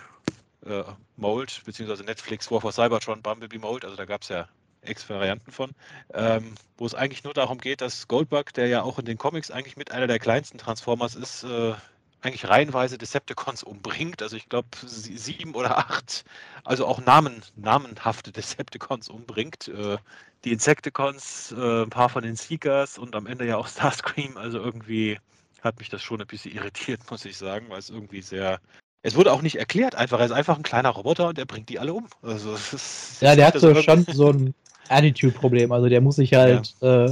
Speaker 1: äh, Mold, beziehungsweise Netflix War for Cybertron Bumblebee Mold, also da gab es ja X-Varianten von, ähm, wo es eigentlich nur darum geht, dass Goldbug, der ja auch in den Comics eigentlich mit einer der kleinsten Transformers ist, äh, eigentlich reihenweise Decepticons umbringt. Also ich glaube sieben oder acht, also auch Namen, namenhafte Decepticons umbringt. Äh, die Insecticons, äh, ein paar von den Seekers und am Ende ja auch Starscream. Also irgendwie hat mich das schon ein bisschen irritiert, muss ich sagen, weil es irgendwie sehr. Es wurde auch nicht erklärt, einfach. Er ist einfach ein kleiner Roboter und er bringt die alle um. Also, ist,
Speaker 4: Ja, der hat
Speaker 1: das
Speaker 4: so schon so ein Attitude-Problem. Also der muss sich halt äh,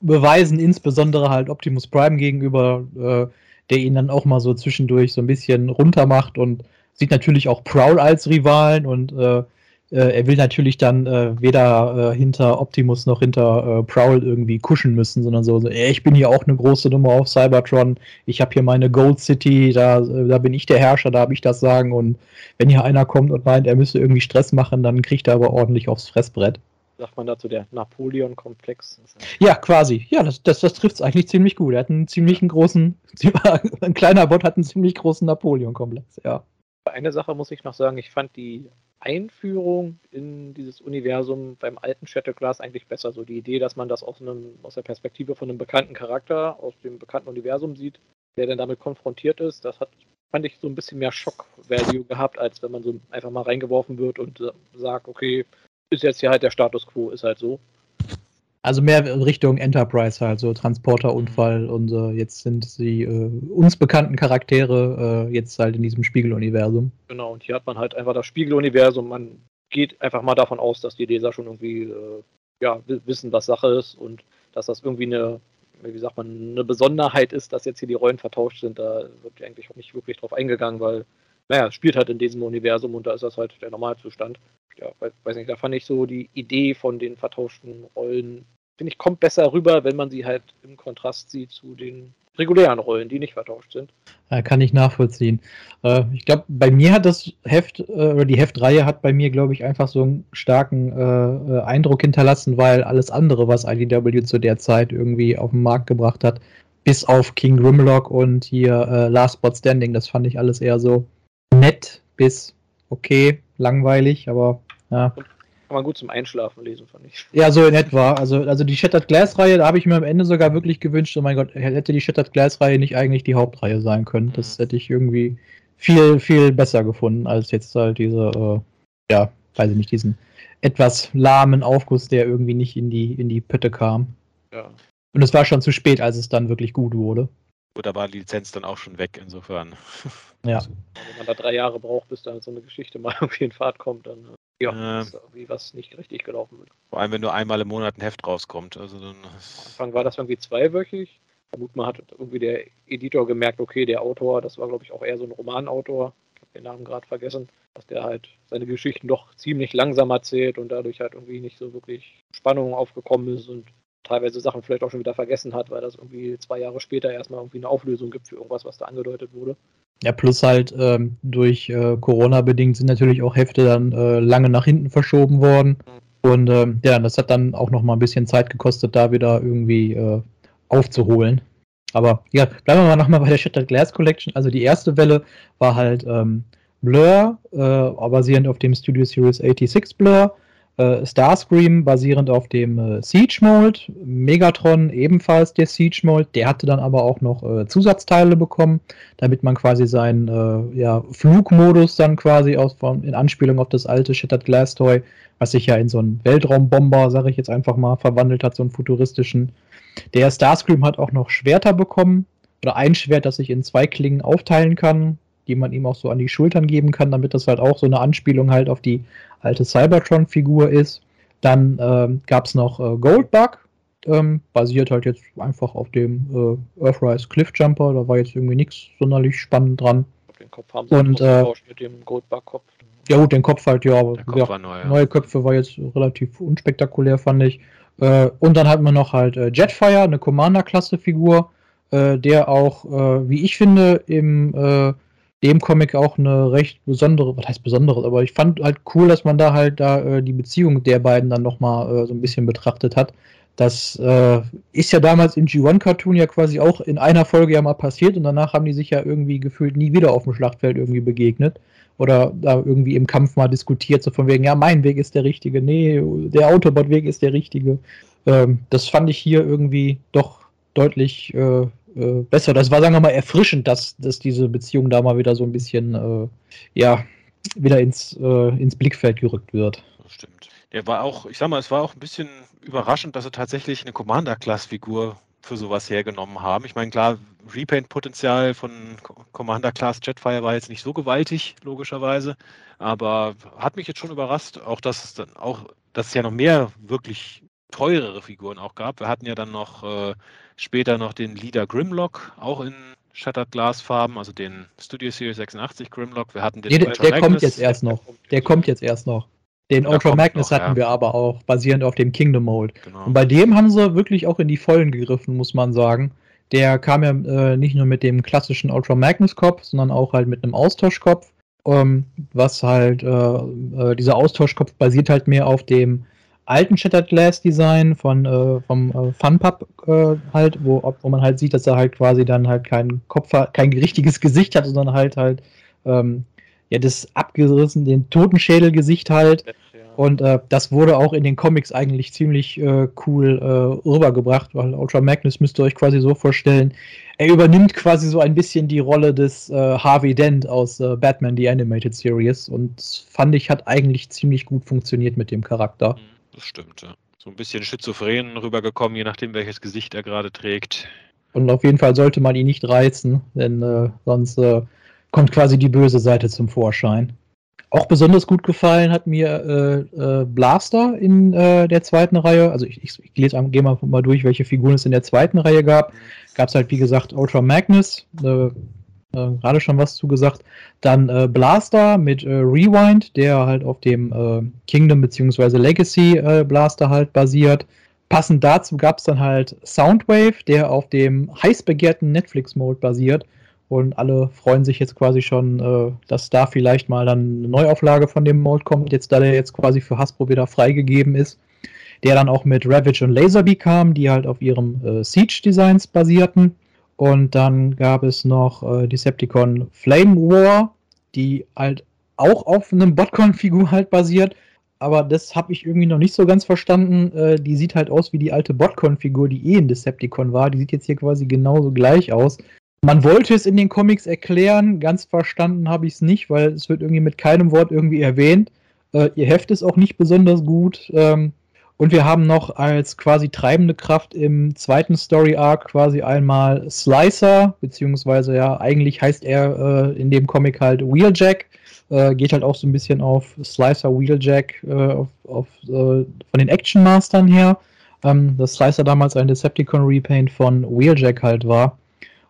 Speaker 4: beweisen, insbesondere halt Optimus Prime gegenüber, äh, der ihn dann auch mal so zwischendurch so ein bisschen runter macht und sieht natürlich auch Prowl als Rivalen und äh, äh, er will natürlich dann äh, weder äh, hinter Optimus noch hinter äh, Prowl irgendwie kuschen müssen, sondern so, so ich bin hier auch eine große Nummer auf Cybertron, ich habe hier meine Gold City, da, äh, da bin ich der Herrscher, da habe ich das Sagen und wenn hier einer kommt und meint, er müsste irgendwie Stress machen, dann kriegt er aber ordentlich aufs Fressbrett.
Speaker 2: Sagt man dazu der Napoleon-Komplex?
Speaker 4: Ja, quasi. Ja, das, das, das trifft es eigentlich ziemlich gut. Er hat einen ziemlichen großen, ein kleiner Bot hat einen ziemlich großen Napoleon-Komplex, ja.
Speaker 2: Eine Sache muss ich noch sagen, ich fand die Einführung in dieses Universum beim alten Shatterglass eigentlich besser. So die Idee, dass man das aus, einem, aus der Perspektive von einem bekannten Charakter aus dem bekannten Universum sieht, der dann damit konfrontiert ist, das hat, fand ich, so ein bisschen mehr Shock-Value gehabt, als wenn man so einfach mal reingeworfen wird und sagt, okay, ist jetzt hier halt der Status quo, ist halt so.
Speaker 4: Also mehr Richtung Enterprise halt, so Transporterunfall und äh, jetzt sind die äh, uns bekannten Charaktere äh, jetzt halt in diesem Spiegeluniversum.
Speaker 2: Genau, und hier hat man halt einfach das Spiegeluniversum. Man geht einfach mal davon aus, dass die Leser schon irgendwie äh, ja, wissen, was Sache ist und dass das irgendwie eine, wie sagt man, eine Besonderheit ist, dass jetzt hier die Rollen vertauscht sind. Da wird eigentlich auch nicht wirklich drauf eingegangen, weil, naja, spielt halt in diesem Universum und da ist das halt der Normalzustand ja, weiß nicht, da fand ich so die Idee von den vertauschten Rollen, finde ich, kommt besser rüber, wenn man sie halt im Kontrast sieht zu den regulären Rollen, die nicht vertauscht sind.
Speaker 4: Ja, kann ich nachvollziehen. Äh, ich glaube, bei mir hat das Heft, äh, oder die Heftreihe hat bei mir, glaube ich, einfach so einen starken äh, Eindruck hinterlassen, weil alles andere, was IDW zu der Zeit irgendwie auf den Markt gebracht hat, bis auf King Grimlock und hier Last Spot Standing, das fand ich alles eher so nett bis okay, langweilig, aber ja.
Speaker 2: Kann man gut zum Einschlafen lesen, fand ich.
Speaker 4: Ja, so in etwa. Also, also die Shattered Glass-Reihe, da habe ich mir am Ende sogar wirklich gewünscht, oh mein Gott, hätte die Shattered Glass-Reihe nicht eigentlich die Hauptreihe sein können. Das mhm. hätte ich irgendwie viel, viel besser gefunden, als jetzt halt diese, äh, ja, weiß ich nicht, diesen etwas lahmen Aufguss, der irgendwie nicht in die, in die Pötte kam. Ja. Und es war schon zu spät, als es dann wirklich gut wurde.
Speaker 1: Gut, da war die Lizenz dann auch schon weg, insofern.
Speaker 4: Ja.
Speaker 2: Also, wenn man da drei Jahre braucht, bis dann so eine Geschichte mal irgendwie in Fahrt kommt, dann äh, ja, äh, ist irgendwie was nicht richtig gelaufen wird.
Speaker 1: Vor allem, wenn nur einmal im Monat ein Heft rauskommt. Also dann
Speaker 2: Am Anfang war das irgendwie zweiwöchig. Vermut man hat irgendwie der Editor gemerkt, okay, der Autor, das war glaube ich auch eher so ein Romanautor, ich habe den Namen gerade vergessen, dass der halt seine Geschichten doch ziemlich langsam erzählt und dadurch halt irgendwie nicht so wirklich Spannung aufgekommen ist und teilweise Sachen vielleicht auch schon wieder vergessen hat, weil das irgendwie zwei Jahre später erstmal irgendwie eine Auflösung gibt für irgendwas, was da angedeutet wurde.
Speaker 4: Ja, plus halt ähm, durch äh, Corona bedingt sind natürlich auch Hefte dann äh, lange nach hinten verschoben worden. Mhm. Und ähm, ja, das hat dann auch noch mal ein bisschen Zeit gekostet, da wieder irgendwie äh, aufzuholen. Aber ja, bleiben wir mal nochmal bei der Shattered Glass Collection. Also die erste Welle war halt ähm, Blur, äh, basierend auf dem Studio Series 86 Blur äh, Starscream basierend auf dem äh, Siege Mold, Megatron ebenfalls der Siege Mold, der hatte dann aber auch noch äh, Zusatzteile bekommen, damit man quasi seinen äh, ja, Flugmodus dann quasi aus, von, in Anspielung auf das alte Shattered Glass Toy, was sich ja in so einen Weltraumbomber, sage ich jetzt einfach mal, verwandelt hat, so einen futuristischen. Der Starscream hat auch noch Schwerter bekommen, oder ein Schwert, das sich in zwei Klingen aufteilen kann, die man ihm auch so an die Schultern geben kann, damit das halt auch so eine Anspielung halt auf die alte Cybertron-Figur ist. Dann ähm, gab es noch äh, Goldbug, ähm, basiert halt jetzt einfach auf dem äh, Earthrise Cliffjumper. Da war jetzt irgendwie nichts sonderlich spannend dran.
Speaker 2: Den Kopf haben sie und, äh, mit dem Goldbug-Kopf.
Speaker 4: Ja gut, den Kopf halt, ja, aber ja, neu, ja. neue Köpfe war jetzt relativ unspektakulär, fand ich. Äh, und dann hat man noch halt äh, Jetfire, eine Commander-Klasse-Figur, äh, der auch, äh, wie ich finde, im äh, dem Comic auch eine recht besondere, was heißt besonderes, aber ich fand halt cool, dass man da halt da äh, die Beziehung der beiden dann nochmal äh, so ein bisschen betrachtet hat. Das äh, ist ja damals im G1-Cartoon ja quasi auch in einer Folge ja mal passiert und danach haben die sich ja irgendwie gefühlt nie wieder auf dem Schlachtfeld irgendwie begegnet oder da irgendwie im Kampf mal diskutiert, so von wegen, ja, mein Weg ist der richtige, nee, der Autobot-Weg ist der richtige. Ähm, das fand ich hier irgendwie doch deutlich äh, äh, besser. Das war, sagen wir mal, erfrischend, dass, dass diese Beziehung da mal wieder so ein bisschen, äh, ja, wieder ins, äh, ins Blickfeld gerückt wird.
Speaker 1: Das stimmt. Der war auch, ich sag mal, es war auch ein bisschen überraschend, dass sie tatsächlich eine Commander-Class-Figur für sowas hergenommen haben. Ich meine, klar, Repaint-Potenzial von Commander Class Jetfire war jetzt nicht so gewaltig, logischerweise, aber hat mich jetzt schon überrascht, auch dass es dann auch, dass es ja noch mehr wirklich teurere Figuren auch gab. Wir hatten ja dann noch äh, später noch den Leader Grimlock, auch in Shattered Glass Farben, also den Studio Series 86 Grimlock. Wir hatten den
Speaker 4: nee, der, der kommt jetzt erst noch. Der kommt jetzt erst noch. Den
Speaker 1: Da
Speaker 4: Ultra Magnus
Speaker 1: noch,
Speaker 4: hatten
Speaker 1: ja.
Speaker 4: wir aber auch, basierend auf dem Kingdom Mold.
Speaker 1: Genau.
Speaker 4: Und bei dem haben sie wirklich auch in die Vollen gegriffen, muss man sagen. Der kam ja äh, nicht nur mit dem klassischen Ultra Magnus Kopf, sondern auch halt mit einem Austauschkopf. Ähm, was halt, äh, äh, dieser Austauschkopf basiert halt mehr auf dem alten Shattered Glass Design von, äh, vom äh, Funpub äh, halt, wo, wo man halt sieht, dass er halt quasi dann halt keinen Kopf kein richtiges Gesicht hat, sondern halt halt, ähm, ja, das abgerissen, den Totenschädelgesicht halt. Und äh, das wurde auch in den Comics eigentlich ziemlich äh, cool äh, rübergebracht, weil Ultra Magnus müsst ihr euch quasi so vorstellen, er übernimmt quasi so ein bisschen die Rolle des äh, Harvey Dent aus Batman The Animated Series und fand ich hat eigentlich ziemlich gut funktioniert mit dem Charakter.
Speaker 1: Mhm, Das stimmt, ja. So ein bisschen schizophren rübergekommen, je nachdem, welches Gesicht er gerade trägt.
Speaker 4: Und auf jeden Fall sollte man ihn nicht reizen, denn äh, sonst äh, kommt quasi die böse Seite zum Vorschein. Auch besonders gut gefallen hat mir äh, äh, Blaster in äh, der zweiten Reihe. Also ich, ich, ich gehe mal, mal durch, welche Figuren es in der zweiten Reihe gab. Gab es halt, wie gesagt, Ultra Magnus, äh, äh, gerade schon was zugesagt. Dann äh, Blaster mit äh, Rewind, der halt auf dem äh, Kingdom bzw. Legacy äh, Blaster halt basiert. Passend dazu gab es dann halt Soundwave, der auf dem heiß begehrten Netflix-Mode basiert. Und alle freuen sich jetzt quasi schon, dass da vielleicht mal dann eine Neuauflage von dem Mode kommt, jetzt da der jetzt quasi für Hasbro wieder freigegeben ist. Der dann auch mit Ravage und Laserbee kam, die halt auf ihrem äh, Siege-Designs basierten. Und dann gab es noch äh, Decepticon Flame War, die halt auch auf einem Botcon-Figur halt basiert. Aber das habe ich irgendwie noch nicht so ganz verstanden. Äh, die sieht halt aus wie die alte Botcon-Figur, die eh ein Decepticon war. Die sieht jetzt hier quasi genauso gleich aus. Man wollte es in den Comics erklären, ganz verstanden habe ich es nicht, weil es wird irgendwie mit keinem Wort irgendwie erwähnt. Äh, ihr Heft ist auch nicht besonders gut. Ähm, und wir haben noch als quasi treibende Kraft im zweiten Story Arc quasi einmal Slicer, beziehungsweise ja, eigentlich heißt er äh, in dem Comic halt Wheeljack. Äh, geht halt auch so ein bisschen auf Slicer Wheeljack äh, auf, auf, äh, von den Action Mastern her. Ähm, dass Slicer damals ein Decepticon Repaint von Wheeljack halt war.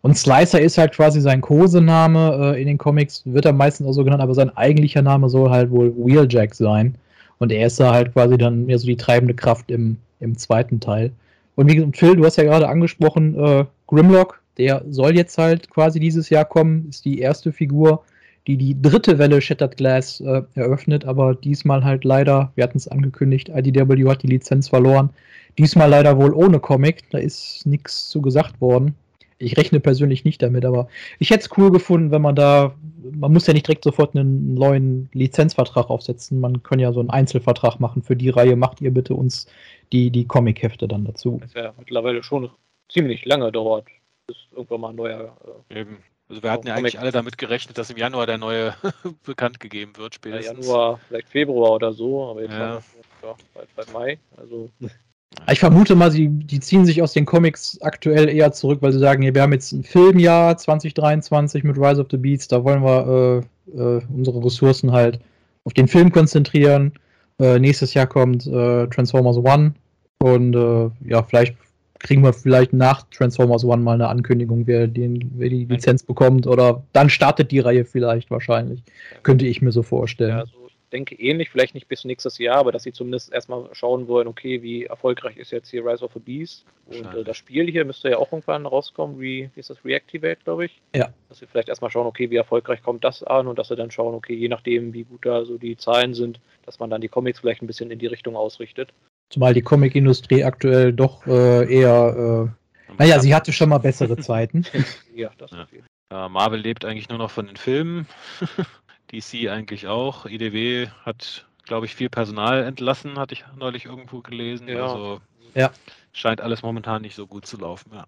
Speaker 4: Und Slicer ist halt quasi sein Kosename. Äh, in den Comics wird er meistens auch so genannt, aber sein eigentlicher Name soll halt wohl Wheeljack sein. Und er ist da halt quasi dann mehr so die treibende Kraft im, im zweiten Teil. Und wie gesagt, Phil, du hast ja gerade angesprochen, äh, Grimlock, der soll jetzt halt quasi dieses Jahr kommen, ist die erste Figur, die die dritte Welle Shattered Glass äh, eröffnet, aber diesmal halt leider, wir hatten es angekündigt, IDW hat die Lizenz verloren. Diesmal leider wohl ohne Comic, da ist nichts zu gesagt worden. Ich rechne persönlich nicht damit, aber ich hätte es cool gefunden, wenn man da, man muss ja nicht direkt sofort einen neuen Lizenzvertrag aufsetzen, man kann ja so einen Einzelvertrag machen für die Reihe, macht ihr bitte uns die, die Comic-Hefte dann dazu.
Speaker 2: Das ja mittlerweile schon ziemlich lange dauert, bis irgendwann mal ein neuer. Äh,
Speaker 1: Eben. Also wir hatten ja
Speaker 2: Comic-
Speaker 1: eigentlich alle damit gerechnet, dass im Januar der neue bekannt gegeben wird, spätestens.
Speaker 2: Januar, vielleicht Februar oder so, aber jetzt
Speaker 1: Ja.
Speaker 2: haben wir ja, bald, bald Mai. Also
Speaker 4: Ich vermute mal, sie, die ziehen sich aus den Comics aktuell eher zurück, weil sie sagen, wir haben jetzt ein Filmjahr 2023 mit Rise of the Beats, da wollen wir äh, äh, unsere Ressourcen halt auf den Film konzentrieren. Äh, nächstes Jahr kommt äh, Transformers One und äh, ja, vielleicht kriegen wir vielleicht nach Transformers One mal eine Ankündigung, wer, den, wer die Lizenz bekommt oder dann startet die Reihe vielleicht wahrscheinlich. Könnte ich mir so vorstellen.
Speaker 2: Ja, ich denke ähnlich, vielleicht nicht bis nächstes Jahr, aber dass sie zumindest erstmal schauen wollen, okay, wie erfolgreich ist jetzt hier Rise of the Beast. Und äh, das Spiel hier müsste ja auch irgendwann rauskommen, wie, wie ist das Reactivate, glaube ich.
Speaker 4: Ja.
Speaker 2: Dass sie vielleicht erstmal schauen, okay, wie erfolgreich kommt das an und dass sie dann schauen, okay, je nachdem, wie gut da so die Zahlen sind, dass man dann die Comics vielleicht ein bisschen in die Richtung ausrichtet.
Speaker 4: Zumal die Comicindustrie aktuell doch äh, eher, äh, naja, sie hatte schon mal bessere Zeiten.
Speaker 2: Ja, das
Speaker 1: Ja.
Speaker 2: jeden
Speaker 1: Äh, Marvel lebt eigentlich nur noch von den Filmen. DC eigentlich auch. IDW hat, glaube ich, viel Personal entlassen, hatte ich neulich irgendwo gelesen.
Speaker 2: Ja.
Speaker 1: Also
Speaker 4: Ja.
Speaker 1: scheint alles momentan nicht so gut zu laufen. Ja.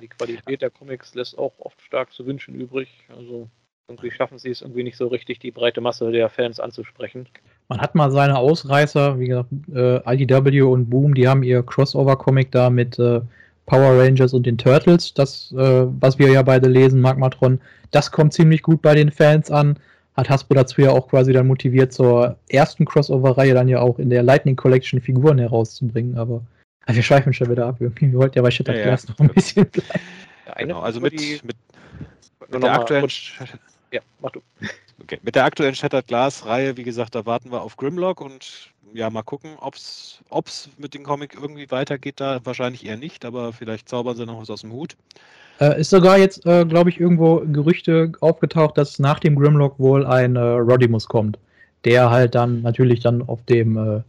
Speaker 2: die Qualität der Comics lässt auch oft stark zu wünschen übrig. Also irgendwie schaffen sie es irgendwie nicht so richtig, die breite Masse der Fans anzusprechen.
Speaker 4: Man hat mal seine Ausreißer, wie gesagt, äh, IDW und Boom, die haben ihr Crossover-Comic da mit äh, Power Rangers und den Turtles, das, äh, was wir ja beide lesen, Magmatron, das kommt ziemlich gut bei den Fans an. Hat Hasbro dazu ja auch quasi dann motiviert, zur ersten Crossover-Reihe dann ja auch in der Lightning Collection Figuren herauszubringen, aber ah, wir schweifen schon wieder ab. irgendwie. Wir wollten ja bei Shattered
Speaker 1: Ja, ja.
Speaker 4: Glass noch ein bisschen bleiben.
Speaker 2: Ja,
Speaker 1: Genau. Also mit, mit,
Speaker 2: nur
Speaker 1: mit
Speaker 2: noch
Speaker 1: der aktuellen
Speaker 2: Ja, mach du.
Speaker 1: Okay. Mit der aktuellen Shattered Glass-Reihe, wie gesagt, da warten wir auf Grimlock und ja, mal gucken, ob es mit dem Comic irgendwie weitergeht. Da wahrscheinlich eher nicht, aber vielleicht zaubern sie noch was aus dem Hut.
Speaker 4: Äh, ist sogar jetzt, äh, glaube ich, irgendwo Gerüchte aufgetaucht, dass nach dem Grimlock wohl ein äh, Rodimus kommt, der halt dann natürlich dann auf dem äh,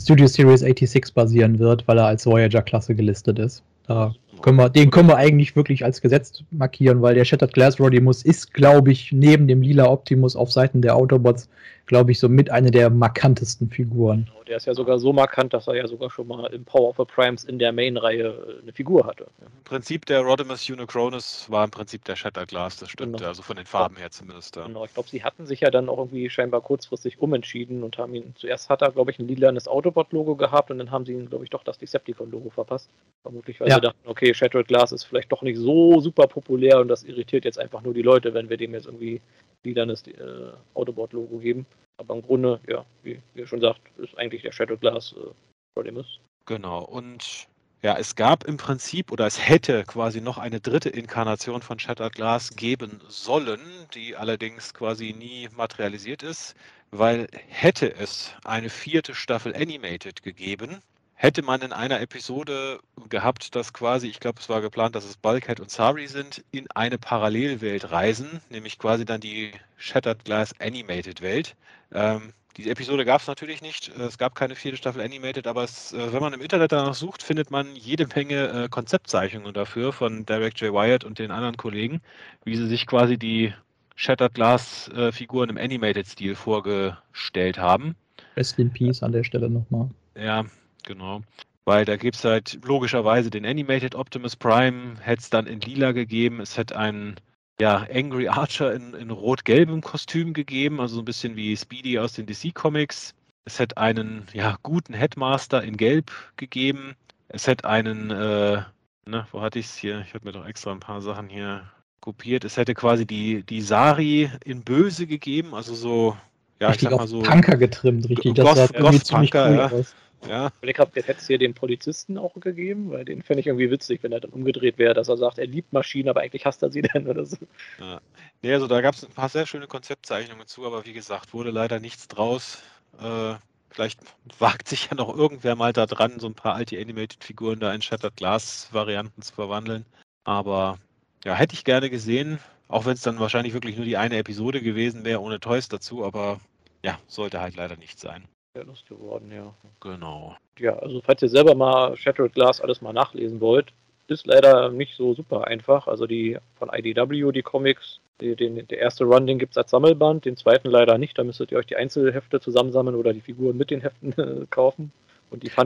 Speaker 4: Studio Series 86 basieren wird, weil er als Voyager-Klasse gelistet ist. Da können wir, den können wir eigentlich wirklich als Gesetz markieren, weil der Shattered Glass Rodimus ist, glaube ich, neben dem lila Optimus auf Seiten der Autobots glaube ich, so mit einer der markantesten Figuren.
Speaker 2: Genau, der ist ja sogar so markant, dass er ja sogar schon mal im Power of the Primes in der Main-Reihe äh, eine Figur hatte.
Speaker 1: Im Prinzip der Rodimus Unicronus war im Prinzip der Shatterglass, das stimmt, genau. also von den Farben her zumindest.
Speaker 2: Ja. Genau, ich glaube, sie hatten sich ja dann auch irgendwie scheinbar kurzfristig umentschieden und haben ihn, zuerst hat er, glaube ich, ein lilanes Autobot-Logo gehabt und dann haben sie ihn, glaube ich, doch das Decepticon-Logo verpasst. Vermutlich, weil ja. sie dachten, okay, Shattered Glass ist vielleicht doch nicht so super populär und das irritiert jetzt einfach nur die Leute, wenn wir dem jetzt irgendwie lilanes äh, Autobot-Logo geben. Aber im Grunde, ja, wie, ihr schon sagt, ist eigentlich der Shadow Glass äh, Rodimus.
Speaker 1: Genau, und ja, es gab im Prinzip oder es hätte quasi noch eine dritte Inkarnation von Shattered Glass geben sollen, die allerdings quasi nie materialisiert ist, weil hätte es eine vierte Staffel Animated gegeben, hätte man in einer Episode gehabt, dass quasi, ich glaube, es war geplant, dass es Bulkhead und Sari sind, in eine Parallelwelt reisen, nämlich quasi dann die Shattered Glass Animated Welt. Ähm, diese Episode gab es natürlich nicht. Es gab keine vierte Staffel Animated, aber es, äh, wenn man im Internet danach sucht, findet man jede Menge äh, Konzeptzeichnungen dafür von Derek J. Wyatt und den anderen Kollegen, wie sie sich quasi die Shattered Glass äh, Figuren im Animated-Stil vorgestellt haben.
Speaker 4: Rest in Peace an der Stelle nochmal.
Speaker 1: Ja, Genau. Weil da gibt es halt logischerweise den Animated Optimus Prime, hätte es dann in lila gegeben. Es hätte einen ja, Angry Archer in, in rot-gelbem Kostüm gegeben, also so ein bisschen wie Speedy aus den DC Comics. Es hätte einen ja, guten Headmaster in Gelb gegeben. Es hätte einen, äh, ne, wo hatte ich es hier? Ich habe mir doch extra ein paar Sachen hier kopiert. Es hätte quasi die, die Sari in Böse gegeben, also so,
Speaker 4: ja, richtig ich sag mal so. Punker getrimmt, richtig.
Speaker 1: Das Goth, sah Goth Punker, cool ja. Aus.
Speaker 2: Ja. Ich glaube, jetzt hätte es hier den Polizisten auch gegeben, weil den fände ich irgendwie witzig, wenn er dann umgedreht wäre, dass er sagt, er liebt Maschinen, aber eigentlich hasst er sie denn oder so.
Speaker 1: Ja. Nee, also da gab es ein paar sehr schöne Konzeptzeichnungen zu, aber wie gesagt, wurde leider nichts draus. Äh, vielleicht wagt sich ja noch irgendwer mal da dran, so ein paar alte Animated-Figuren da in Shattered Glass-Varianten zu verwandeln. Aber ja, hätte ich gerne gesehen, auch wenn es dann wahrscheinlich wirklich nur die eine Episode gewesen wäre, ohne Toys dazu, aber ja, sollte halt leider nicht sein.
Speaker 2: Lustig geworden, ja.
Speaker 1: Genau.
Speaker 2: Ja, also falls ihr selber mal Shattered Glass alles mal nachlesen wollt, ist leider nicht so super einfach. Also die von IDW, die Comics, die, den, der erste Run, den gibt es als Sammelband, den zweiten leider nicht. Da müsstet ihr euch die Einzelhefte zusammensammeln oder die Figuren mit den Heften kaufen.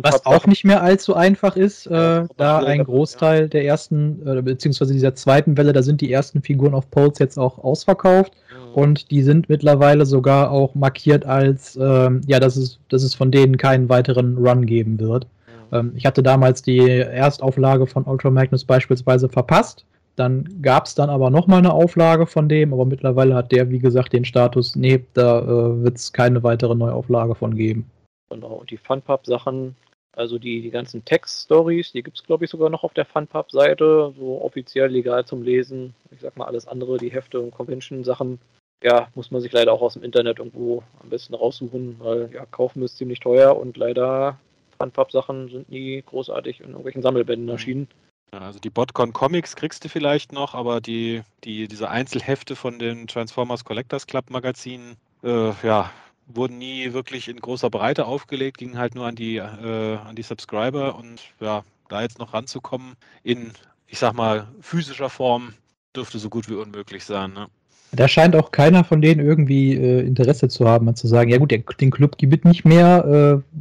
Speaker 4: Was auch nicht mehr allzu einfach ist, äh, da ein Großteil der ersten, äh, beziehungsweise dieser zweiten Welle, da sind die ersten Figuren auf Pulse jetzt auch ausverkauft. Mhm. Und die sind mittlerweile sogar auch markiert als, ähm, ja, dass es, dass es von denen keinen weiteren Run geben wird. Mhm. Ähm, ich hatte damals die Erstauflage von Ultra Magnus beispielsweise verpasst. Dann gab es dann aber nochmal eine Auflage von dem, aber mittlerweile hat der, wie gesagt, den Status, nee, da äh, wird es keine weitere Neuauflage von geben.
Speaker 2: Genau, und die Funpub-Sachen, also die, die ganzen Text-Stories, die gibt es, glaube ich, sogar noch auf der Funpub-Seite, so offiziell legal zum Lesen. Ich sag mal, alles andere, die Hefte und Convention-Sachen, ja, muss man sich leider auch aus dem Internet irgendwo am besten raussuchen, weil ja, kaufen ist ziemlich teuer und leider Funpub-Sachen sind nie großartig in irgendwelchen Sammelbänden mhm. erschienen.
Speaker 1: Also die Botcon Comics kriegst du vielleicht noch, aber die, die, diese Einzelhefte von den Transformers Collectors Club Magazinen, äh, ja, wurden nie wirklich in großer Breite aufgelegt, gingen halt nur an die, äh, an die Subscriber und ja, da jetzt noch ranzukommen in, ich sag mal, physischer Form, dürfte so gut wie unmöglich sein. Ne?
Speaker 4: Da scheint auch keiner von denen irgendwie äh, Interesse zu haben, mal zu sagen, ja gut, der, den Club gibt es nicht mehr. Äh,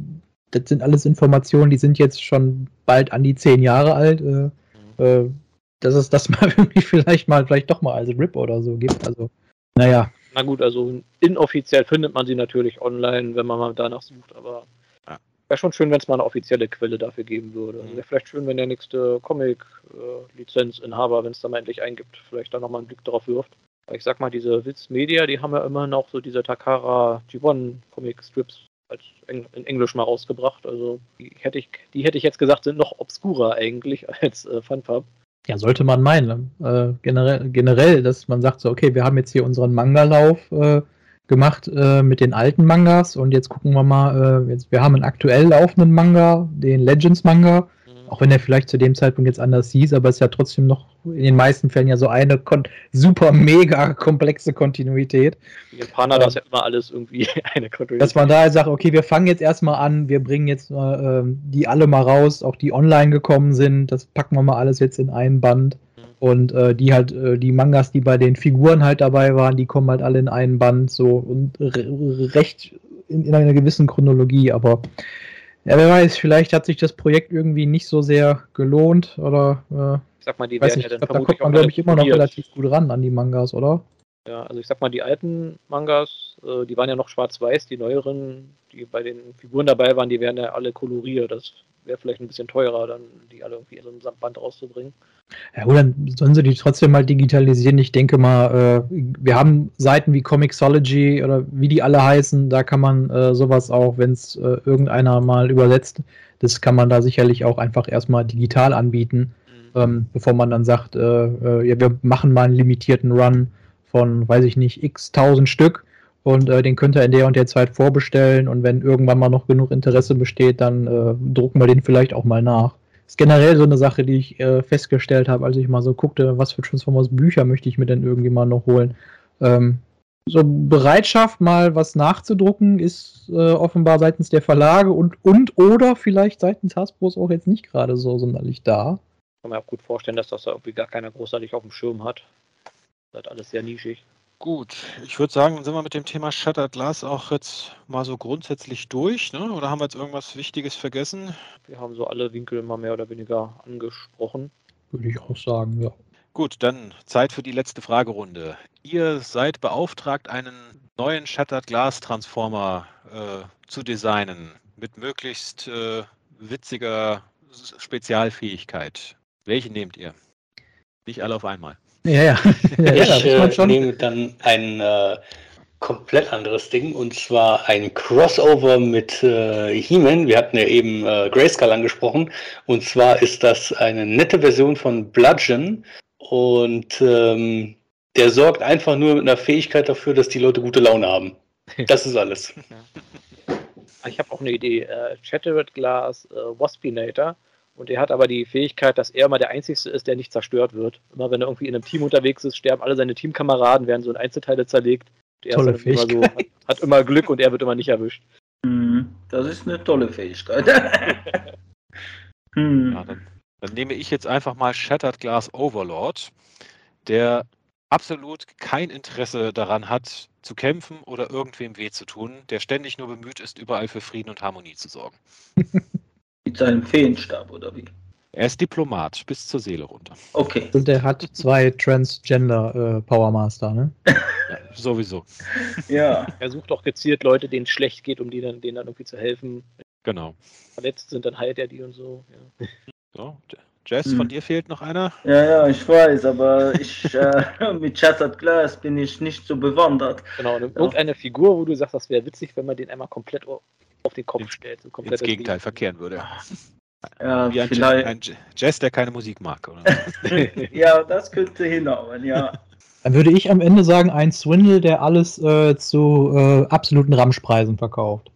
Speaker 4: das sind alles Informationen, die sind jetzt schon bald an die zehn Jahre alt. Äh, mhm. dass es das mal irgendwie vielleicht mal, vielleicht doch mal als RIP oder so gibt. Also, naja.
Speaker 2: Na gut, also inoffiziell findet man sie natürlich online, wenn man mal danach sucht, aber ja. wäre schon schön, wenn es mal eine offizielle Quelle dafür geben würde. Mhm. Wäre vielleicht schön, wenn der nächste Comic-Lizenzinhaber, wenn es da mal endlich eingibt, vielleicht da nochmal einen Blick drauf wirft. Ich sag mal, diese Witz Media, die haben ja immer noch so diese Takara G1 Comic Strips als in Englisch mal rausgebracht. Also die hätte ich, die hätte ich jetzt gesagt, sind noch obskurer eigentlich als äh, Funpub.
Speaker 4: Ja, sollte man meinen. Äh, generell, generell, dass man sagt so, okay, wir haben jetzt hier unseren Manga-Lauf, äh, gemacht äh, mit den alten Mangas und jetzt gucken wir mal, äh, jetzt, wir haben einen aktuell laufenden Manga, den Legends Manga,
Speaker 2: Mhm.
Speaker 4: Auch wenn der vielleicht zu dem Zeitpunkt jetzt anders hieß, aber es ist ja trotzdem noch in den meisten Fällen ja so eine super mega komplexe Kontinuität.
Speaker 2: Die Japaner,
Speaker 4: Ähm,
Speaker 2: das ist ja immer alles irgendwie eine Kontinuität.
Speaker 4: Dass man da sagt, okay, wir fangen jetzt erstmal an, wir bringen jetzt mal, ähm, die alle mal raus, auch die online gekommen sind, das packen wir mal alles jetzt in einen Band.
Speaker 2: Mhm.
Speaker 4: Und äh, die halt, äh, die Mangas, die bei den Figuren halt dabei waren, die kommen halt alle in einen Band, so und re recht in, in einer gewissen Chronologie, aber ja, wer weiß, vielleicht hat sich das Projekt irgendwie nicht so sehr gelohnt oder äh,
Speaker 2: ich sag mal, die werden
Speaker 4: nicht,
Speaker 2: ja dann
Speaker 4: glaub, da kommt man, glaube ich, immer noch relativ gut ran an die Mangas, oder?
Speaker 2: Ja, also ich sag mal, die alten Mangas, äh, die waren ja noch schwarz-weiß, die neueren, die bei den Figuren dabei waren, die werden ja alle koloriert. Das wäre vielleicht ein bisschen teurer, dann die alle irgendwie in so einem Band rauszubringen.
Speaker 4: Ja, gut, dann sollen sie die trotzdem mal digitalisieren. Ich denke mal, äh, wir haben Seiten wie Comixology oder wie die alle heißen, da kann man äh, sowas auch, wenn es äh, irgendeiner mal übersetzt, das kann man da sicherlich auch einfach erstmal digital anbieten, ähm, bevor man dann sagt, äh, äh, ja, wir machen mal einen limitierten Run von, weiß ich nicht, x tausend Stück und äh, den könnt ihr in der und der Zeit vorbestellen und wenn irgendwann mal noch genug Interesse besteht, dann äh, drucken wir den vielleicht auch mal nach. ist generell so eine Sache, die ich äh, festgestellt habe, als ich mal so guckte, was für Transformers Bücher möchte ich mir denn irgendwie mal noch holen. Ähm, so Bereitschaft, mal was nachzudrucken, ist äh, offenbar seitens der Verlage und, und oder vielleicht seitens Hasbros auch jetzt nicht gerade so sonderlich da.
Speaker 2: Kann man auch gut vorstellen, dass das da irgendwie gar keiner großartig auf dem Schirm hat. Das ist alles sehr nischig.
Speaker 1: Gut, ich würde sagen, dann sind wir mit dem Thema Shattered Glass auch jetzt mal so grundsätzlich durch, ne? Oder haben wir jetzt irgendwas Wichtiges vergessen?
Speaker 2: Wir haben so alle Winkel mal mehr oder weniger angesprochen.
Speaker 4: Würde ich auch sagen, ja.
Speaker 1: Gut, dann Zeit für die letzte Fragerunde. Ihr seid beauftragt, einen neuen Shattered Glass Transformer äh, zu designen mit möglichst äh, witziger Spezialfähigkeit. Welche nehmt ihr? Nicht alle auf einmal.
Speaker 4: Ja, ja. ja,
Speaker 3: ich äh, nehme dann ein äh, komplett anderes Ding und zwar ein Crossover mit äh, He-Man. Wir hatten ja eben äh, Grayskull angesprochen und zwar ist das eine nette Version von Bludgeon und ähm, der sorgt einfach nur mit einer Fähigkeit dafür, dass die Leute gute Laune haben. Das ist alles.
Speaker 2: Ich habe auch eine Idee. Äh, Shattered Glass äh, Waspinator. Und er hat aber die Fähigkeit, dass er immer der Einzige ist, der nicht zerstört wird. Immer wenn er irgendwie in einem Team unterwegs ist, sterben alle seine Teamkameraden, werden so in Einzelteile zerlegt. Der
Speaker 4: Tolle
Speaker 2: ist dann immer so,
Speaker 4: Fähigkeit.
Speaker 2: hat, hat immer Glück und er wird immer nicht erwischt.
Speaker 5: Hm, Das ist eine tolle Fähigkeit. hm.
Speaker 1: Ja, dann, dann nehme ich jetzt einfach mal Shattered Glass Overlord, der absolut kein Interesse daran hat, zu kämpfen oder irgendwem weh zu tun, der ständig nur bemüht ist, überall für Frieden und Harmonie zu sorgen.
Speaker 5: Mit seinem Feenstab oder wie?
Speaker 1: Er ist Diplomat bis zur Seele runter.
Speaker 5: Okay.
Speaker 4: Und der hat zwei Transgender äh, Power Master, ne?
Speaker 1: Ja, sowieso.
Speaker 5: Ja.
Speaker 2: Er sucht auch gezielt Leute, denen es schlecht geht, um die dann, denen dann irgendwie zu helfen.
Speaker 1: Genau.
Speaker 2: Verletzt sind, dann heilt er die und so. Ja.
Speaker 1: So, Jess, von
Speaker 5: Hm.
Speaker 1: dir fehlt noch einer.
Speaker 5: Ja, ja, ich weiß, aber ich äh, mit Shattered Glass bin ich nicht so bewandert.
Speaker 2: Genau, und irgendeine Figur, wo du sagst, das wäre witzig, wenn man den einmal komplett auf den Kopf
Speaker 1: Ins-
Speaker 2: stellt. So
Speaker 1: Ins Gegenteil verkehren würde.
Speaker 5: Ja,
Speaker 1: Wie ein,
Speaker 5: vielleicht.
Speaker 1: ein Jazz, der keine Musik mag. Oder?
Speaker 5: Ja, das könnte hinhauen, ja.
Speaker 4: Dann würde ich am Ende sagen, ein Swindle, der alles äh, zu äh, absoluten Ramschpreisen verkauft.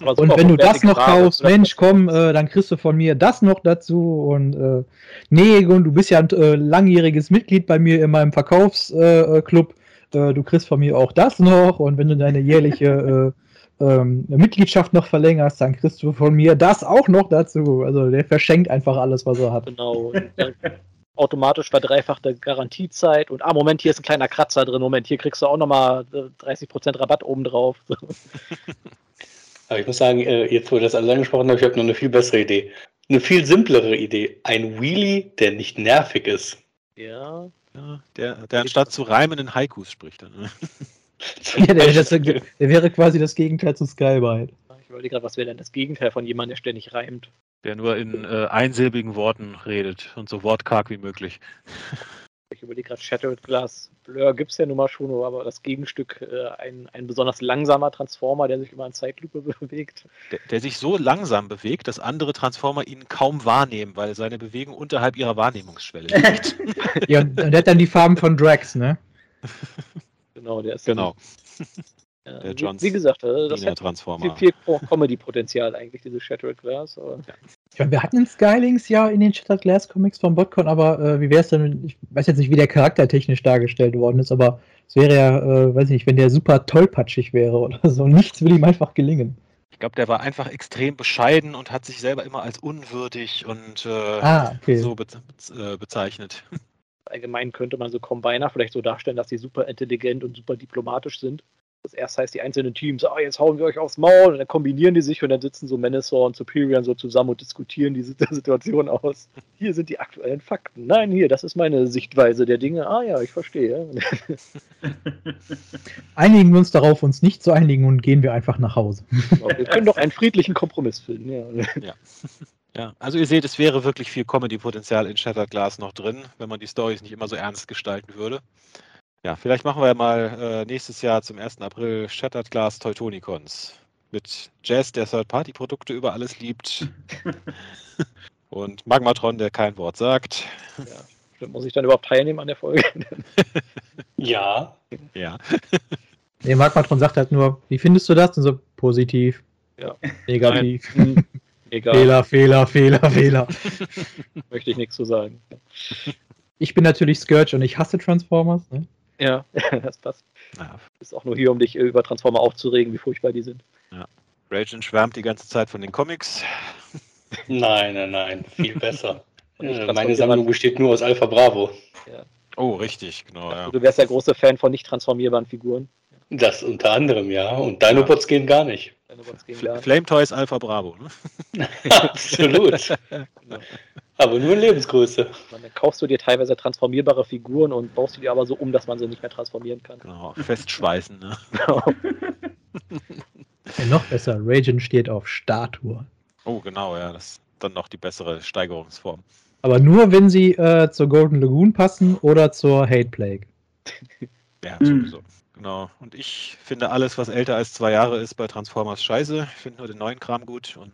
Speaker 2: Aber
Speaker 4: Und
Speaker 2: super
Speaker 4: wenn du das noch
Speaker 2: Ware,
Speaker 4: kaufst? Mensch, komm, äh, dann kriegst du von mir das noch dazu. Und äh, nee, und du bist ja ein äh, langjähriges Mitglied bei mir in meinem Verkaufsclub. Äh, äh, du kriegst von mir auch das noch. Und wenn du deine jährliche äh, ähm, Mitgliedschaft noch verlängerst, dann kriegst du von mir das auch noch dazu. Also der verschenkt einfach alles, was er hat.
Speaker 2: Genau. Automatisch verdreifachte Garantiezeit und ah, Moment, hier ist ein kleiner Kratzer drin, Moment, hier kriegst du auch nochmal äh, 30% Rabatt obendrauf.
Speaker 3: Aber ich muss sagen, äh, jetzt wo ihr das alles angesprochen habt, ich habe noch eine viel bessere Idee. Eine viel simplere Idee. Ein Wheelie, der nicht nervig ist.
Speaker 2: ja.
Speaker 1: Ja, der, der anstatt zu reimen in Haikus spricht. Dann, ne?
Speaker 4: Ja, der, das, der wäre quasi das Gegenteil zu Skybite.
Speaker 2: Ich überlege gerade, was wäre denn das Gegenteil von jemandem, der ständig reimt?
Speaker 1: Der nur in äh, einsilbigen Worten redet und so wortkarg wie möglich.
Speaker 2: Ich überlege gerade, Shattered Glass Blur gibt es ja nun mal schon, aber das Gegenstück, äh, ein, ein besonders langsamer Transformer, der sich immer in Zeitlupe bewegt.
Speaker 1: Der, der sich so langsam bewegt, dass andere Transformer ihn kaum wahrnehmen, weil seine Bewegung unterhalb ihrer Wahrnehmungsschwelle liegt.
Speaker 4: Ja, und der hat dann die Farben von Drax, ne?
Speaker 2: Genau, der ist
Speaker 1: genau.
Speaker 2: Ja,
Speaker 1: Der
Speaker 2: wie-
Speaker 1: Johns
Speaker 2: Wie gesagt, äh, das hat viel, viel Comedy-Potenzial eigentlich, dieses Shattered Glass.
Speaker 4: Ich meine, wir hatten einen Skylings ja in den Shattered Glass Comics von Botcon, aber äh, wie wäre es denn, ich weiß jetzt nicht, wie der Charakter technisch dargestellt worden ist, aber es wäre ja, äh, weiß nicht, wenn der super tollpatschig wäre oder so. Nichts will ihm einfach gelingen.
Speaker 1: Ich glaube, der war einfach extrem bescheiden und hat sich selber immer als unwürdig und äh,
Speaker 4: Ah, okay.
Speaker 1: so be äh, bezeichnet.
Speaker 2: allgemein könnte man so Combiner vielleicht so darstellen, dass sie super intelligent und super diplomatisch sind. Das erst heißt die einzelnen Teams, ah, jetzt hauen wir euch aufs Maul und dann kombinieren die sich und dann sitzen so Menasor und Superior so zusammen und diskutieren die Sit- Situation aus. Hier sind die aktuellen Fakten. Nein, hier, das ist meine Sichtweise der Dinge. Ah ja, ich verstehe.
Speaker 4: Einigen wir uns darauf, uns nicht zu einigen und gehen wir einfach nach Hause.
Speaker 2: wir können doch einen friedlichen Kompromiss finden. Ja.
Speaker 1: Ja, also ihr seht, es wäre wirklich viel Comedy-Potenzial in Shattered Glass noch drin, wenn man die Storys nicht immer so ernst gestalten würde. Ja, vielleicht machen wir ja mal äh, nächstes Jahr zum 1. April Shattered Glass Teutonicons mit Jazz, der Third-Party-Produkte über alles liebt und Magmatron, der kein Wort sagt.
Speaker 2: Stimmt, Muss ich dann überhaupt teilnehmen an der Folge?
Speaker 3: Ja.
Speaker 1: Ja,
Speaker 4: Der Magmatron sagt halt nur, wie findest du das? Und so, positiv.
Speaker 2: Ja.
Speaker 4: Negativ.
Speaker 2: Egal,
Speaker 4: Fehler, Fehler, Fehler, Fehler.
Speaker 2: möchte ich nichts zu sagen.
Speaker 4: Ich bin natürlich Scourge und ich hasse Transformers. Ne?
Speaker 2: Ja, das passt.
Speaker 1: ja.
Speaker 2: Ist auch nur hier, um dich über Transformer aufzuregen, wie furchtbar die sind.
Speaker 1: Ragen schwärmt die ganze Zeit von den Comics.
Speaker 3: Nein, nein, nein. Viel besser. Äh, Meine Sammlung besteht nur aus Alpha Bravo.
Speaker 1: Oh, richtig, genau. Ja.
Speaker 2: Du wärst der große Fan von nicht transformierbaren Figuren.
Speaker 3: Das unter anderem, ja. Und Dinobots gehen gar nicht.
Speaker 2: Was gegen
Speaker 1: Fl
Speaker 2: lernst.
Speaker 1: Flame Toys Alpha Bravo. Ne?
Speaker 3: Absolut.
Speaker 2: Genau.
Speaker 3: Aber nur in Lebensgröße.
Speaker 2: Dann kaufst du dir teilweise transformierbare Figuren und baust du die aber so um, dass man sie nicht mehr transformieren kann.
Speaker 1: Genau, festschweißen. Ne?
Speaker 4: Ja, noch besser, Ragen steht auf Statue.
Speaker 1: Oh, genau, ja, das ist dann noch die bessere Steigerungsform.
Speaker 4: Aber nur, wenn sie äh, zur Golden Lagoon passen oder zur Hate Plague.
Speaker 1: Ja, sowieso. Genau. Und ich finde alles, was älter als zwei Jahre ist, bei Transformers scheiße. Ich finde nur den neuen Kram gut und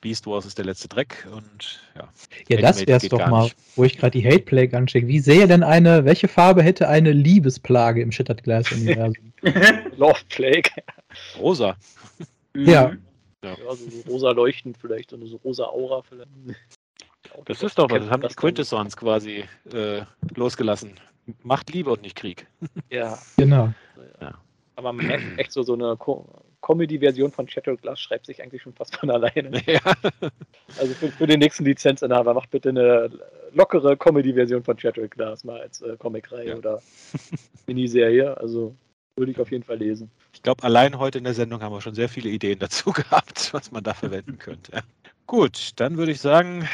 Speaker 1: Beast Wars ist der letzte Dreck und ja.
Speaker 4: Ja, das
Speaker 1: Animated
Speaker 4: wär's
Speaker 1: geht
Speaker 4: doch mal,
Speaker 1: nicht.
Speaker 4: wo ich gerade die Hate Plague anstecke. Wie sähe denn eine, welche Farbe hätte eine Liebesplage im Shattered Glass Universum?
Speaker 2: Love Plague.
Speaker 1: Rosa.
Speaker 4: Ja.
Speaker 2: Ja, so, so rosa leuchtend vielleicht, so eine so rosa Aura vielleicht.
Speaker 1: Das ist doch was, das haben die Quintessons quasi äh, losgelassen. Macht Liebe und nicht Krieg.
Speaker 2: Ja,
Speaker 4: genau.
Speaker 2: aber man merkt echt so, so eine Co Comedy-Version von Shattered Glass schreibt sich eigentlich schon fast von alleine.
Speaker 1: ja.
Speaker 2: Also für, für den nächsten Lizenzinhaber macht bitte eine lockere Comedy-Version von Shattered Glass mal als äh, Comicreihe
Speaker 1: Ja.
Speaker 2: oder Miniserie. Also würde ich auf jeden Fall lesen.
Speaker 1: Ich glaube, allein heute in der Sendung haben wir schon sehr viele Ideen dazu gehabt, was man da verwenden könnte. Ja. Gut, dann würde ich sagen,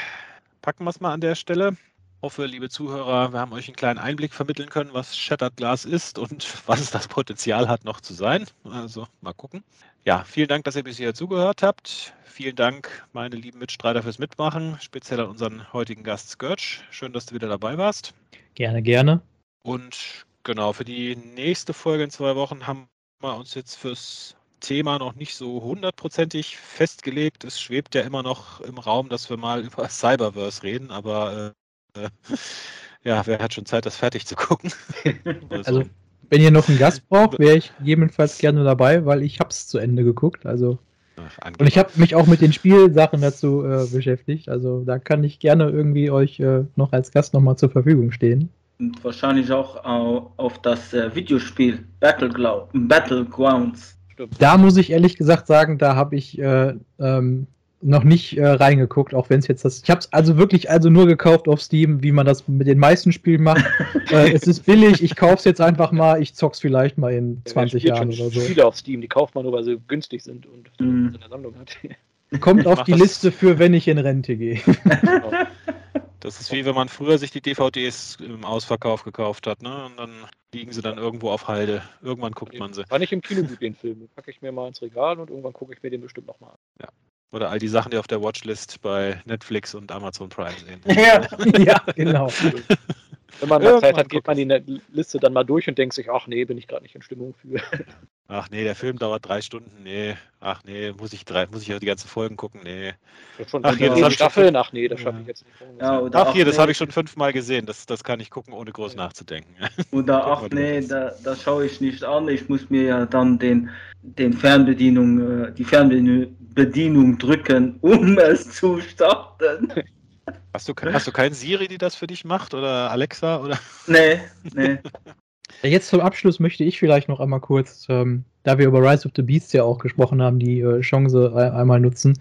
Speaker 1: packen wir es mal an der Stelle. Hoffe, liebe Zuhörer, wir haben euch einen kleinen Einblick vermitteln können, was Shattered Glass ist und was es das Potenzial hat, noch zu sein. Also mal gucken. Ja, vielen Dank, dass ihr bis hierher zugehört habt. Vielen Dank, meine lieben Mitstreiter, fürs Mitmachen, speziell an unseren heutigen Gast Scourge. Schön, dass du wieder dabei warst.
Speaker 4: Gerne, gerne.
Speaker 1: Und genau, für die nächste Folge in zwei Wochen haben wir uns jetzt fürs Thema noch nicht so hundertprozentig festgelegt. Es schwebt ja immer noch im Raum, dass wir mal über Cyberverse reden, aber äh, äh, ja, wer hat schon Zeit, das fertig zu gucken?
Speaker 4: Also, wenn ihr noch einen Gast braucht, wäre ich gegebenenfalls gerne dabei, weil ich hab's zu Ende geguckt. Also
Speaker 1: Ach,
Speaker 4: und ich habe mich auch mit den Spielsachen dazu äh, beschäftigt. Also da kann ich gerne irgendwie euch äh, noch als Gast nochmal zur Verfügung stehen.
Speaker 5: Und wahrscheinlich auch au- auf das äh, Videospiel Battlegrounds.
Speaker 4: Da muss ich ehrlich gesagt sagen, da habe ich äh, ähm, noch nicht äh, reingeguckt, auch wenn es jetzt das. Ich habe es also wirklich also nur gekauft auf Steam, wie man das mit den meisten Spielen macht. äh, es ist billig, ich kaufe es jetzt einfach mal, ich zock's vielleicht mal in 20
Speaker 2: Wer
Speaker 4: Jahren oder
Speaker 2: schon
Speaker 4: so.
Speaker 2: Spiele auf Steam, die kauft man nur, weil sie günstig sind und
Speaker 5: Mhm.
Speaker 2: in der Sammlung hat.
Speaker 4: Kommt auf die
Speaker 1: das-
Speaker 4: Liste für, wenn ich in Rente gehe.
Speaker 1: Das ist wie wenn man früher sich die DVDs im Ausverkauf gekauft hat, ne? Und dann liegen sie dann irgendwo auf Halde. Irgendwann guckt man sie.
Speaker 2: War nicht im Kino gut, den Film. Packe ich mir mal ins Regal und irgendwann gucke ich mir den bestimmt nochmal an.
Speaker 1: Oder all die Sachen, die auf der Watchlist bei Netflix und Amazon Prime sehen.
Speaker 5: Ja.
Speaker 4: ja, genau.
Speaker 2: Wenn man mal
Speaker 1: Irgendwann
Speaker 2: Zeit hat, geht man die Liste dann mal durch und denkt sich, ach nee, bin ich gerade nicht in Stimmung für.
Speaker 1: Ach nee, der Film dauert drei Stunden. Nee, ach nee, muss ich drei, muss ich ja die ganzen Folgen gucken? Nee.
Speaker 2: Schon
Speaker 1: Ach, hier, das hab ich schon
Speaker 2: Staffeln? Ach nee, das schaffe
Speaker 1: Ja.
Speaker 2: ich jetzt nicht.
Speaker 5: Ja, oder
Speaker 1: Ach hier, das
Speaker 5: nee,
Speaker 1: habe ich schon fünfmal gesehen. Das, das kann ich gucken, ohne groß nachzudenken.
Speaker 5: Oder ach nee, da, das schaue ich nicht an. Ich muss mir ja dann den, den Fernbedienung, äh, die Fernbedienung Bedienung drücken, um es zu starten.
Speaker 1: Hast du, hast du keinen Siri, die das für dich macht? Oder Alexa? Oder?
Speaker 5: Nee, nee.
Speaker 4: Jetzt zum Abschluss möchte ich vielleicht noch einmal kurz, ähm, da wir über Rise of the Beasts ja auch gesprochen haben, die äh, Chance ein- einmal nutzen.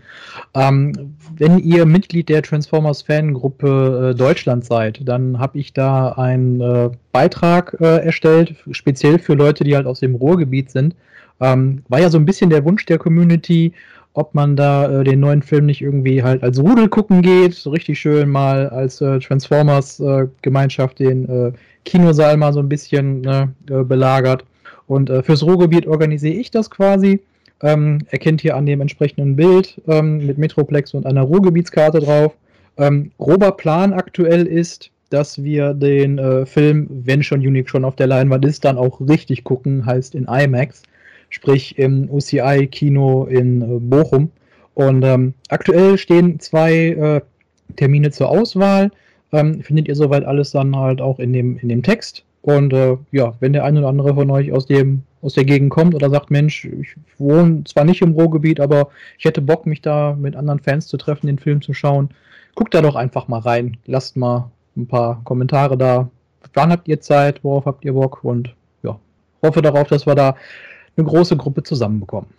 Speaker 4: Ähm, wenn ihr Mitglied der Transformers Fangruppe äh, Deutschland seid, dann habe ich da einen äh, Beitrag äh, erstellt, speziell für Leute, die halt aus dem Ruhrgebiet sind. Ähm, war ja so ein bisschen der Wunsch der Community, ob man da äh, den neuen Film nicht irgendwie halt als Rudel gucken geht, so richtig schön mal als äh, Transformers-Gemeinschaft den äh, Kinosaal mal so ein bisschen ne, äh, belagert. Und äh, fürs Ruhrgebiet organisiere ich das quasi. Ähm, erkennt hier an dem entsprechenden Bild ähm, mit Metroplex und einer Ruhrgebietskarte drauf. Ähm, grober Plan aktuell ist, dass wir den äh, Film, wenn schon Unique schon auf der Leinwand ist, dann auch richtig gucken, heißt in IMAX, sprich im UCI-Kino in äh, Bochum. Und ähm, aktuell stehen zwei äh, Termine zur Auswahl. Ähm, findet ihr soweit alles dann halt auch in dem, in dem Text. Und äh, ja, wenn der eine oder andere von euch aus dem aus der Gegend kommt oder sagt, Mensch, ich wohne zwar nicht im Ruhrgebiet, aber ich hätte Bock, mich da mit anderen Fans zu treffen, den Film zu schauen, guckt da doch einfach mal rein. Lasst mal ein paar Kommentare da. Wann habt ihr Zeit? Worauf habt ihr Bock? Und ja, hoffe darauf, dass wir da eine große Gruppe zusammenbekommen.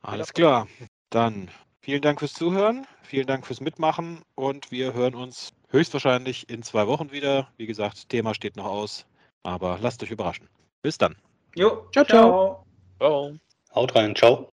Speaker 1: Alles klar. Dann vielen Dank fürs Zuhören, vielen Dank fürs Mitmachen und wir hören uns höchstwahrscheinlich in zwei Wochen wieder. Wie gesagt, Thema steht noch aus, aber lasst euch überraschen. Bis dann.
Speaker 5: Jo,
Speaker 4: Ciao, ciao.
Speaker 2: Ciao.
Speaker 3: Haut rein, ciao.